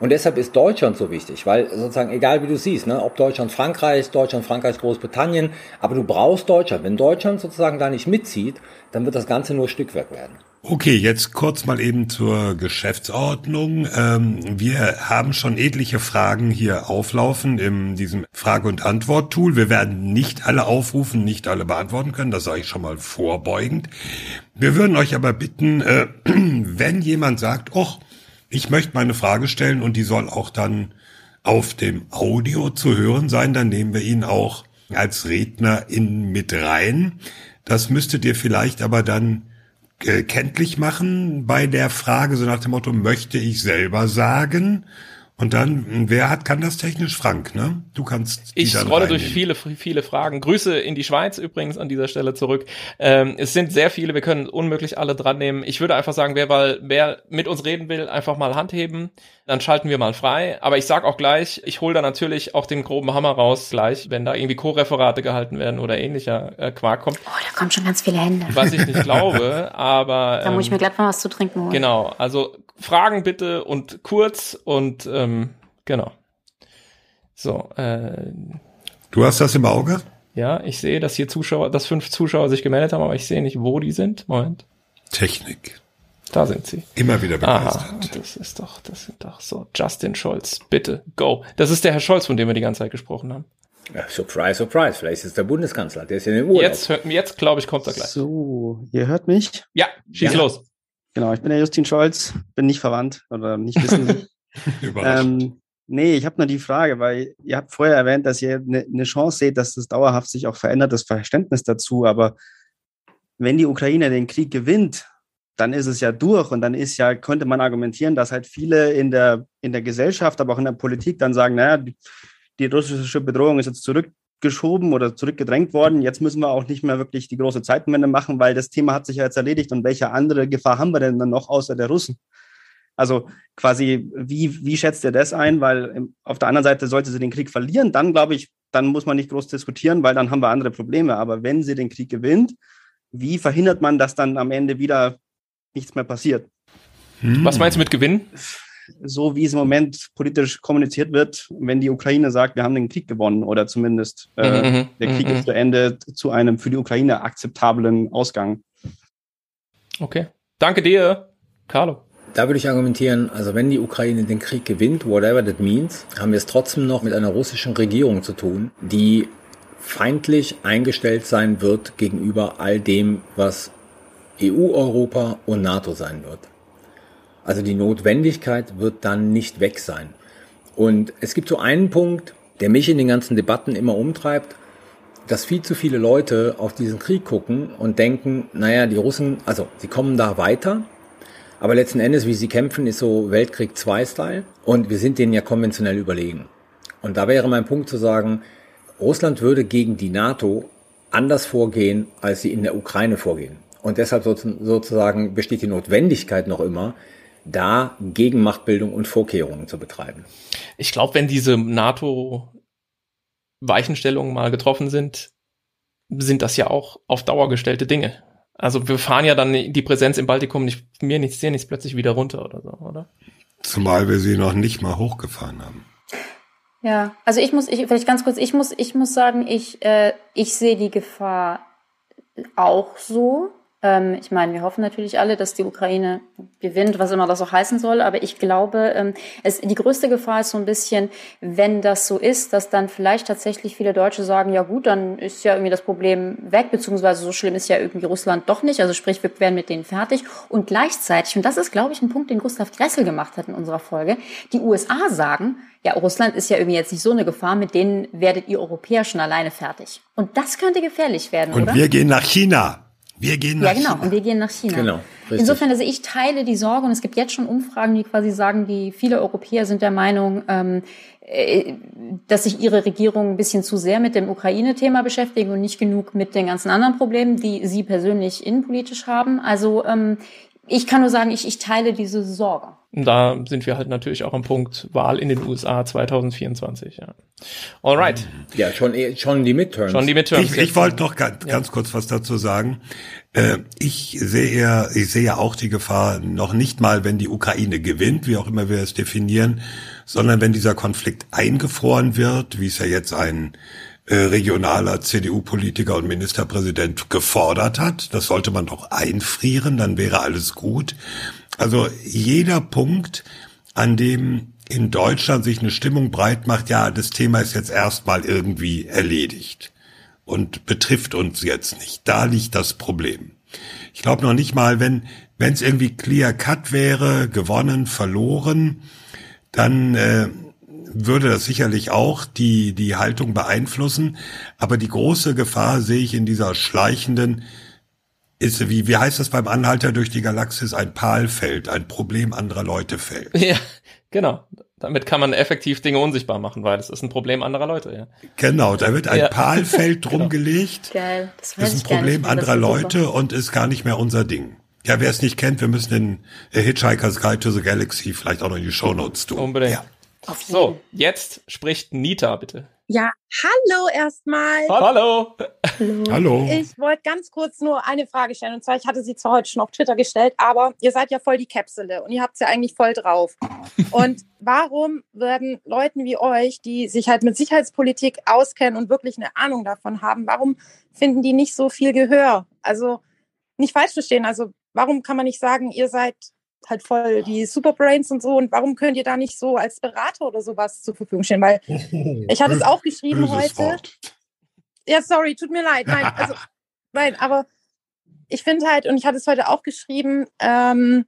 S8: Und deshalb ist Deutschland so wichtig, weil sozusagen, egal wie du siehst, ne, ob Deutschland Frankreich, Deutschland Frankreich Großbritannien, aber du brauchst Deutschland. Wenn Deutschland sozusagen da nicht mitzieht, dann wird das Ganze nur Stückwerk werden.
S5: Okay, jetzt kurz mal eben zur Geschäftsordnung. Ähm, wir haben schon etliche Fragen hier auflaufen in diesem Frage- und Antwort-Tool. Wir werden nicht alle aufrufen, nicht alle beantworten können. Das sage ich schon mal vorbeugend. Wir würden euch aber bitten, äh, wenn jemand sagt, och, ich möchte meine Frage stellen und die soll auch dann auf dem Audio zu hören sein, dann nehmen wir ihn auch als Redner in mit rein. Das müsstet ihr vielleicht aber dann äh, kenntlich machen bei der Frage, so nach dem Motto, möchte ich selber sagen? Und dann, wer hat, kann das technisch? Frank, ne? Du kannst die
S7: Ich
S5: dann
S7: scrolle durch viele, viele Fragen. Grüße in die Schweiz übrigens an dieser Stelle zurück. Ähm, es sind sehr viele, wir können unmöglich alle dran nehmen. Ich würde einfach sagen, wer, mal, wer mit uns reden will, einfach mal Hand heben. Dann schalten wir mal frei. Aber ich sag auch gleich, ich hole da natürlich auch den groben Hammer raus gleich, wenn da irgendwie Co-Referate gehalten werden oder ähnlicher äh, Quark kommt.
S6: Oh, da kommen schon ganz viele Hände.
S7: Was ich nicht glaube, aber.
S6: Da muss ich
S7: ähm,
S6: mir glatt mal was zu trinken holen.
S7: Genau, also Fragen bitte und kurz und ähm, genau. So, äh,
S5: Du hast das im Auge?
S7: ja, ich sehe, dass hier Zuschauer, dass fünf Zuschauer sich gemeldet haben, aber ich sehe nicht, wo die sind. Moment,
S5: Technik.
S7: da sind sie.
S5: Immer wieder begeistert.
S7: Aha, das ist doch, das sind doch so. Justin Scholz, bitte, go. Das ist der Herr Scholz, von dem wir die ganze Zeit gesprochen haben.
S8: Ja, surprise, surprise. Vielleicht ist es der Bundeskanzler, der ist in den Urlaub.
S7: Jetzt, hört- jetzt glaube ich, kommt er gleich.
S12: So, ihr hört mich?
S7: Ja, schieß
S8: Ja.
S7: los.
S12: Genau, ich bin der Justin Scholz, bin nicht verwandt oder nicht wissen. Ähm, nee, ich habe nur die Frage, weil ihr habt vorher erwähnt, dass ihr eine ne Chance seht, dass das dauerhaft sich auch verändert, das Verständnis dazu. Aber wenn die Ukraine den Krieg gewinnt, dann ist es ja durch und dann ist ja, könnte man argumentieren, dass halt viele in der, in der Gesellschaft, aber auch in der Politik dann sagen, naja, die, die russische Bedrohung ist jetzt zurückgeschoben oder zurückgedrängt worden. Jetzt müssen wir auch nicht mehr wirklich die große Zeitenwende machen, weil das Thema hat sich ja jetzt erledigt. Und welche andere Gefahr haben wir denn dann noch außer der Russen? Also quasi, wie, wie schätzt ihr das ein? Weil ähm, auf der anderen Seite sollte sie den Krieg verlieren, dann glaube ich, dann muss man nicht groß diskutieren, weil dann haben wir andere Probleme. Aber wenn sie den Krieg gewinnt, wie verhindert man, dass dann am Ende wieder nichts mehr passiert?
S7: Was meinst du mit Gewinn?
S12: So wie es im Moment politisch kommuniziert wird, wenn die Ukraine sagt, wir haben den Krieg gewonnen oder zumindest äh,
S7: Mhm, mhm,
S12: der Krieg
S7: mhm,
S12: ist zu Ende zu einem für die Ukraine akzeptablen Ausgang.
S7: Okay. Danke dir, Carlo.
S8: Da würde ich argumentieren, also wenn die Ukraine den Krieg gewinnt, whatever that means, haben wir es trotzdem noch mit einer russischen Regierung zu tun, die feindlich eingestellt sein wird gegenüber all dem, was EU, Europa und NATO sein wird. Also die Notwendigkeit wird dann nicht weg sein. Und es gibt so einen Punkt, der mich in den ganzen Debatten immer umtreibt, dass viel zu viele Leute auf diesen Krieg gucken und denken, naja, die Russen, also sie kommen da weiter, aber letzten Endes, wie sie kämpfen, ist so Weltkrieg 2-Style und wir sind denen ja konventionell überlegen. Und da wäre mein Punkt zu sagen, Russland würde gegen die NATO anders vorgehen, als sie in der Ukraine vorgehen. Und deshalb sozusagen besteht die Notwendigkeit noch immer, da Gegenmachtbildung und Vorkehrungen zu betreiben.
S7: Ich glaube, wenn diese NATO Weichenstellungen mal getroffen sind, sind das ja auch auf Dauer gestellte Dinge. Also wir fahren ja dann die Präsenz im Baltikum nicht, mir nichts, dir nichts plötzlich wieder runter oder so, oder?
S5: Zumal wir sie noch nicht mal hochgefahren haben.
S6: Ja, also ich muss, ich, vielleicht ganz kurz, ich muss, ich muss sagen, ich, äh, ich sehe die Gefahr auch so. Ähm, ich meine, wir hoffen natürlich alle, dass die Ukraine gewinnt, was immer das auch heißen soll. Aber ich glaube, ähm, es, die größte Gefahr ist so ein bisschen, wenn das so ist, dass dann vielleicht tatsächlich viele Deutsche sagen, ja gut, dann ist ja irgendwie das Problem weg, beziehungsweise so schlimm ist ja irgendwie Russland doch nicht. Also sprich, wir werden mit denen fertig. Und gleichzeitig, und das ist, glaube ich, ein Punkt, den Gustav Dressel gemacht hat in unserer Folge, die USA sagen, ja, Russland ist ja irgendwie jetzt nicht so eine Gefahr, mit denen werdet ihr Europäer schon alleine fertig. Und das könnte gefährlich werden,
S5: Und
S6: oder?
S5: wir gehen nach China. Wir gehen nach
S6: ja, genau.
S5: China.
S6: Und wir gehen nach China.
S8: Genau, richtig.
S6: Insofern, also ich teile die Sorge und es gibt jetzt schon Umfragen, die quasi sagen, die viele Europäer sind der Meinung, ähm, äh, dass sich ihre Regierung ein bisschen zu sehr mit dem Ukraine-Thema beschäftigen und nicht genug mit den ganzen anderen Problemen, die sie persönlich innenpolitisch haben. Also ähm, ich kann nur sagen, ich, ich teile diese Sorge.
S7: Und da sind wir halt natürlich auch am Punkt Wahl in den USA 2024, ja. Alright.
S8: Ja, schon, eh- schon die Midterms.
S7: Schon die Midterms.
S5: Ich, ich wollte noch ganz, ganz kurz was dazu sagen. Äh, ich sehe eher, ich sehe ja auch die Gefahr noch nicht mal, wenn die Ukraine gewinnt, wie auch immer wir es definieren, sondern wenn dieser Konflikt eingefroren wird, wie es ja jetzt ein äh, regionaler CDU-Politiker und Ministerpräsident gefordert hat. Das sollte man doch einfrieren, dann wäre alles gut. Also jeder Punkt, an dem in Deutschland sich eine Stimmung breit macht, ja, das Thema ist jetzt erstmal irgendwie erledigt und betrifft uns jetzt nicht. Da liegt das Problem. Ich glaube noch nicht mal, wenn wenn es irgendwie clear cut wäre, gewonnen, verloren, dann äh, würde das sicherlich auch die die Haltung beeinflussen. Aber die große Gefahr sehe ich in dieser schleichenden ist wie wie heißt das beim Anhalter durch die Galaxis ein Palfeld, ein Problem anderer Leute fällt.
S7: Ja, genau. Damit kann man effektiv Dinge unsichtbar machen, weil das ist ein Problem anderer Leute, ja.
S5: Genau, da wird ein
S7: Ja.
S5: Palfeld drum gelegt.
S6: Geil. Das, weiß
S5: Das ist ein
S6: ich gar
S5: Problem
S6: nicht,
S5: anderer
S6: ist super.
S5: Leute und ist gar nicht mehr unser Ding. Ja, wer es nicht kennt, wir müssen den Hitchhiker's Guide to the Galaxy vielleicht auch noch in die Shownotes tun.
S7: Unbedingt.
S5: Ja.
S7: So, jetzt spricht Nita, bitte.
S13: Ja, hallo erstmal.
S7: Hallo.
S5: Hallo.
S13: Ich wollte ganz kurz nur eine Frage stellen. Und zwar, ich hatte sie zwar heute schon auf Twitter gestellt, aber ihr seid ja voll die Käpsele und ihr habt es ja eigentlich voll drauf. Und warum werden Leuten wie euch, die sich halt mit Sicherheitspolitik auskennen und wirklich eine Ahnung davon haben, warum finden die nicht so viel Gehör? Also nicht falsch verstehen. Also warum kann man nicht sagen, ihr seid halt voll die Superbrains und so und warum könnt ihr da nicht so als Berater oder sowas zur Verfügung stehen? Weil ich hatte es auch geschrieben heute.
S5: Wort.
S13: Ja, sorry, tut mir leid. Nein, also, nein, aber ich finde halt, und ich hatte es heute auch geschrieben, ähm,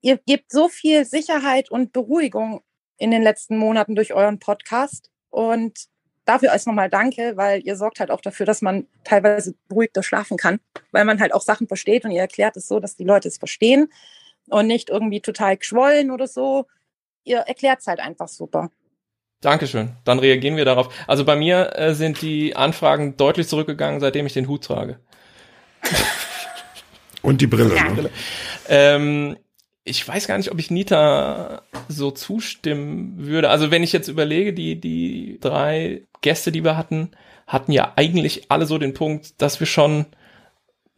S13: ihr gebt so viel Sicherheit und Beruhigung in den letzten Monaten durch euren Podcast. Und dafür erst nochmal danke, weil ihr sorgt halt auch dafür, dass man teilweise beruhigter schlafen kann, weil man halt auch Sachen versteht und ihr erklärt es so, dass die Leute es verstehen und nicht irgendwie total geschwollen oder so. Ihr erklärt es halt einfach super.
S7: Dankeschön. Dann reagieren wir darauf. Also bei mir äh, sind die Anfragen deutlich zurückgegangen, seitdem ich den Hut trage.
S5: Und die Brille. Ne?
S7: Ähm, ich weiß gar nicht, ob ich Nita so zustimmen würde. Also wenn ich jetzt überlege, die, die drei Gäste, die wir hatten, hatten ja eigentlich alle so den Punkt, dass wir schon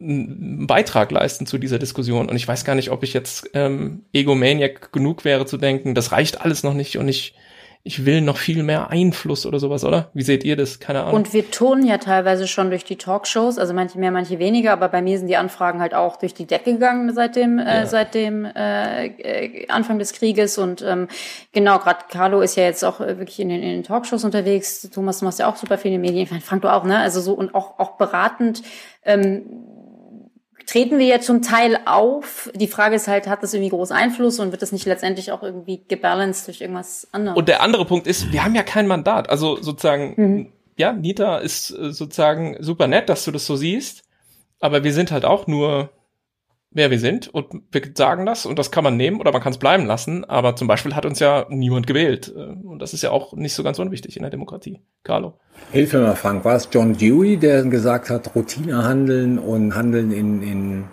S7: einen Beitrag leisten zu dieser Diskussion. Und ich weiß gar nicht, ob ich jetzt ähm, Egomaniac genug wäre zu denken, das reicht alles noch nicht und ich, ich will noch viel mehr Einfluss oder sowas, oder? Wie seht ihr das? Keine Ahnung.
S6: Und wir turnen ja teilweise schon durch die Talkshows, also manche mehr, manche weniger, aber bei mir sind die Anfragen halt auch durch die Decke gegangen seit dem,
S7: Ja.
S6: äh, seit dem äh, äh, Anfang des Krieges. Und ähm, genau, gerade Carlo ist ja jetzt auch äh, wirklich in den, in den Talkshows unterwegs. Thomas, du machst ja auch super viele Medien. Ich meine, Frank, du auch, ne? Also so und auch, auch beratend. Ähm, treten wir ja zum Teil auf. Die Frage ist halt, hat das irgendwie großen Einfluss und wird das nicht letztendlich auch irgendwie gebalanced durch irgendwas anderes?
S7: Und der andere Punkt ist, wir haben ja kein Mandat. Also sozusagen,
S6: Mhm.
S7: ja, Nita ist äh, sozusagen super nett, dass du das so siehst, aber wir sind halt auch nur, wer wir sind und wir sagen das und das kann man nehmen oder man kann es bleiben lassen, aber zum Beispiel hat uns ja niemand gewählt äh, und das ist ja auch nicht so ganz unwichtig in der Demokratie. Carlo.
S8: Hilf mir mal, Frank. War es John Dewey, der gesagt hat, Routine handeln und handeln in, in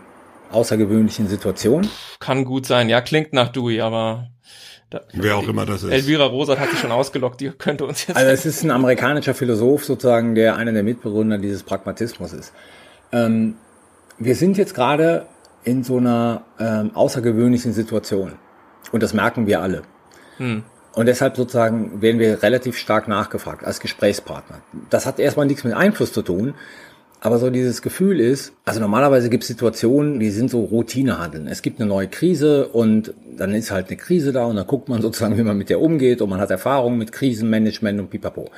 S8: außergewöhnlichen Situationen?
S7: Kann gut sein, ja, klingt nach Dewey, aber Da,
S5: Wer auch immer das ist.
S7: Elvira Rosat hat sich schon ausgelockt, die könnte uns jetzt.
S8: Also es ist ein amerikanischer Philosoph sozusagen, der einer der Mitbegründer dieses Pragmatismus ist. Ähm, wir sind jetzt gerade in so einer ähm, außergewöhnlichen Situation. Und das merken wir alle.
S7: Hm.
S8: Und deshalb sozusagen werden wir relativ stark nachgefragt als Gesprächspartner. Das hat erstmal nichts mit Einfluss zu tun, aber so dieses Gefühl ist, also normalerweise gibt es Situationen, die sind so Routinehandeln. Es gibt eine neue Krise und dann ist halt eine Krise da und dann guckt man sozusagen, wie man mit der umgeht und man hat Erfahrung mit Krisenmanagement und pipapo.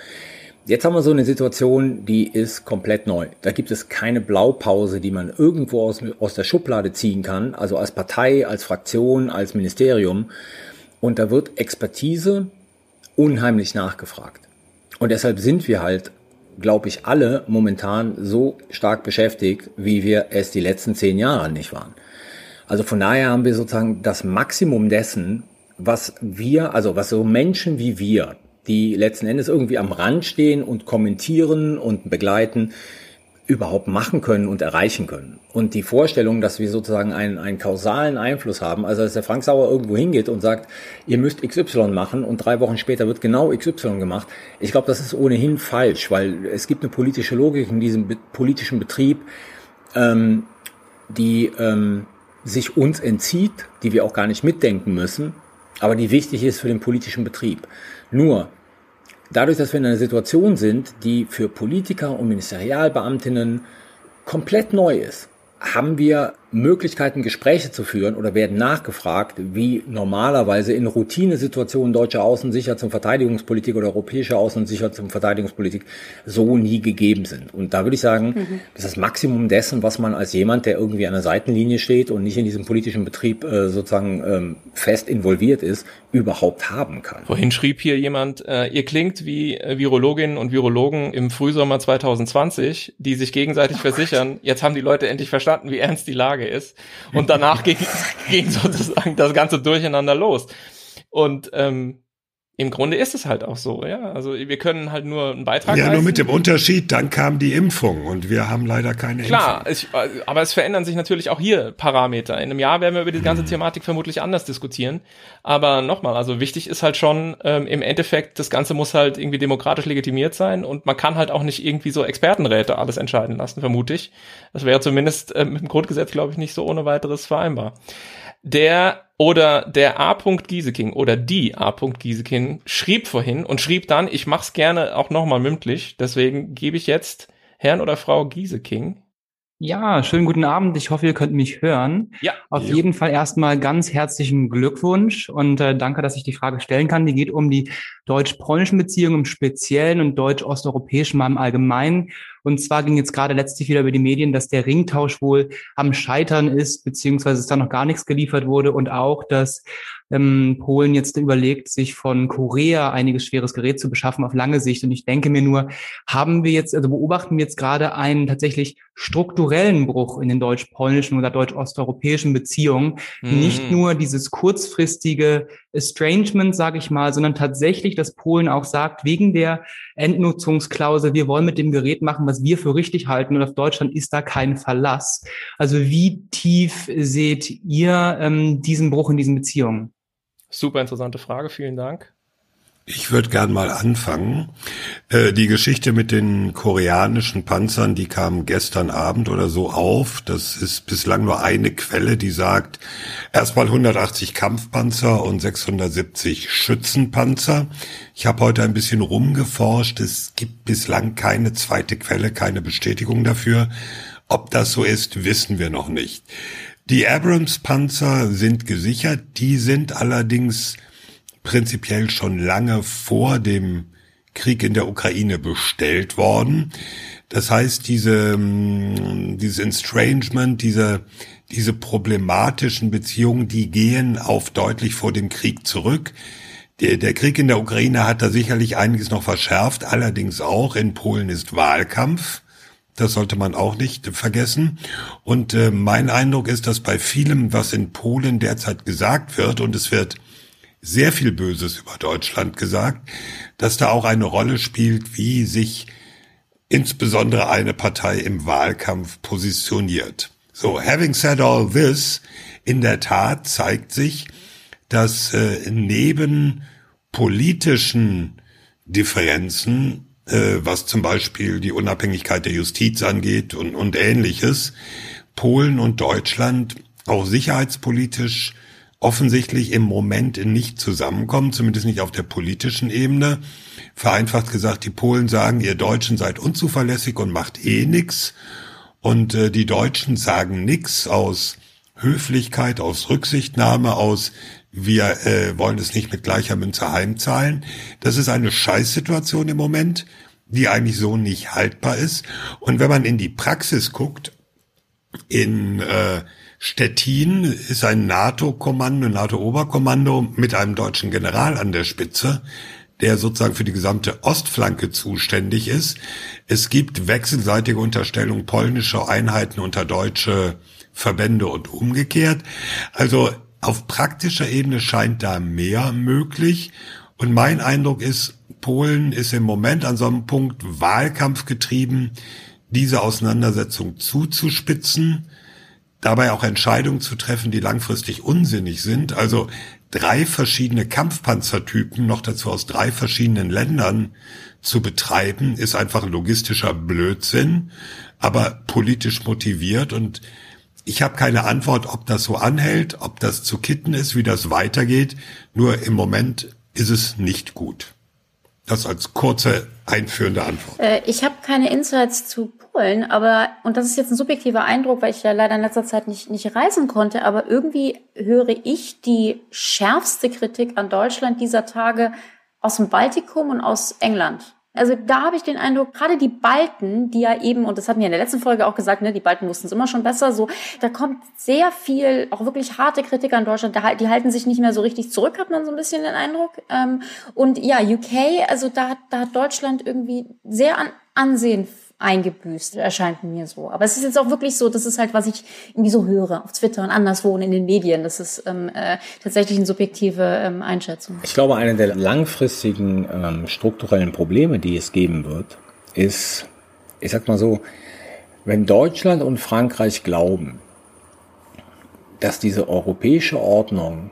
S8: Jetzt haben wir so eine Situation, die ist komplett neu. Da gibt es keine Blaupause, die man irgendwo aus, aus der Schublade ziehen kann, also als Partei, als Fraktion, als Ministerium. Und da wird Expertise unheimlich nachgefragt. Und deshalb sind wir halt glaube ich, alle momentan so stark beschäftigt, wie wir es die letzten zehn Jahre nicht waren. Also von daher haben wir sozusagen das Maximum dessen, was wir, also was so Menschen wie wir, die letzten Endes irgendwie am Rand stehen und kommentieren und begleiten, überhaupt machen können und erreichen können. Und die Vorstellung, dass wir sozusagen einen, einen kausalen Einfluss haben, also dass der Frank Sauer irgendwo hingeht und sagt, ihr müsst XY machen und drei Wochen später wird genau XY gemacht, ich glaube, das ist ohnehin falsch, weil es gibt eine politische Logik in diesem politischen Betrieb, ähm, die ähm, sich uns entzieht, die wir auch gar nicht mitdenken müssen, aber die wichtig ist für den politischen Betrieb. Nur, dadurch, dass wir in einer Situation sind, die für Politiker und Ministerialbeamtinnen komplett neu ist, haben wir Möglichkeiten, Gespräche zu führen oder werden nachgefragt, wie normalerweise in Routinesituationen deutscher Außen-, Sicherheits- und Verteidigungspolitik oder europäischer Außen-, Sicherheits- und Verteidigungspolitik so nie gegeben sind. Und da würde ich sagen, mhm. das ist das Maximum dessen, was man als jemand, der irgendwie an der Seitenlinie steht und nicht in diesem politischen Betrieb äh, sozusagen ähm, fest involviert ist, überhaupt haben kann.
S7: Vorhin schrieb hier jemand, äh, ihr klingt wie äh, Virologinnen und Virologen im Frühsommer 2020, die sich gegenseitig oh versichern, Gott. jetzt haben die Leute endlich verstanden, wie ernst die Lage ist. Und danach ging, ging sozusagen das ganze Durcheinander los. Und ähm, im Grunde ist es halt auch so, ja. Also wir können halt nur einen Beitrag
S5: Ja, leisten. nur mit dem Unterschied, dann kam die Impfung und wir haben leider keine
S7: Klar,
S5: Impfung.
S7: Klar, aber es verändern sich natürlich auch hier Parameter. In einem Jahr werden wir über die ganze hm. Thematik vermutlich anders diskutieren. Aber nochmal, also wichtig ist halt schon, ähm, im Endeffekt, das Ganze muss halt irgendwie demokratisch legitimiert sein und man kann halt auch nicht irgendwie so Expertenräte alles entscheiden lassen, vermute ich. Das wäre zumindest ähm, im Grundgesetz, glaube ich, nicht so ohne weiteres vereinbar. Der oder der A. Gieseking oder die A. Gieseking schrieb vorhin und schrieb dann, ich mach's gerne auch nochmal mündlich, deswegen gebe ich jetzt Herrn oder Frau Gieseking
S14: ja, schönen guten Abend. Ich hoffe, ihr könnt mich hören.
S7: Ja.
S14: Auf ja. jeden Fall erstmal ganz herzlichen Glückwunsch und äh, danke, dass ich die Frage stellen kann. Die geht um die deutsch-polnischen Beziehungen im Speziellen und deutsch-osteuropäischen mal im Allgemeinen. Und zwar ging jetzt gerade letztlich wieder über die Medien, dass der Ringtausch wohl am Scheitern ist, beziehungsweise es da noch gar nichts geliefert wurde und auch, dass ähm, Polen jetzt überlegt, sich von Korea einiges schweres Gerät zu beschaffen auf lange Sicht. Und ich denke mir nur, haben wir jetzt, also beobachten wir jetzt gerade einen tatsächlich strukturellen Bruch in den deutsch-polnischen oder deutsch-osteuropäischen Beziehungen. Mhm. Nicht nur dieses kurzfristige Estrangement, sage ich mal, sondern tatsächlich, dass Polen auch sagt, wegen der Endnutzungsklausel, wir wollen mit dem Gerät machen, was wir für richtig halten und auf Deutschland ist da kein Verlass. Also wie tief seht ihr ähm, diesen Bruch in diesen Beziehungen?
S7: Super interessante Frage, vielen Dank.
S5: Ich würde gern mal anfangen. Äh, die Geschichte mit den koreanischen Panzern, die kam gestern Abend oder so auf. Das ist bislang nur eine Quelle, die sagt, erstmal 180 Kampfpanzer und 670 Schützenpanzer. Ich habe heute ein bisschen rumgeforscht. Es gibt bislang keine zweite Quelle, keine Bestätigung dafür. Ob das so ist, wissen wir noch nicht. Die Abrams-Panzer sind gesichert, die sind allerdings prinzipiell schon lange vor dem Krieg in der Ukraine bestellt worden. Das heißt, diese, ähm, dieses Estrangement, diese, diese problematischen Beziehungen, die gehen auf deutlich vor dem Krieg zurück. Der, der Krieg in der Ukraine hat da sicherlich einiges noch verschärft, allerdings auch in Polen ist Wahlkampf. Das sollte man auch nicht vergessen. Und äh, mein Eindruck ist, dass bei vielem, was in Polen derzeit gesagt wird, und es wird sehr viel Böses über Deutschland gesagt, dass da auch eine Rolle spielt, wie sich insbesondere eine Partei im Wahlkampf positioniert. So, having said all this, in der Tat zeigt sich, dass äh, neben politischen Differenzen, äh, was zum Beispiel die Unabhängigkeit der Justiz angeht und, und ähnliches, Polen und Deutschland auch sicherheitspolitisch offensichtlich im Moment nicht zusammenkommen, zumindest nicht auf der politischen Ebene. Vereinfacht gesagt, die Polen sagen, ihr Deutschen seid unzuverlässig und macht eh nix. Und äh, die Deutschen sagen nix aus Höflichkeit, aus Rücksichtnahme, aus wir äh, wollen es nicht mit gleicher Münze heimzahlen. Das ist eine Scheißsituation im Moment, die eigentlich so nicht haltbar ist. Und wenn man in die Praxis guckt, in äh, Stettin ist ein NATO-Kommando, NATO-Oberkommando mit einem deutschen General an der Spitze, der sozusagen für die gesamte Ostflanke zuständig ist. Es gibt wechselseitige Unterstellung polnischer Einheiten unter deutsche Verbände und umgekehrt. Also auf praktischer Ebene scheint da mehr möglich. Und mein Eindruck ist, Polen ist im Moment an so einem Punkt Wahlkampf getrieben, diese Auseinandersetzung zuzuspitzen, dabei auch Entscheidungen zu treffen, die langfristig unsinnig sind. Also drei verschiedene Kampfpanzertypen, noch dazu aus drei verschiedenen Ländern zu betreiben, ist einfach logistischer Blödsinn, aber politisch motiviert und ich habe keine Antwort, ob das so anhält, ob das zu kitten ist, wie das weitergeht. Nur im Moment ist es nicht gut. Das als kurze einführende Antwort.
S6: Äh, ich habe keine Insights zu Polen, aber, und das ist jetzt ein subjektiver Eindruck, weil ich ja leider in letzter Zeit nicht, nicht reisen konnte, aber irgendwie höre ich die schärfste Kritik an Deutschland dieser Tage aus dem Baltikum und aus England. Also da habe ich den Eindruck, gerade die Balten, die ja eben, und das hatten wir in der letzten Folge auch gesagt, ne, die Balten wussten es immer schon besser, so, da kommt sehr viel, auch wirklich harte Kritik an Deutschland, die halten sich nicht mehr so richtig zurück, hat man so ein bisschen den Eindruck. Ähm, und ja, UK, also da, da hat Deutschland irgendwie sehr an Ansehen eingebüßt, erscheint mir so. Aber es ist jetzt auch wirklich so, das ist halt, was ich irgendwie so höre auf Twitter und anderswo und in den Medien. Das ist ähm, äh, tatsächlich eine subjektive ähm, Einschätzung.
S8: Ich glaube, eine der langfristigen ähm, strukturellen Probleme, die es geben wird, ist, ich sag mal so, wenn Deutschland und Frankreich glauben, dass diese europäische Ordnung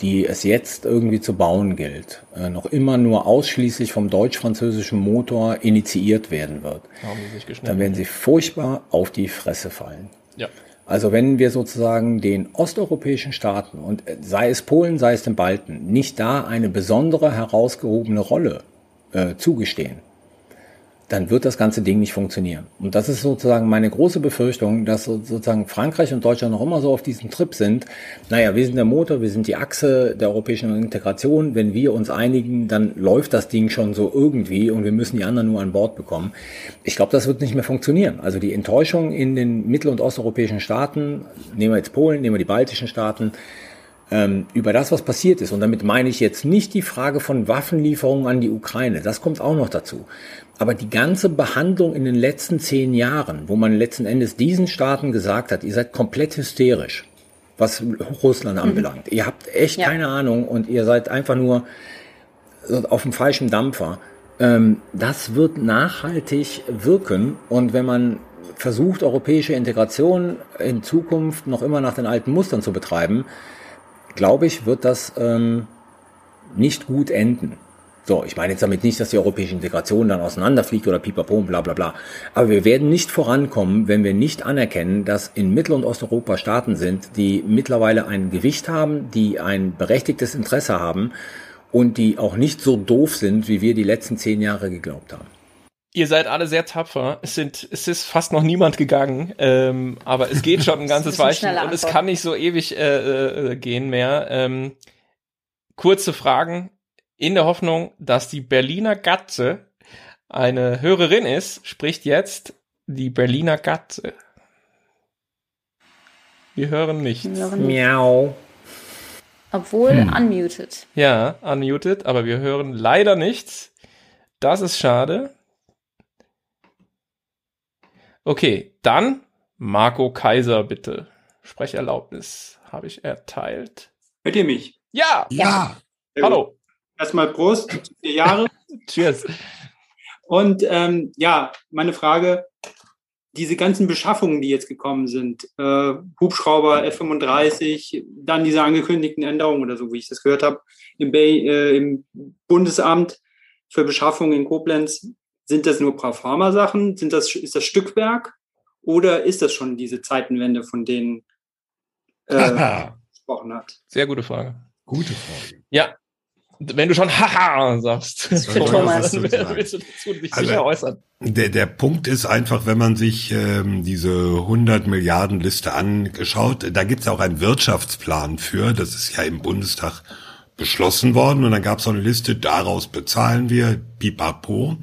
S8: die es jetzt irgendwie zu bauen gilt, äh, noch immer nur ausschließlich vom deutsch-französischen Motor initiiert werden wird, dann werden sie furchtbar auf die Fresse fallen.
S7: Ja.
S8: Also wenn wir sozusagen den osteuropäischen Staaten und äh, sei es Polen, sei es den Balten, nicht da eine besondere herausgehobene Rolle äh, zugestehen, dann wird das ganze Ding nicht funktionieren. Und das ist sozusagen meine große Befürchtung, dass sozusagen Frankreich und Deutschland noch immer so auf diesem Trip sind. Naja, wir sind der Motor, wir sind die Achse der europäischen Integration. Wenn wir uns einigen, dann läuft das Ding schon so irgendwie und wir müssen die anderen nur an Bord bekommen. Ich glaube, das wird nicht mehr funktionieren. Also die Enttäuschung in den mittel- und osteuropäischen Staaten, nehmen wir jetzt Polen, nehmen wir die baltischen Staaten, ähm, über das, was passiert ist. Und damit meine ich jetzt nicht die Frage von Waffenlieferungen an die Ukraine. Das kommt auch noch dazu. Aber die ganze Behandlung in den letzten zehn Jahren, wo man letzten Endes diesen Staaten gesagt hat, ihr seid komplett hysterisch, was Russland mhm. anbelangt. Ihr habt echt ja. keine Ahnung und ihr seid einfach nur auf dem falschen Dampfer. Ähm, das wird nachhaltig wirken und wenn man versucht, europäische Integration in Zukunft noch immer nach den alten Mustern zu betreiben, glaube ich, wird das ähm, nicht gut enden. So, ich meine jetzt damit nicht, dass die europäische Integration dann auseinanderfliegt oder pipapo und bla bla bla. Aber wir werden nicht vorankommen, wenn wir nicht anerkennen, dass in Mittel- und Osteuropa Staaten sind, die mittlerweile ein Gewicht haben, die ein berechtigtes Interesse haben und die auch nicht so doof sind, wie wir die letzten zehn Jahre geglaubt haben.
S7: Ihr seid alle sehr tapfer. Es sind, es ist fast noch niemand gegangen, ähm, aber es geht schon ein ganzes Weilchen und es kann nicht so ewig äh, äh, gehen mehr. Ähm, kurze Fragen in der Hoffnung, dass die Berliner Gatze eine Hörerin ist, spricht jetzt die Berliner Gatze. Wir hören nichts. Wir hören
S8: nicht. Miau.
S6: Obwohl hm. unmuted.
S7: Ja, unmuted, aber wir hören leider nichts. Das ist schade. Okay, dann Marco Kaiser, bitte. Sprecherlaubnis habe ich erteilt.
S15: Hört ihr mich?
S7: Ja!
S5: Ja!
S7: Hallo!
S15: Erstmal Prost, vier Jahre.
S7: Cheers.
S15: Und ähm, ja, meine Frage, diese ganzen Beschaffungen, die jetzt gekommen sind, äh, Hubschrauber F-35, dann diese angekündigten Änderungen oder so, wie ich das gehört habe, im, Bay, äh, im Bundesamt für Beschaffung in Koblenz, sind das nur Proforma-Sachen? Sind das, ist das Stückwerk? Oder ist das schon diese Zeitenwende, von denen äh, gesprochen hat?
S7: Sehr gute Frage.
S5: Gute Frage.
S7: Ja. Wenn du schon Haha sagst, Thomas, dann willst du dazu dich
S5: Also,
S7: sicher äußern.
S5: Der, der Punkt ist einfach, wenn man sich ähm, diese 100 Milliarden Liste angeschaut, da gibt es auch einen Wirtschaftsplan für, das ist ja im Bundestag beschlossen worden und dann gab es so eine Liste, daraus bezahlen wir, pipapo.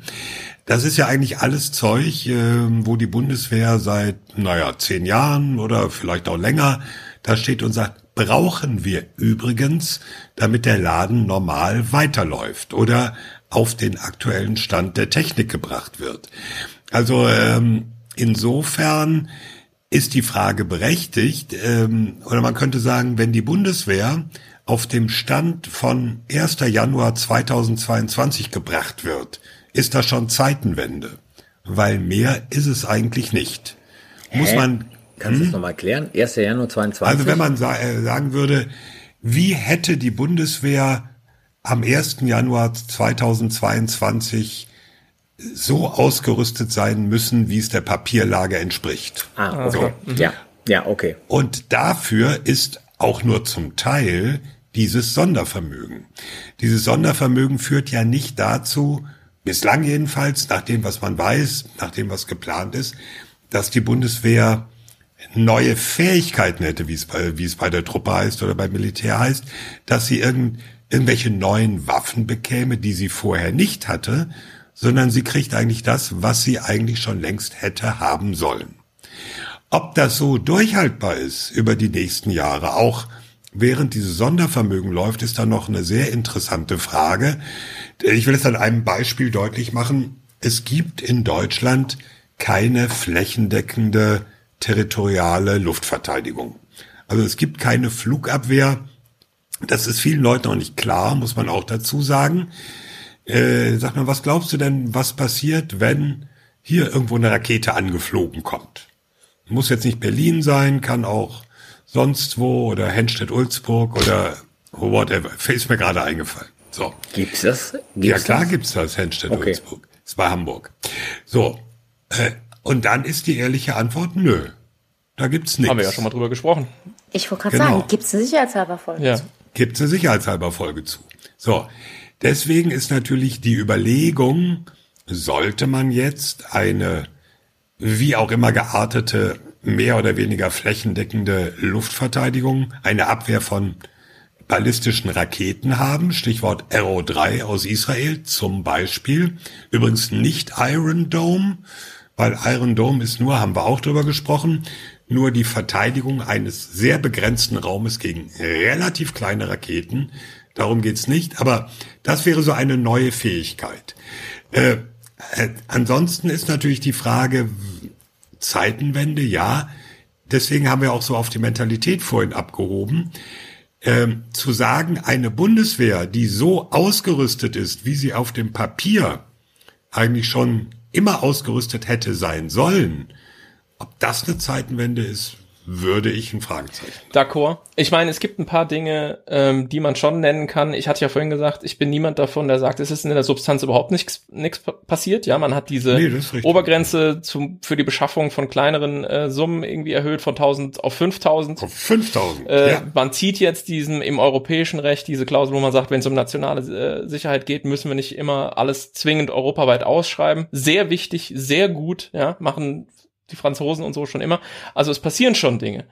S5: Das ist ja eigentlich alles Zeug, ähm, wo die Bundeswehr seit, naja, zehn Jahren oder vielleicht auch länger da steht und sagt, brauchen wir übrigens, damit der Laden normal weiterläuft oder auf den aktuellen Stand der Technik gebracht wird. Also ähm, insofern ist die Frage berechtigt, ähm, oder man könnte sagen, wenn die Bundeswehr auf dem Stand von 1. Januar 2022 gebracht wird, ist das schon Zeitenwende, weil mehr ist es eigentlich nicht. Muss
S16: Hä?
S5: man
S16: Kannst du
S5: Hm?
S16: das nochmal erklären? 1. Januar 22?
S5: Also wenn man äh, sagen würde, wie hätte die Bundeswehr am 1. Januar 2022 so ausgerüstet sein müssen, wie es der Papierlage entspricht.
S16: Ah, okay.
S5: So.
S16: Ja, ja, okay.
S5: Und dafür ist auch nur zum Teil dieses Sondervermögen. Dieses Sondervermögen führt ja nicht dazu, bislang jedenfalls, nach dem, was man weiß, nach dem, was geplant ist, dass die Bundeswehr neue Fähigkeiten hätte, wie es bei, wie es bei der Truppe heißt oder beim Militär heißt, dass sie irgend, irgendwelche neuen Waffen bekäme, die sie vorher nicht hatte, sondern sie kriegt eigentlich das, was sie eigentlich schon längst hätte haben sollen. Ob das so durchhaltbar ist über die nächsten Jahre, auch während dieses Sondervermögen läuft, ist dann noch eine sehr interessante Frage. Ich will es an einem Beispiel deutlich machen. Es gibt in Deutschland keine flächendeckende territoriale Luftverteidigung. Also es gibt keine Flugabwehr. Das ist vielen Leuten noch nicht klar, muss man auch dazu sagen. Äh, sag mal, was glaubst du denn, was passiert, wenn hier irgendwo eine Rakete angeflogen kommt? Muss jetzt nicht Berlin sein, kann auch sonst wo oder Henstedt-Ulzburg oder whatever. Ist mir gerade eingefallen. So.
S16: Gibt's das?
S5: ja
S16: Gibt's
S5: klar
S16: das?
S5: gibt's das, Henstedt-Ulzburg. Ist bei Hamburg. So. Äh, und dann ist die ehrliche Antwort, nö. Da gibt's nichts.
S7: Haben wir ja schon mal drüber gesprochen.
S6: Ich wollte gerade
S5: Genau.
S6: sagen, gibt es eine sicherheitshalber Folge?
S7: Ja.
S5: Gibt's eine sicherheitshalber Folge zu. So. Deswegen ist natürlich die Überlegung, sollte man jetzt eine wie auch immer geartete, mehr oder weniger flächendeckende Luftverteidigung, eine Abwehr von ballistischen Raketen haben, Stichwort Arrow 3 aus Israel zum Beispiel. Übrigens nicht Iron Dome, weil Iron Dome ist nur, haben wir auch drüber gesprochen, nur die Verteidigung eines sehr begrenzten Raumes gegen relativ kleine Raketen. Darum geht's nicht, aber das wäre so eine neue Fähigkeit. Äh, äh, ansonsten ist natürlich die Frage, Zeitenwende, ja. Deswegen haben wir auch so auf die Mentalität vorhin abgehoben. Ähm, zu sagen, eine Bundeswehr, die so ausgerüstet ist, wie sie auf dem Papier eigentlich schon immer ausgerüstet hätte sein sollen, ob das eine Zeitenwende ist, würde ich ein Fragezeichen.
S7: D'accord. Ich meine, es gibt ein paar Dinge, ähm, die man schon nennen kann. Ich hatte ja vorhin gesagt, ich bin niemand davon, der sagt, es ist in der Substanz überhaupt nichts nichts passiert. Ja, man hat diese
S5: Nee.
S7: Obergrenze zum, für die Beschaffung von kleineren äh, Summen irgendwie erhöht von 1000 auf 5000.
S5: Auf 5000.
S7: Äh,
S5: ja.
S7: Man zieht jetzt diesen im europäischen Recht diese Klausel, wo man sagt, wenn es um nationale äh, Sicherheit geht, müssen wir nicht immer alles zwingend europaweit ausschreiben. Sehr wichtig, sehr gut, ja, machen die Franzosen und so schon immer. Also es passieren schon Dinge.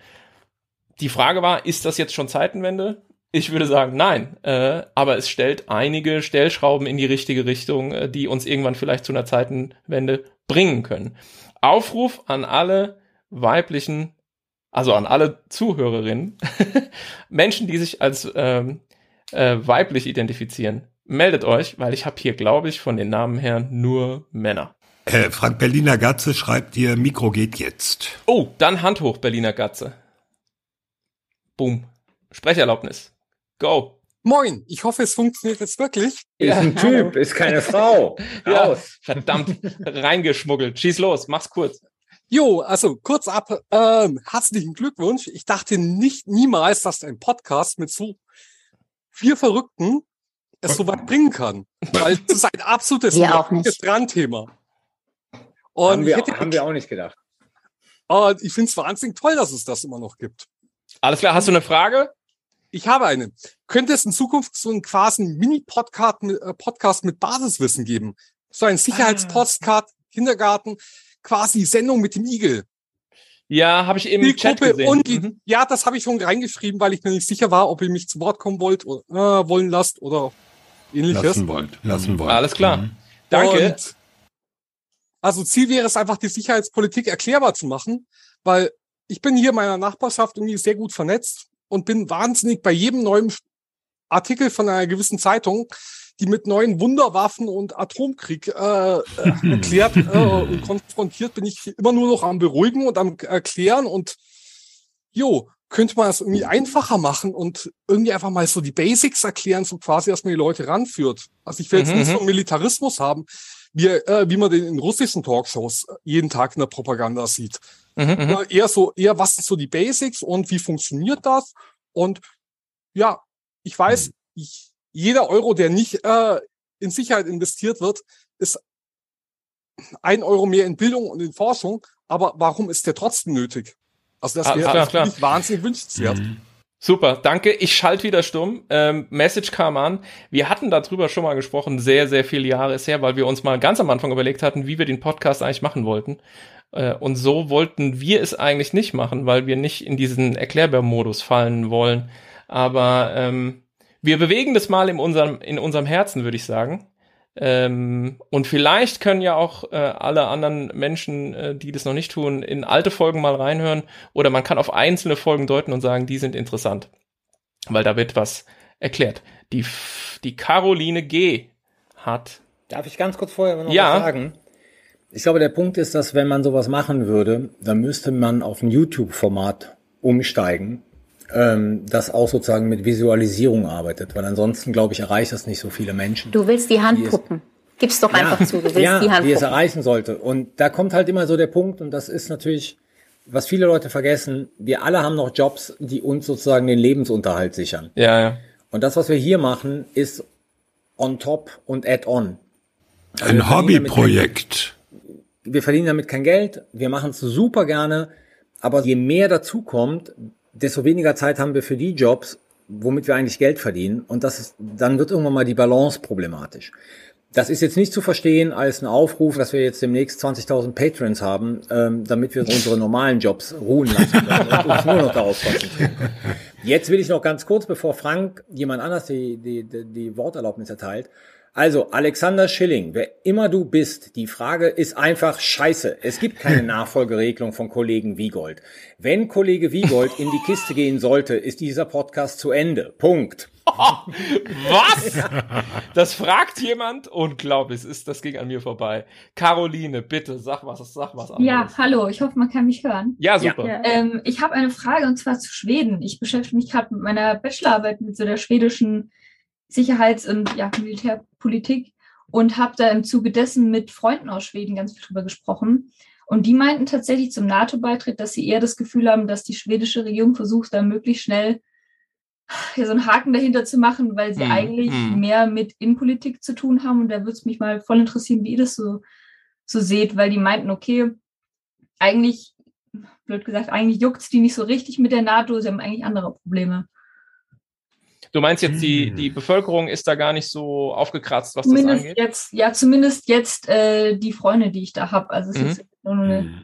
S7: Die Frage war, ist das jetzt schon Zeitenwende? Ich würde sagen, nein. Äh, aber es stellt einige Stellschrauben in die richtige Richtung, äh, die uns irgendwann vielleicht zu einer Zeitenwende bringen können. Aufruf an alle weiblichen, also an alle Zuhörerinnen, Menschen, die sich als ähm, äh, weiblich identifizieren. Meldet euch, weil ich habe hier, glaube ich, von den Namen her nur Männer.
S5: Äh, Frank Berliner Gatze schreibt dir, Mikro geht jetzt.
S7: Oh, dann Hand hoch, Berliner Gatze. Boom. Sprecherlaubnis. Go.
S17: Moin, ich hoffe, es funktioniert jetzt wirklich.
S8: Ist ein Typ, ist keine Frau.
S7: Ja,
S8: Raus.
S7: verdammt, reingeschmuggelt. Schieß los, mach's kurz.
S17: Jo, also kurz ab, ähm, herzlichen Glückwunsch. Ich dachte nicht niemals, dass ein Podcast mit so vier Verrückten es so weit bringen kann. Weil das ist ein absolutes. Brandthema. Und
S8: Haben wir,
S17: ich hätte-
S8: haben wir auch nicht gedacht.
S17: Und ich finde es wahnsinnig toll, dass es das immer noch gibt.
S7: Alles klar, hast du eine Frage?
S17: Ich habe eine. Könnte es in Zukunft so einen quasi Mini-Podcast mit, äh, Podcast mit Basiswissen geben? So ein Sicherheitspodcast, Kindergarten, quasi Sendung mit dem Igel.
S7: Ja, habe ich im
S17: Die
S7: Chat gesehen.
S17: und die,
S7: Mhm.
S17: ja, das habe ich schon reingeschrieben, weil ich mir nicht sicher war, ob ihr mich zu Wort kommen wollt oder äh, wollen lasst oder ähnliches.
S5: Lassen wollt. Lassen wollt.
S7: Alles klar.
S5: Mhm.
S7: Danke.
S17: Und also Ziel wäre es einfach, die Sicherheitspolitik erklärbar zu machen, weil ich bin hier in meiner Nachbarschaft irgendwie sehr gut vernetzt und bin wahnsinnig bei jedem neuen Artikel von einer gewissen Zeitung, die mit neuen Wunderwaffen und Atomkrieg äh, äh, erklärt äh, und konfrontiert, bin ich immer nur noch am Beruhigen und am Erklären und jo, könnte man es irgendwie einfacher machen und irgendwie einfach mal so die Basics erklären, so quasi, dass man die Leute ranführt. Also ich will jetzt
S7: Mhm,
S17: nicht so einen Militarismus haben, wie, äh, wie man den in russischen Talkshows jeden Tag in der Propaganda sieht.
S7: Mhm, mhm.
S17: Ja, eher so, eher was sind so die Basics und wie funktioniert das? Und ja, ich weiß, ich, jeder Euro, der nicht äh, in Sicherheit investiert wird, ist ein Euro mehr in Bildung und in Forschung. Aber warum ist der trotzdem nötig? Also das
S7: Ah,
S17: wäre
S7: klar,
S17: für
S7: klar.
S17: mich wahnsinnig wünschenswert.
S7: Super, danke. Ich schalte wieder stumm. Ähm, Message kam an. Wir hatten darüber schon mal gesprochen, sehr, sehr viele Jahre ist her, weil wir uns mal ganz am Anfang überlegt hatten, wie wir den Podcast eigentlich machen wollten. Äh, und so wollten wir es eigentlich nicht machen, weil wir nicht in diesen Erklärbär-Modus fallen wollen. Aber ähm, wir bewegen das mal in unserem, in unserem Herzen, würde ich sagen. Ähm, und vielleicht können ja auch äh, alle anderen Menschen, äh, die das noch nicht tun, in alte Folgen mal reinhören oder man kann auf einzelne Folgen deuten und sagen, die sind interessant, weil da wird was erklärt. Die, F- die Caroline G. hat.
S8: Darf ich ganz kurz vorher noch
S7: Ja.
S8: was sagen? Ich glaube, der Punkt ist, dass wenn man sowas machen würde, dann müsste man auf ein YouTube-Format umsteigen, ähm, das auch sozusagen mit Visualisierung arbeitet, weil ansonsten, glaube ich, erreicht das nicht so viele Menschen.
S6: Du willst die Handpuppen. Gib's doch einfach zu, du willst
S8: ja,
S6: die
S8: wie es
S6: Handpuppen.
S8: erreichen sollte. Und da kommt halt immer so der Punkt, und das ist natürlich, was viele Leute vergessen, wir alle haben noch Jobs, die uns sozusagen den Lebensunterhalt sichern.
S7: Ja, ja.
S8: Und das, was wir hier machen, ist on top und add-on. Also wir
S5: Ein Hobbyprojekt.
S8: Wir verdienen damit kein Geld, wir machen es super gerne, aber je mehr dazu kommt, desto weniger Zeit haben wir für die Jobs, womit wir eigentlich Geld verdienen. Und das ist, dann wird irgendwann mal die Balance problematisch. Das ist jetzt nicht zu verstehen als ein Aufruf, dass wir jetzt demnächst 20.000 Patrons haben, ähm, damit wir unsere normalen Jobs ruhen lassen und uns nur noch darauf konzentrieren. Jetzt will ich noch ganz kurz, bevor Frank jemand anders die, die, die, die Worterlaubnis erteilt. Also, Alexander Schilling, wer immer du bist, die Frage ist einfach scheiße. Es gibt keine Nachfolgeregelung von Kollegen Wiegold. Wenn Kollege Wiegold in die Kiste gehen sollte, ist dieser Podcast zu Ende. Punkt.
S7: Was? Das fragt jemand? Unglaublich, es ist, das ging an mir vorbei. Caroline, bitte, sag was, sag was anderes.
S18: Ja, hallo, ich hoffe, man kann mich hören.
S7: Ja, super.
S18: Ähm, ich habe eine Frage und zwar zu Schweden. Ich beschäftige mich gerade mit meiner Bachelorarbeit mit so der schwedischen Sicherheits- und ja, Militärpolitik und habe da im Zuge dessen mit Freunden aus Schweden ganz viel drüber gesprochen. Und die meinten tatsächlich zum NATO-Beitritt, dass sie eher das Gefühl haben, dass die schwedische Regierung versucht, da möglichst schnell ja, so einen Haken dahinter zu machen, weil sie
S7: Hm,
S18: eigentlich
S7: hm.
S18: mehr mit Innenpolitik zu tun haben. Und da würde es mich mal voll interessieren, wie ihr das so, so seht, weil die meinten, okay, eigentlich, blöd gesagt, eigentlich juckt's die nicht so richtig mit der NATO, sie haben eigentlich andere Probleme.
S7: Du meinst jetzt, die, die Bevölkerung ist da gar nicht so aufgekratzt, was das
S18: Zumindest
S7: angeht?
S18: jetzt, ja, zumindest jetzt äh, die Freunde, die ich da habe. Also es
S7: Mhm.
S18: ist jetzt nur eine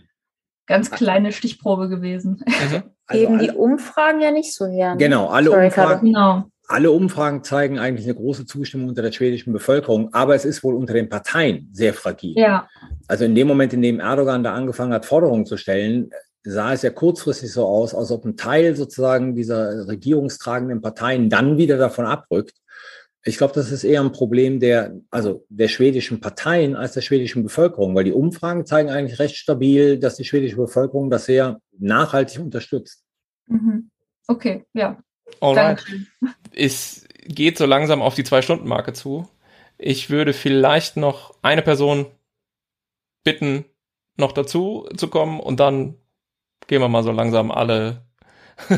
S18: ganz kleine Stichprobe gewesen.
S6: Geben die Umfragen ja nicht so her. ne?
S8: Genau, alle
S6: Sorry,
S8: Umfragen.
S18: Genau.
S8: alle Umfragen zeigen eigentlich eine große Zustimmung unter der schwedischen Bevölkerung, aber es ist wohl unter den Parteien sehr fragil.
S18: Ja.
S8: Also in dem Moment, in dem Erdogan da angefangen hat, Forderungen zu stellen, sah es ja kurzfristig so aus, als ob ein Teil sozusagen dieser regierungstragenden Parteien dann wieder davon abrückt. Ich glaube, das ist eher ein Problem der, also der schwedischen Parteien als der schwedischen Bevölkerung, weil die Umfragen zeigen eigentlich recht stabil, dass die schwedische Bevölkerung das sehr nachhaltig unterstützt.
S18: Mhm. Okay, ja.
S7: Alright.
S18: Danke.
S7: Es geht so langsam auf die Zwei-Stunden-Marke zu. Ich würde vielleicht noch eine Person bitten, noch dazu zu kommen und dann gehen wir mal so langsam alle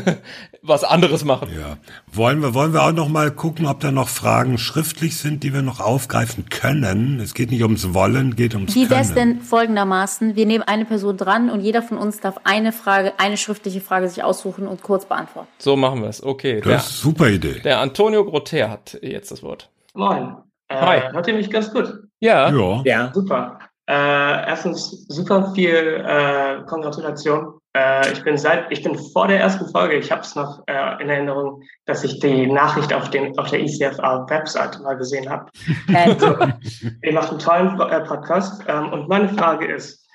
S7: was anderes machen.
S5: Ja. Wollen wir, wollen wir auch noch mal gucken, ob da noch Fragen schriftlich sind, die wir noch aufgreifen können? Es geht nicht ums Wollen, geht ums
S6: Wie wäre es
S5: Können.
S6: denn folgendermaßen? Wir nehmen eine Person dran und jeder von uns darf eine Frage, eine schriftliche Frage sich aussuchen und kurz beantworten.
S7: So machen wir es. Okay.
S5: Das ist super Idee.
S7: Der Antonio Grotter hat jetzt das Wort.
S19: Moin. Äh,
S7: Hi.
S19: Hört ihr mich ganz gut?
S7: Ja.
S5: Ja.
S16: Ja.
S19: Super. Äh, erstens super viel äh, Gratulation. Äh, ich bin seit, ich bin vor der ersten Folge, ich habe es noch äh, in Erinnerung, dass ich die Nachricht auf, den, auf der ICFA-Webseite mal gesehen habe. Also, ihr macht einen tollen äh, Podcast. Ähm, und meine Frage ist,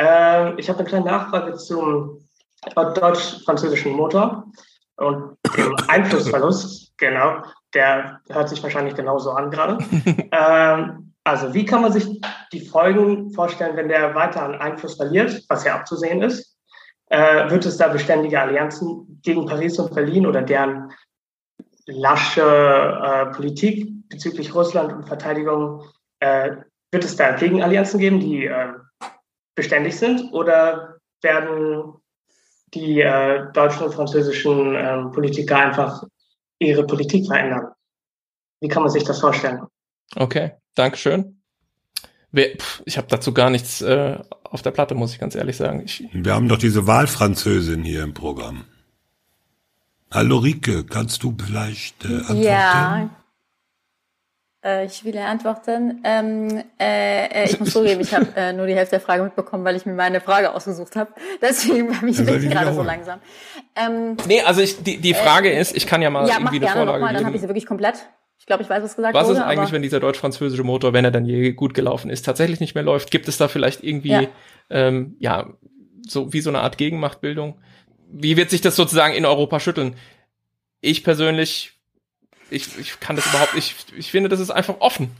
S19: äh, ich habe eine kleine Nachfrage zum deutsch-französischen Motor und dem Einflussverlust. Genau, der hört sich wahrscheinlich genauso an gerade. ähm, also wie kann man sich die Folgen vorstellen, wenn der weiter an Einfluss verliert, was ja abzusehen ist? Äh, wird es da beständige Allianzen gegen Paris und Berlin oder deren lasche äh, Politik bezüglich Russland und Verteidigung? Äh, wird es da Gegenallianzen geben, die äh, beständig sind? Oder werden die äh, deutschen und französischen ähm, Politiker einfach ihre Politik verändern? Wie kann man sich das vorstellen?
S7: Okay, Dankeschön. Wer, pff, ich habe dazu gar nichts äh, auf der Platte, muss ich ganz ehrlich sagen. Ich,
S5: Wir haben doch diese Wahlfranzösin hier im Programm. Hallo Rike, kannst du vielleicht äh, antworten?
S6: Ja. Äh, ich will antworten. Ähm, äh, äh, ich muss zugeben, ich habe äh, nur die Hälfte der Frage mitbekommen, weil ich mir meine Frage ausgesucht habe. Deswegen war ich gerade so langsam. Ähm,
S7: nee, also ich, die, die Frage ist, ich kann ja mal
S6: ja, mach
S7: irgendwie eine
S6: gerne
S7: Vorlage
S6: nochmal, dann habe ich sie wirklich komplett. Ich glaube, ich weiß, was gesagt
S7: Was
S6: wurde.
S7: ist eigentlich, wenn dieser deutsch-französische Motor, wenn er dann je gut gelaufen ist, tatsächlich nicht mehr läuft? Gibt es da vielleicht irgendwie,
S6: Ja.
S7: ähm, ja, so wie so eine Art Gegenmachtbildung? Wie wird sich das sozusagen in Europa schütteln? Ich persönlich, ich, ich kann das überhaupt nicht, ich finde, das ist einfach offen.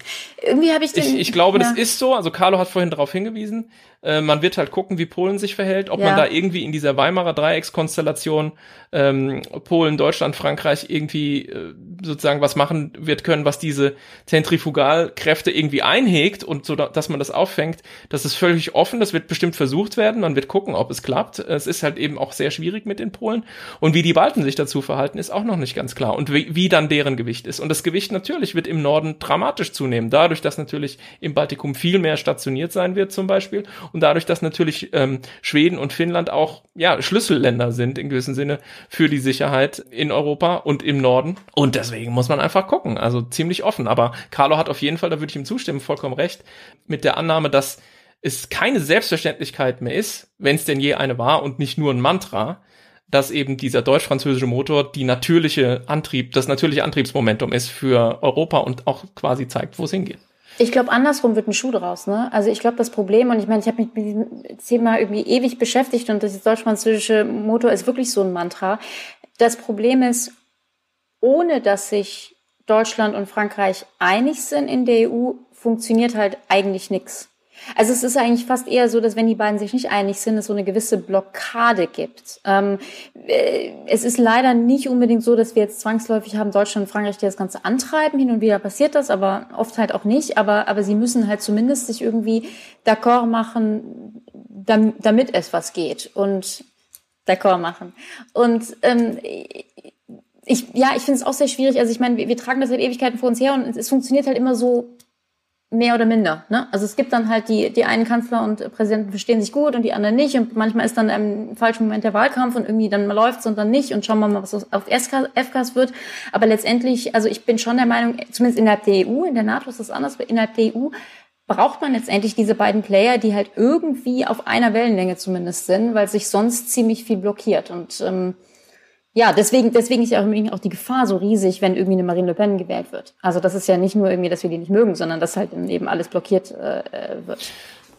S6: irgendwie habe ich den.
S7: Ich, ich glaube,
S6: ja.
S7: das ist so. Also Carlo hat vorhin darauf hingewiesen. Äh, man wird halt gucken, wie Polen sich verhält, ob
S6: Ja.
S7: man da irgendwie in dieser Weimarer Dreieckskonstellation ähm, Polen, Deutschland, Frankreich irgendwie äh, sozusagen was machen wird können, was diese Zentrifugalkräfte irgendwie einhegt und so, da- dass man das auffängt. Das ist völlig offen. Das wird bestimmt versucht werden. Man wird gucken, ob es klappt. Es ist halt eben auch sehr schwierig mit den Polen. Und wie die Balten sich dazu verhalten, ist auch noch nicht ganz klar. Und wie, wie dann deren Gewicht ist. Und das Gewicht natürlich wird im Norden dramatisch zunehmen. Dadurch, dass natürlich im Baltikum viel mehr stationiert sein wird zum Beispiel. Und dadurch, dass natürlich ähm, Schweden und Finnland auch ja, Schlüsselländer sind in gewissem Sinne für die Sicherheit in Europa und im Norden. Und deswegen muss man einfach gucken. Also ziemlich offen. Aber Carlo hat auf jeden Fall, da würde ich ihm zustimmen, vollkommen recht, mit der Annahme, dass es keine Selbstverständlichkeit mehr ist, wenn es denn je eine war und nicht nur ein Mantra, dass eben dieser deutsch-französische Motor die natürliche Antrieb, das natürliche Antriebsmomentum ist für Europa und auch quasi zeigt, wo es hingeht.
S6: Ich glaube, andersrum wird ein Schuh draus. Ne? Also ich glaube, das Problem, und ich meine, ich habe mich mit diesem Thema irgendwie ewig beschäftigt und das deutsch-französische Motor ist wirklich so ein Mantra. Das Problem ist, ohne dass sich Deutschland und Frankreich einig sind in der EU, funktioniert halt eigentlich nichts. Also es ist eigentlich fast eher so, dass wenn die beiden sich nicht einig sind, es so eine gewisse Blockade gibt. Ähm, äh, es ist leider nicht unbedingt so, dass wir jetzt zwangsläufig haben Deutschland und Frankreich, die das Ganze antreiben. Hin und wieder passiert das, aber oft halt auch nicht. Aber, aber sie müssen halt zumindest sich irgendwie d'accord machen, dam- damit es was geht. Und d'accord machen. Und ähm, ich, ja, ich finde es auch sehr schwierig. Also ich meine, wir, wir tragen das seit Ewigkeiten vor uns her und es funktioniert halt immer so mehr oder minder. Ne? Also es gibt dann halt die, die einen Kanzler und Präsidenten verstehen sich gut und die anderen nicht und manchmal ist dann im falschen Moment der Wahlkampf und irgendwie dann läuft's und dann nicht und schauen wir mal, was auf FK FKs wird. Aber letztendlich, also ich bin schon der Meinung, zumindest innerhalb der EU, in der NATO ist das anders, aber innerhalb der EU braucht man letztendlich diese beiden Player, die halt irgendwie auf einer Wellenlänge zumindest sind, weil sich sonst ziemlich viel blockiert und ähm, ja, deswegen, deswegen ist ja auch die Gefahr so riesig, wenn irgendwie eine Marine Le Pen gewählt wird. Also das ist ja nicht nur irgendwie, dass wir die nicht mögen, sondern dass halt eben alles blockiert äh, äh, wird.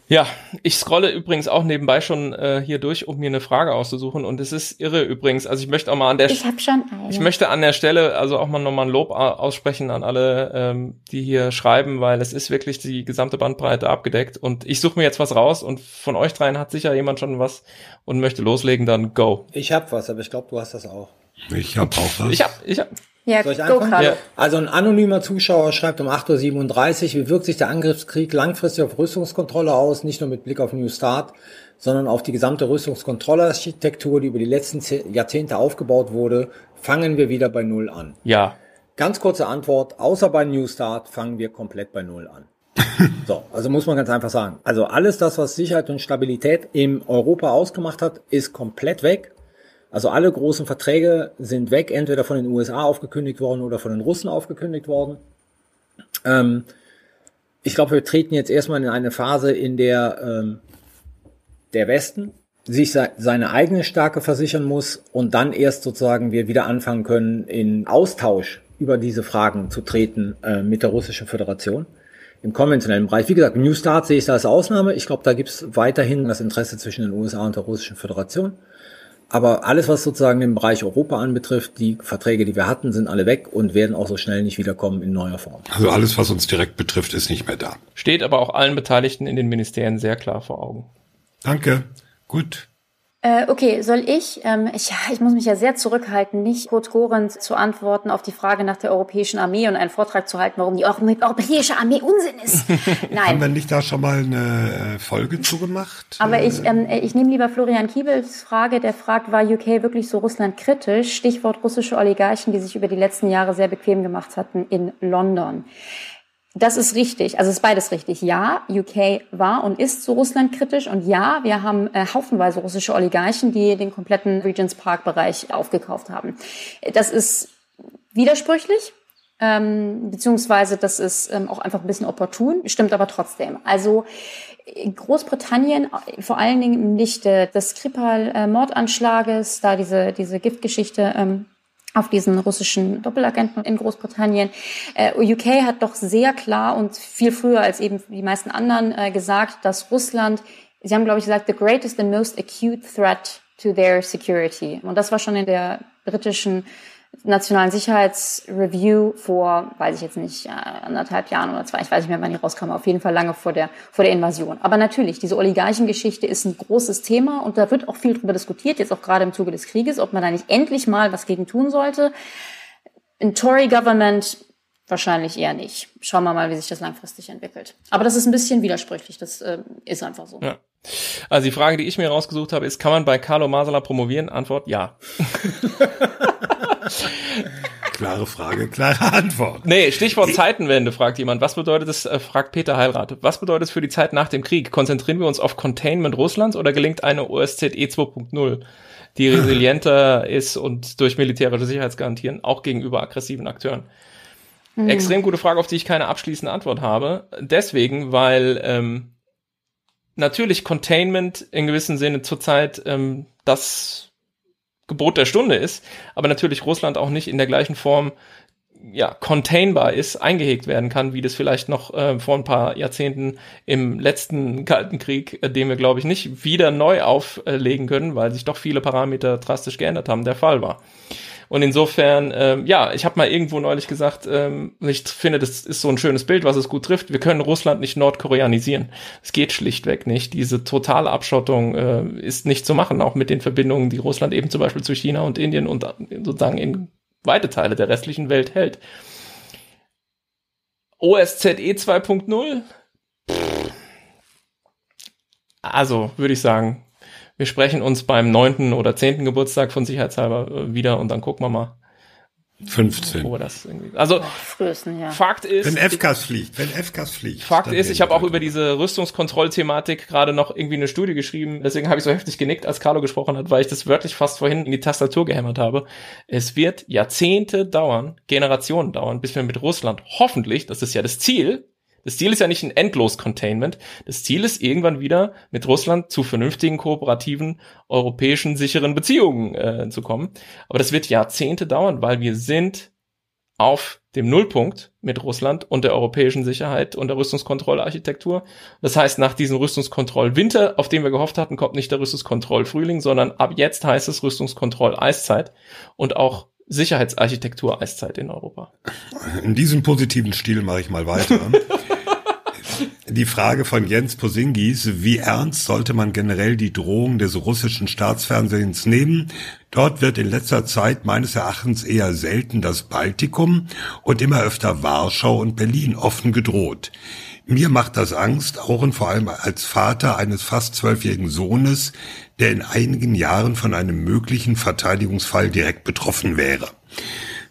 S7: Ja, ich scrolle übrigens auch nebenbei schon äh, hier durch, um mir eine Frage auszusuchen. Und es ist irre übrigens. Also ich möchte auch mal an der
S6: Ich habe schon eine.
S7: Ich möchte an der Stelle also auch mal nochmal ein Lob au- aussprechen an alle, ähm, die hier schreiben, weil es ist wirklich die gesamte Bandbreite abgedeckt. Und ich suche mir jetzt was raus und von euch dreien hat sicher jemand schon was und möchte loslegen, dann go.
S16: Ich hab was, aber ich glaube, du hast das auch.
S5: Ich habe auch was.
S7: Ich hab, ich hab.
S6: Ja,
S8: Soll ich anfangen?
S6: Carlo.
S8: Also ein anonymer Zuschauer schreibt um 8.37 Uhr, wie wirkt sich der Angriffskrieg langfristig auf Rüstungskontrolle aus, nicht nur mit Blick auf New Start, sondern auf die gesamte Rüstungskontrollarchitektur, die über die letzten Ze- Jahrzehnte aufgebaut wurde, fangen wir wieder bei Null an.
S7: Ja.
S8: Ganz kurze Antwort, außer bei New Start fangen wir komplett bei Null an. so, also muss man ganz einfach sagen. Also alles das, was Sicherheit und Stabilität im Europa ausgemacht hat, ist komplett weg. Also alle großen Verträge sind weg, entweder von den USA aufgekündigt worden oder von den Russen aufgekündigt worden. Ähm, ich glaube, wir treten jetzt erstmal in eine Phase, in der ähm, der Westen sich se seine eigene Stärke versichern muss und dann erst sozusagen wir wieder anfangen können, in Austausch über diese Fragen zu treten äh, mit der Russischen Föderation im konventionellen Bereich. Wie gesagt, New Start sehe ich da als Ausnahme. Ich glaube, da gibt es weiterhin das Interesse zwischen den USA und der Russischen Föderation. Aber alles, was sozusagen den Bereich Europa anbetrifft, die Verträge, die wir hatten, sind alle weg und werden auch so schnell nicht wiederkommen in neuer Form.
S5: Also alles, was uns direkt betrifft, ist nicht mehr da.
S7: Steht aber auch allen Beteiligten in den Ministerien sehr klar vor Augen.
S5: Danke. Gut.
S6: Äh, okay, soll ich? Ähm, ich? Ich muss mich ja sehr zurückhalten, nicht kurz Gorend zu antworten auf die Frage nach der europäischen Armee und einen Vortrag zu halten, warum die Euro europäische Armee Unsinn ist.
S5: Haben
S6: Nein.
S5: wir nicht da schon mal eine äh, Folge zugemacht?
S6: Aber ich, ähm, ich nehme lieber Florian Kiebels Frage, der fragt, war UK wirklich so Russland kritisch? Stichwort russische Oligarchen, die sich über die letzten Jahre sehr bequem gemacht hatten in London. Das ist richtig, also es ist beides richtig. Ja, UK war und ist zu Russland kritisch und ja, wir haben äh, haufenweise russische Oligarchen, die den kompletten Regents Park Bereich aufgekauft haben. Das ist widersprüchlich, ähm, beziehungsweise das ist ähm, auch einfach ein bisschen opportun, stimmt aber trotzdem. Also Großbritannien, vor allen Dingen im Lichte des Skripal-Mordanschlages, da diese, diese Giftgeschichte ähm, auf diesen russischen Doppelagenten in Großbritannien. Äh, UK hat doch sehr klar und viel früher als eben die meisten anderen äh, gesagt, dass Russland, sie haben glaube ich gesagt, the greatest and most acute threat to their security. Und das war schon in der britischen nationalen Sicherheitsreview vor, weiß ich jetzt nicht, äh, anderthalb Jahren oder zwei, ich weiß nicht mehr, wann die rauskam, auf jeden Fall lange vor der, vor der Invasion. Aber natürlich, diese Oligarchengeschichte ist ein großes Thema und da wird auch viel drüber diskutiert, jetzt auch gerade im Zuge des Krieges, ob man da nicht endlich mal was gegen tun sollte. Ein Tory-Government wahrscheinlich eher nicht. Schauen wir mal, wie sich das langfristig entwickelt. Aber das ist ein bisschen widersprüchlich, das äh, ist einfach so.
S7: Ja. Also die Frage, die ich mir rausgesucht habe, ist, kann man bei Carlo Masala promovieren? Antwort, ja.
S5: Klare Frage, klare Antwort.
S7: Nee, Stichwort Zeitenwende, fragt jemand. Was bedeutet es, äh, fragt Peter Heilrath, was bedeutet es für die Zeit nach dem Krieg? Konzentrieren wir uns auf Containment Russlands oder gelingt eine OSZE 2.0, die resilienter ist und durch militärische Sicherheitsgarantien auch gegenüber aggressiven Akteuren?
S6: Mhm.
S7: Extrem gute Frage, auf die ich keine abschließende Antwort habe. Deswegen, weil ähm, natürlich Containment in gewissem Sinne zurzeit ähm, das Gebot der Stunde ist, aber natürlich Russland auch nicht in der gleichen Form ja, containbar ist, eingehegt werden kann, wie das vielleicht noch äh, vor ein paar Jahrzehnten im letzten Kalten Krieg, äh, den wir, glaube ich, nicht wieder neu auflegen können, weil sich doch viele Parameter drastisch geändert haben, der Fall war. Und insofern, ähm, ja, ich habe mal irgendwo neulich gesagt, ähm, ich finde, das ist so ein schönes Bild, was es gut trifft. Wir können Russland nicht nordkoreanisieren. Es geht schlichtweg nicht. Diese totale Abschottung äh, ist nicht zu machen, auch mit den Verbindungen, die Russland eben zum Beispiel zu China und Indien und sozusagen in weite Teile der restlichen Welt hält. OSZE 2.0? Also, würde ich sagen, wir sprechen uns beim neunten oder zehnten Geburtstag von Sicherheitshalber äh, wieder und dann gucken wir mal.
S5: 15.
S7: Wo das irgendwie, also,
S6: Frühesten, ja.
S7: Fakt ist.
S5: Wenn FCAS fliegt, wenn FCAS fliegt.
S7: Fakt ist, ich habe auch über diese Rüstungskontrollthematik gerade noch irgendwie eine Studie geschrieben. Deswegen habe ich so heftig genickt, als Carlo gesprochen hat, weil ich das wörtlich fast vorhin in die Tastatur gehämmert habe. Es wird Jahrzehnte dauern, Generationen dauern, bis wir mit Russland hoffentlich, das ist ja das Ziel, das Ziel ist ja nicht ein endlos Containment. Das Ziel ist irgendwann wieder mit Russland zu vernünftigen, kooperativen, europäischen, sicheren Beziehungen äh, zu kommen. Aber das wird Jahrzehnte dauern, weil wir sind auf dem Nullpunkt mit Russland und der europäischen Sicherheit und der Rüstungskontrollarchitektur. Das heißt, nach diesem Rüstungskontrollwinter, auf den wir gehofft hatten, kommt nicht der Rüstungskontrollfrühling, sondern ab jetzt heißt es Rüstungskontroll-Eiszeit und auch Sicherheitsarchitektur-Eiszeit in Europa.
S5: In diesem positiven Stil mache ich mal weiter. die Frage von Jens Posingis, wie ernst sollte man generell die Drohung des russischen Staatsfernsehens nehmen? Dort wird in letzter Zeit meines Erachtens eher selten das Baltikum und immer öfter Warschau und Berlin offen gedroht. Mir macht das Angst, auch und vor allem als Vater eines fast zwölfjährigen Sohnes, der in einigen Jahren von einem möglichen Verteidigungsfall direkt betroffen wäre.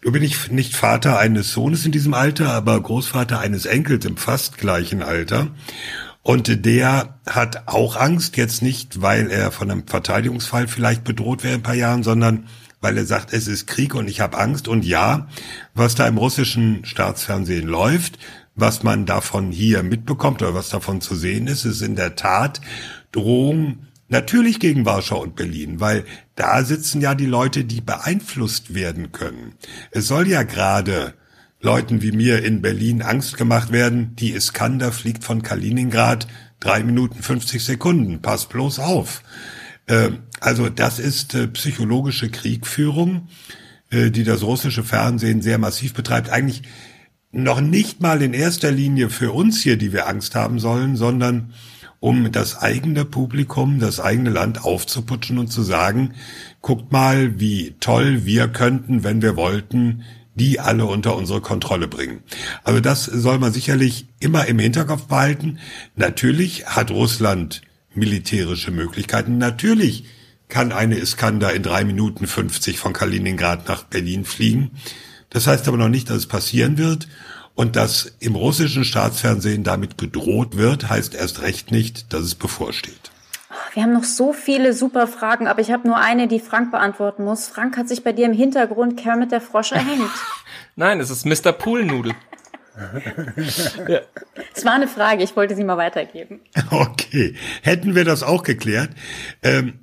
S5: Du bin ich nicht Vater eines Sohnes in diesem Alter, aber Großvater eines Enkels im fast gleichen Alter. Und der hat auch Angst, jetzt nicht, weil er von einem Verteidigungsfall vielleicht bedroht wäre in ein paar Jahren, sondern weil er sagt, es ist Krieg und ich habe Angst. Und ja, was da im russischen Staatsfernsehen läuft, was man davon hier mitbekommt oder was davon zu sehen ist, ist in der Tat Drohung Natürlich gegen Warschau und Berlin, weil da sitzen ja die Leute, die beeinflusst werden können. Es soll ja gerade Leuten wie mir in Berlin Angst gemacht werden, die Iskander fliegt von Kaliningrad drei Minuten 50 Sekunden. Pass bloß auf. Äh, also das ist äh, psychologische Kriegführung, äh, die das russische Fernsehen sehr massiv betreibt. Eigentlich noch nicht mal in erster Linie für uns hier, die wir Angst haben sollen, sondern um das eigene Publikum, das eigene Land aufzuputschen und zu sagen, guckt mal, wie toll wir könnten, wenn wir wollten, die alle unter unsere Kontrolle bringen. Also das soll man sicherlich immer im Hinterkopf behalten. Natürlich hat Russland militärische Möglichkeiten. Natürlich kann eine Iskander in drei Minuten 50 von Kaliningrad nach Berlin fliegen. Das heißt aber noch nicht, dass es passieren wird. Und dass im russischen Staatsfernsehen damit gedroht wird, heißt erst recht nicht, dass es bevorsteht.
S6: Wir haben noch so viele super Fragen, aber ich habe nur eine, die Frank beantworten muss. Frank hat sich bei dir im Hintergrund Kermit der Frosch erhängt.
S7: Nein, es ist Mr. Poolnudel.
S6: ja. Es war eine Frage, ich wollte sie mal weitergeben.
S5: Okay, hätten wir das auch geklärt. Ähm,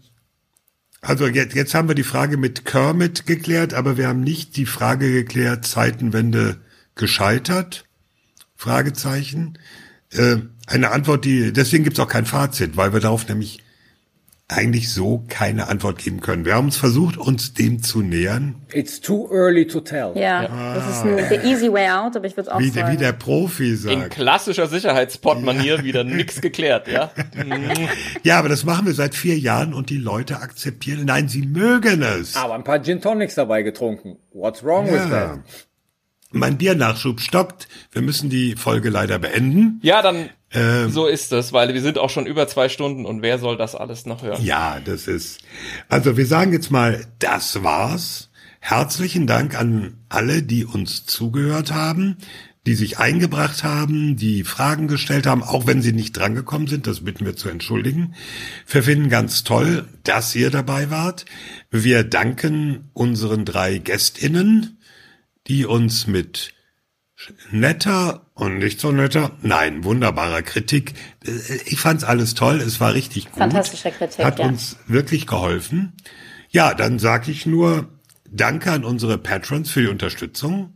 S5: also jetzt, jetzt haben wir die Frage mit Kermit geklärt, aber wir haben nicht die Frage geklärt, Zeitenwende gescheitert? Fragezeichen. Äh, eine Antwort, die, deswegen gibt es auch kein Fazit, weil wir darauf nämlich eigentlich so keine Antwort geben können. Wir haben uns versucht, uns dem zu nähern.
S16: It's too early to tell.
S6: Ja, ja. das ist ein, the easy way out, aber ich würde auch
S5: wie,
S6: sagen.
S5: Wie der Profi sagt.
S7: In klassischer Sicherheitspot-Manier ja. wieder nix geklärt, ja?
S5: ja, aber das machen wir seit vier Jahren und die Leute akzeptieren. Nein, sie mögen es.
S16: Aber ein paar Gin Tonics dabei getrunken. What's wrong ja. with that?
S5: Mein Biernachschub stockt. Wir müssen die Folge leider beenden.
S7: Ja, dann ähm, so ist es, weil wir sind auch schon über zwei Stunden und wer soll das alles noch hören?
S5: Ja, das ist. Also wir sagen jetzt mal, das war's. Herzlichen Dank an alle, die uns zugehört haben, die sich eingebracht haben, die Fragen gestellt haben, auch wenn sie nicht drangekommen sind. Das bitten wir zu entschuldigen. Wir finden ganz toll, dass ihr dabei wart. Wir danken unseren drei Gästinnen die uns mit netter und nicht so netter, nein, wunderbarer Kritik. Ich fand's alles toll, es war richtig gut.
S6: Fantastische Kritik.
S5: Hat
S6: ja.
S5: uns wirklich geholfen. Ja, dann sage ich nur Danke an unsere Patrons für die Unterstützung.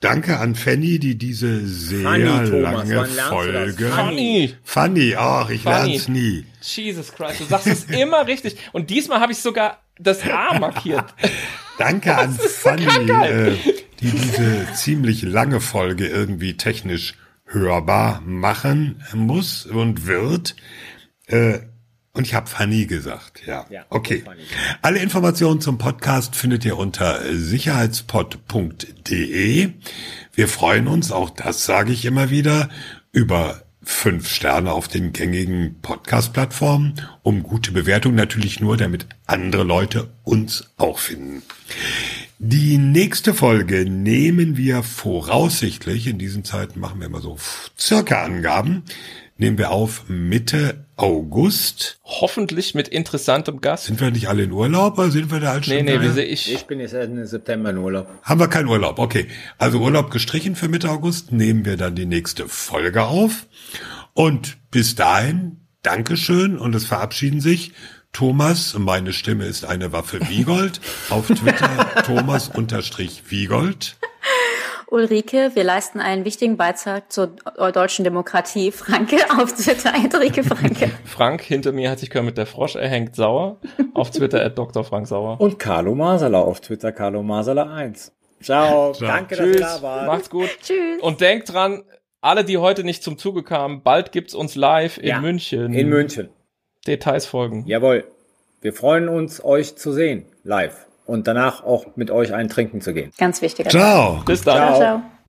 S5: Danke an Fanny, die diese sehr Funny, lange Folge.
S7: Funny.
S5: Funny, ach, ich Funny. lern's nie.
S7: Jesus Christ, du sagst es immer richtig. Und diesmal habe ich sogar das A markiert.
S5: Danke an Fanny, äh, die diese ziemlich lange Folge irgendwie technisch hörbar machen muss und wird. Äh, und ich habe Fanny gesagt, ja. ja okay. Alle Informationen zum Podcast findet ihr unter sicherheitspod.de. Wir freuen uns, auch das sage ich immer wieder, über fünf Sterne auf den gängigen Podcast-Plattformen, um gute Bewertung natürlich nur, damit andere Leute uns auch finden. Die nächste Folge nehmen wir voraussichtlich, in diesen Zeiten machen wir immer so circa Angaben, nehmen wir auf Mitte August.
S7: Hoffentlich mit interessantem Gast.
S5: Sind wir nicht alle in Urlaub oder sind wir da halt schon?
S7: Nee, nee, wir sehe ich.
S16: Ich bin jetzt Ende September in Urlaub.
S5: Haben wir keinen Urlaub, okay. Also Urlaub gestrichen für Mitte August, nehmen wir dann die nächste Folge auf. Und bis dahin, Dankeschön und es verabschieden sich Thomas, meine Stimme ist eine Waffe Wiegold, auf Twitter Thomas unterstrich Wiegold.
S6: Ulrike, wir leisten einen wichtigen Beitrag zur deutschen Demokratie. Franke auf Twitter, Ulrike Franke.
S7: Frank, hinter mir hat sich mit der Frosch erhängt sauer. Auf Twitter at Dr. Frank Sauer.
S16: Und Carlo Masala auf Twitter, Carlo Masala 1. Ciao, Ciao. danke,
S7: Tschüss.
S16: dass ihr da wart.
S7: Macht's gut.
S6: Tschüss.
S7: Und denkt dran, alle, die heute nicht zum Zuge kamen, bald gibt's uns live in
S8: Ja,
S7: München.
S8: In München.
S7: Details folgen.
S8: Jawohl. Wir freuen uns, euch zu sehen, live. Und danach auch mit euch ein Trinken zu gehen.
S6: Ganz wichtiger
S5: Ciao.
S7: Bis dann.
S8: Ciao.
S6: ciao.